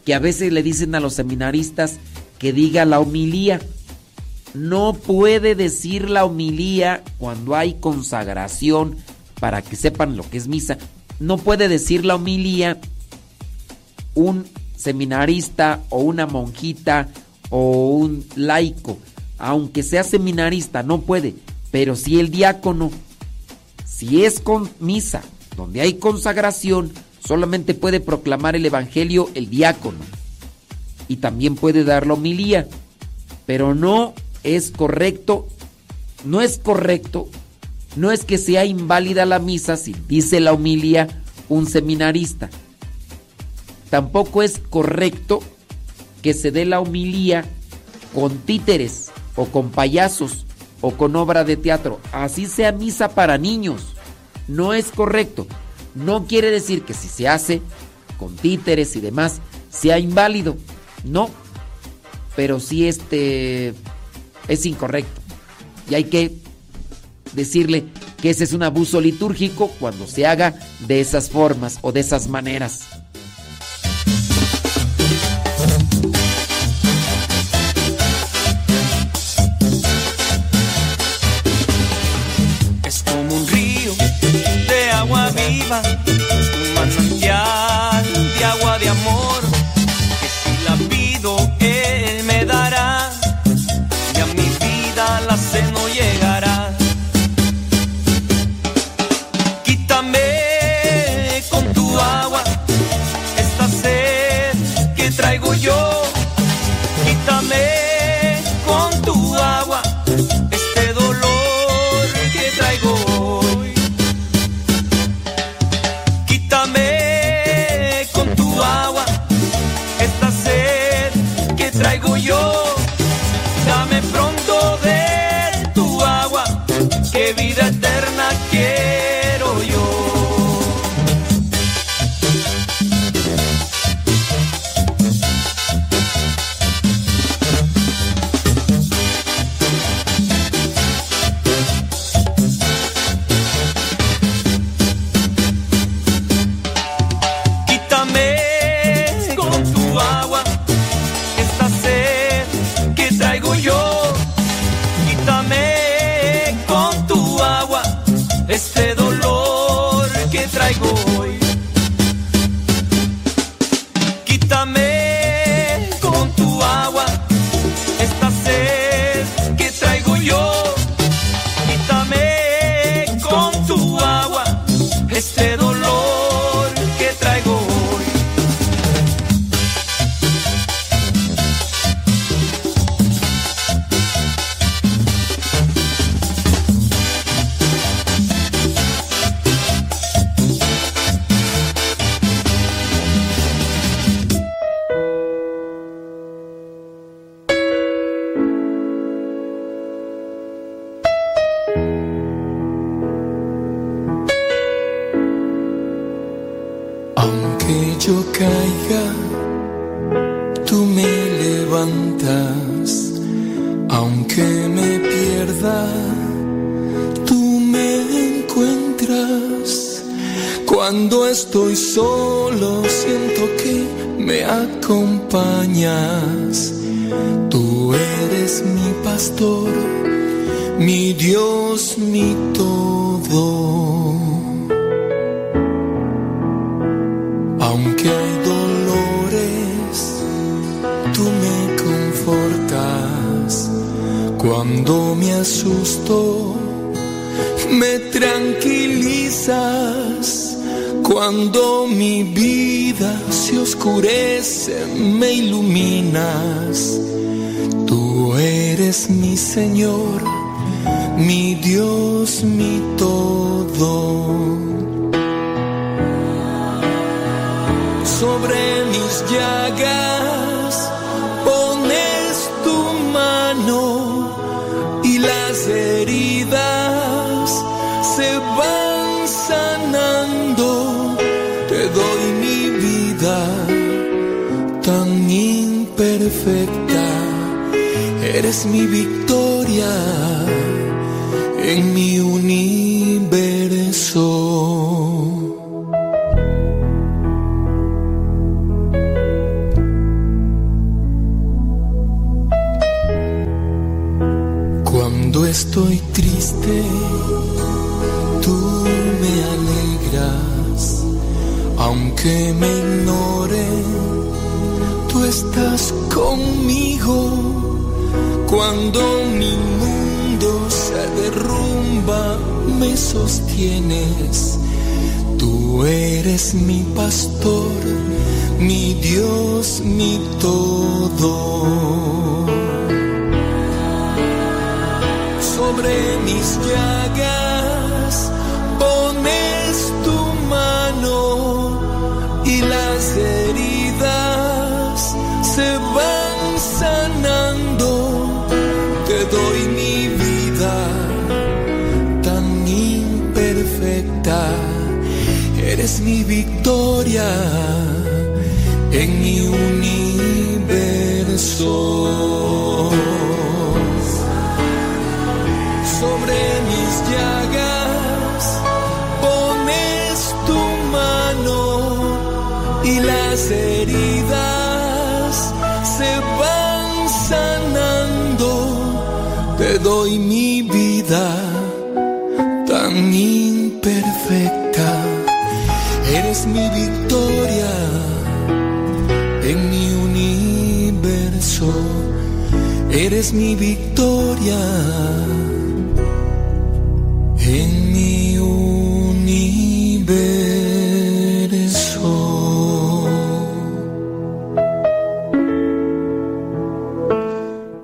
que a veces le dicen a los seminaristas que diga la homilía. No puede decir la homilía cuando hay consagración para que sepan lo que es misa. No puede decir la homilía un seminarista o una monjita o un laico. Aunque sea seminarista, no puede. Pero si el diácono, si es con misa, donde hay consagración, solamente puede proclamar el Evangelio el diácono. Y también puede dar la homilía. Pero no es correcto, no es correcto, no es que sea inválida la misa si dice la homilía un seminarista. Tampoco es correcto que se dé la homilía con títeres o con payasos o con obra de teatro. Así sea misa para niños. No es correcto. No quiere decir que si se hace con títeres y demás sea inválido. No. Pero sí este es incorrecto. Y hay que decirle que ese es un abuso litúrgico cuando se haga de esas formas o de esas maneras.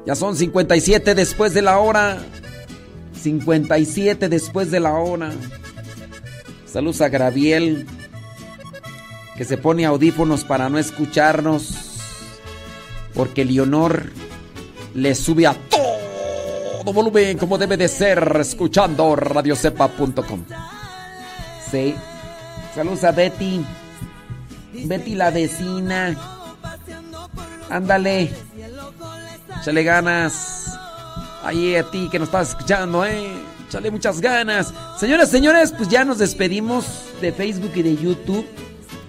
Ya son 57 después de la hora. 57 después de la hora. Saludos a Graviel, que se pone audífonos para no escucharnos, porque Leonor le sube a todo volumen como debe de ser, escuchando radiocepa.com. Sí. Saludos a Betty. Betty la vecina. Ándale. Échale ganas. Ahí a ti que nos estás escuchando, eh. Échale muchas ganas. Señoras, señores, pues ya nos despedimos de Facebook y de YouTube.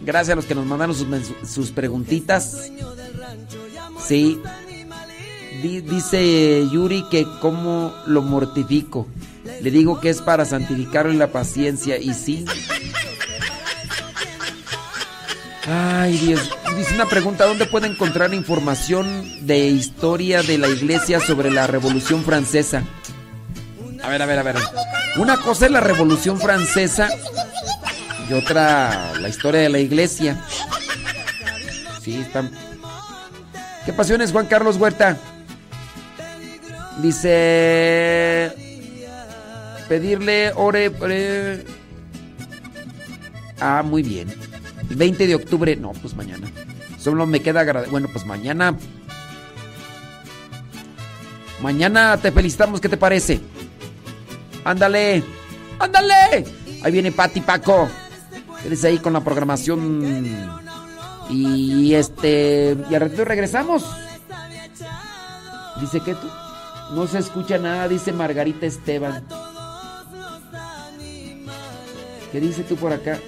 Gracias a los que nos mandaron sus, preguntitas. Sí. Di- dice Yuri que cómo lo mortifico. Le digo que es para santificarlo en la paciencia. Y sí. Ay, Dios. Dice una pregunta, ¿dónde puede encontrar información de historia de la iglesia sobre la Revolución Francesa? A ver, a ver, a ver. Una cosa es la Revolución Francesa y otra la historia de la iglesia. Sí, están... ¿Qué pasiones, Juan Carlos Huerta? Dice... Pedirle ore... ore- Ah, muy bien. El 20 de octubre, no, pues mañana. Solo me queda agrade- Bueno, pues mañana. Mañana te felicitamos, ¿qué te parece? Ándale, ándale. Ahí viene Pati Paco. Eres ahí con la programación. Y este. Y al ratito regresamos. Dice que tú. No se escucha nada, dice Margarita Esteban. ¿Qué dice tú por acá?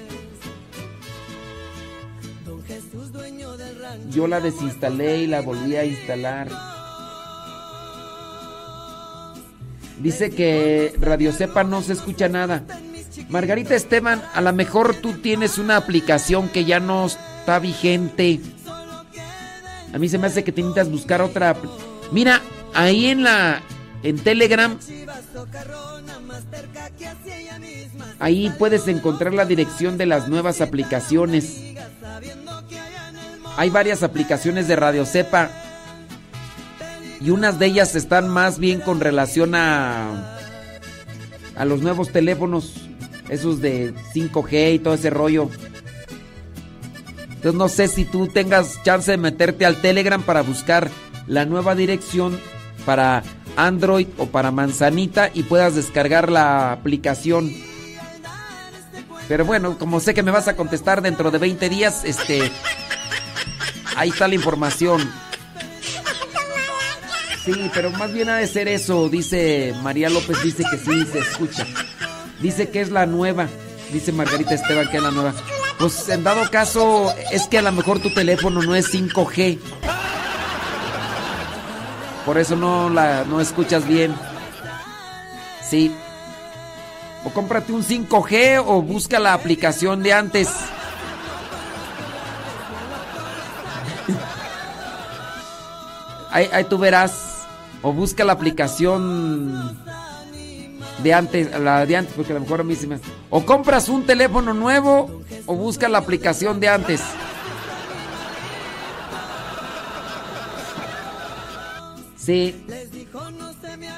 Yo la desinstalé y la volví a instalar. Dice que Radio Cepa no se escucha nada. Margarita Esteban, a lo mejor tú tienes una aplicación que ya no está vigente. A mí se me hace que te necesitas buscar otra. Mira, ahí en la. En Telegram. Ahí puedes encontrar la dirección de las nuevas aplicaciones. Hay varias aplicaciones de Radio Cepa. Y unas de ellas están más bien con relación a. a los nuevos teléfonos. Esos de 5G y todo ese rollo. Entonces no sé si tú tengas chance de meterte al Telegram para buscar la nueva dirección para Android o para Manzanita y puedas descargar la aplicación. Pero bueno, como sé que me vas a contestar dentro de 20 días, este ahí está la información. Sí, pero más bien ha de ser eso, dice María López, dice que sí se escucha. Dice que es la nueva, dice Margarita Esteban que es la nueva. Pues en dado caso, es que a lo mejor tu teléfono no es 5G. Por eso no la no escuchas bien. Sí. O cómprate un 5G o busca la aplicación de antes. Ahí, ahí tú verás. O busca la aplicación de antes, la de antes, porque a lo mejor a mí se me... O compras un teléfono nuevo o busca la aplicación de antes. Sí.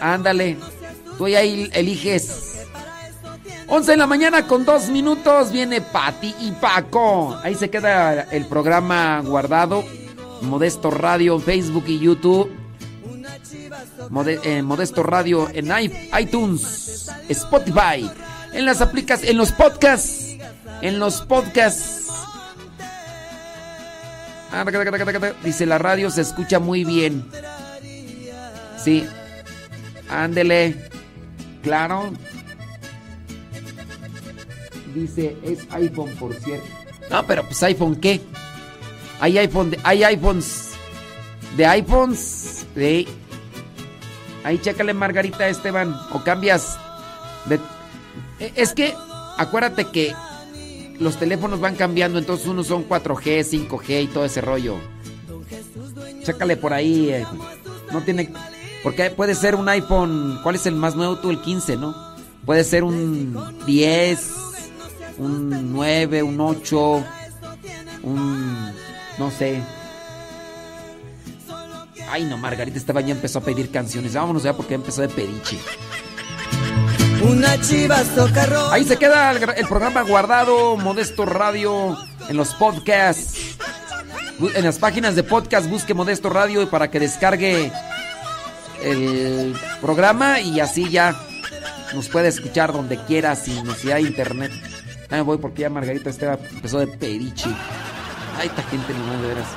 Ándale. Tú ahí eliges. 11 de la mañana con dos minutos viene Pati y Paco. Ahí se queda el programa guardado. Modesto Radio, Facebook y YouTube. Eh, Modesto Radio en iTunes, Spotify, en las aplicaciones, en los podcasts, en los podcasts. Ah, dice la radio se escucha muy bien. Sí. Ándele. Claro. Dice, es iPhone, por cierto. No, pero pues iPhone, ¿qué? Hay iPhone, hay iPhones. De iPhones. De, Ahí chécale Margarita Esteban. O cambias. E, es que, acuérdate que los teléfonos van cambiando. Entonces unos son 4G, 5G y todo ese rollo. Chécale por ahí. Eh. No tiene... Porque puede ser un iPhone... ¿Cuál es el más nuevo? Tú el 15, ¿no? Puede ser un 10, un 9, un 8, un... No sé. Ay, no, Margarita Esteban ya empezó a pedir canciones. Vámonos ya porque empezó de pediche. Una. Ahí se queda el, el, programa guardado, Modesto Radio, en los podcasts. En las páginas de podcast busque Modesto Radio para que descargue el programa y así ya nos puede escuchar donde quiera sin necesidad de internet. Me voy porque ya Margarita Esteban empezó de pediche. Ay, esta gente no de veras.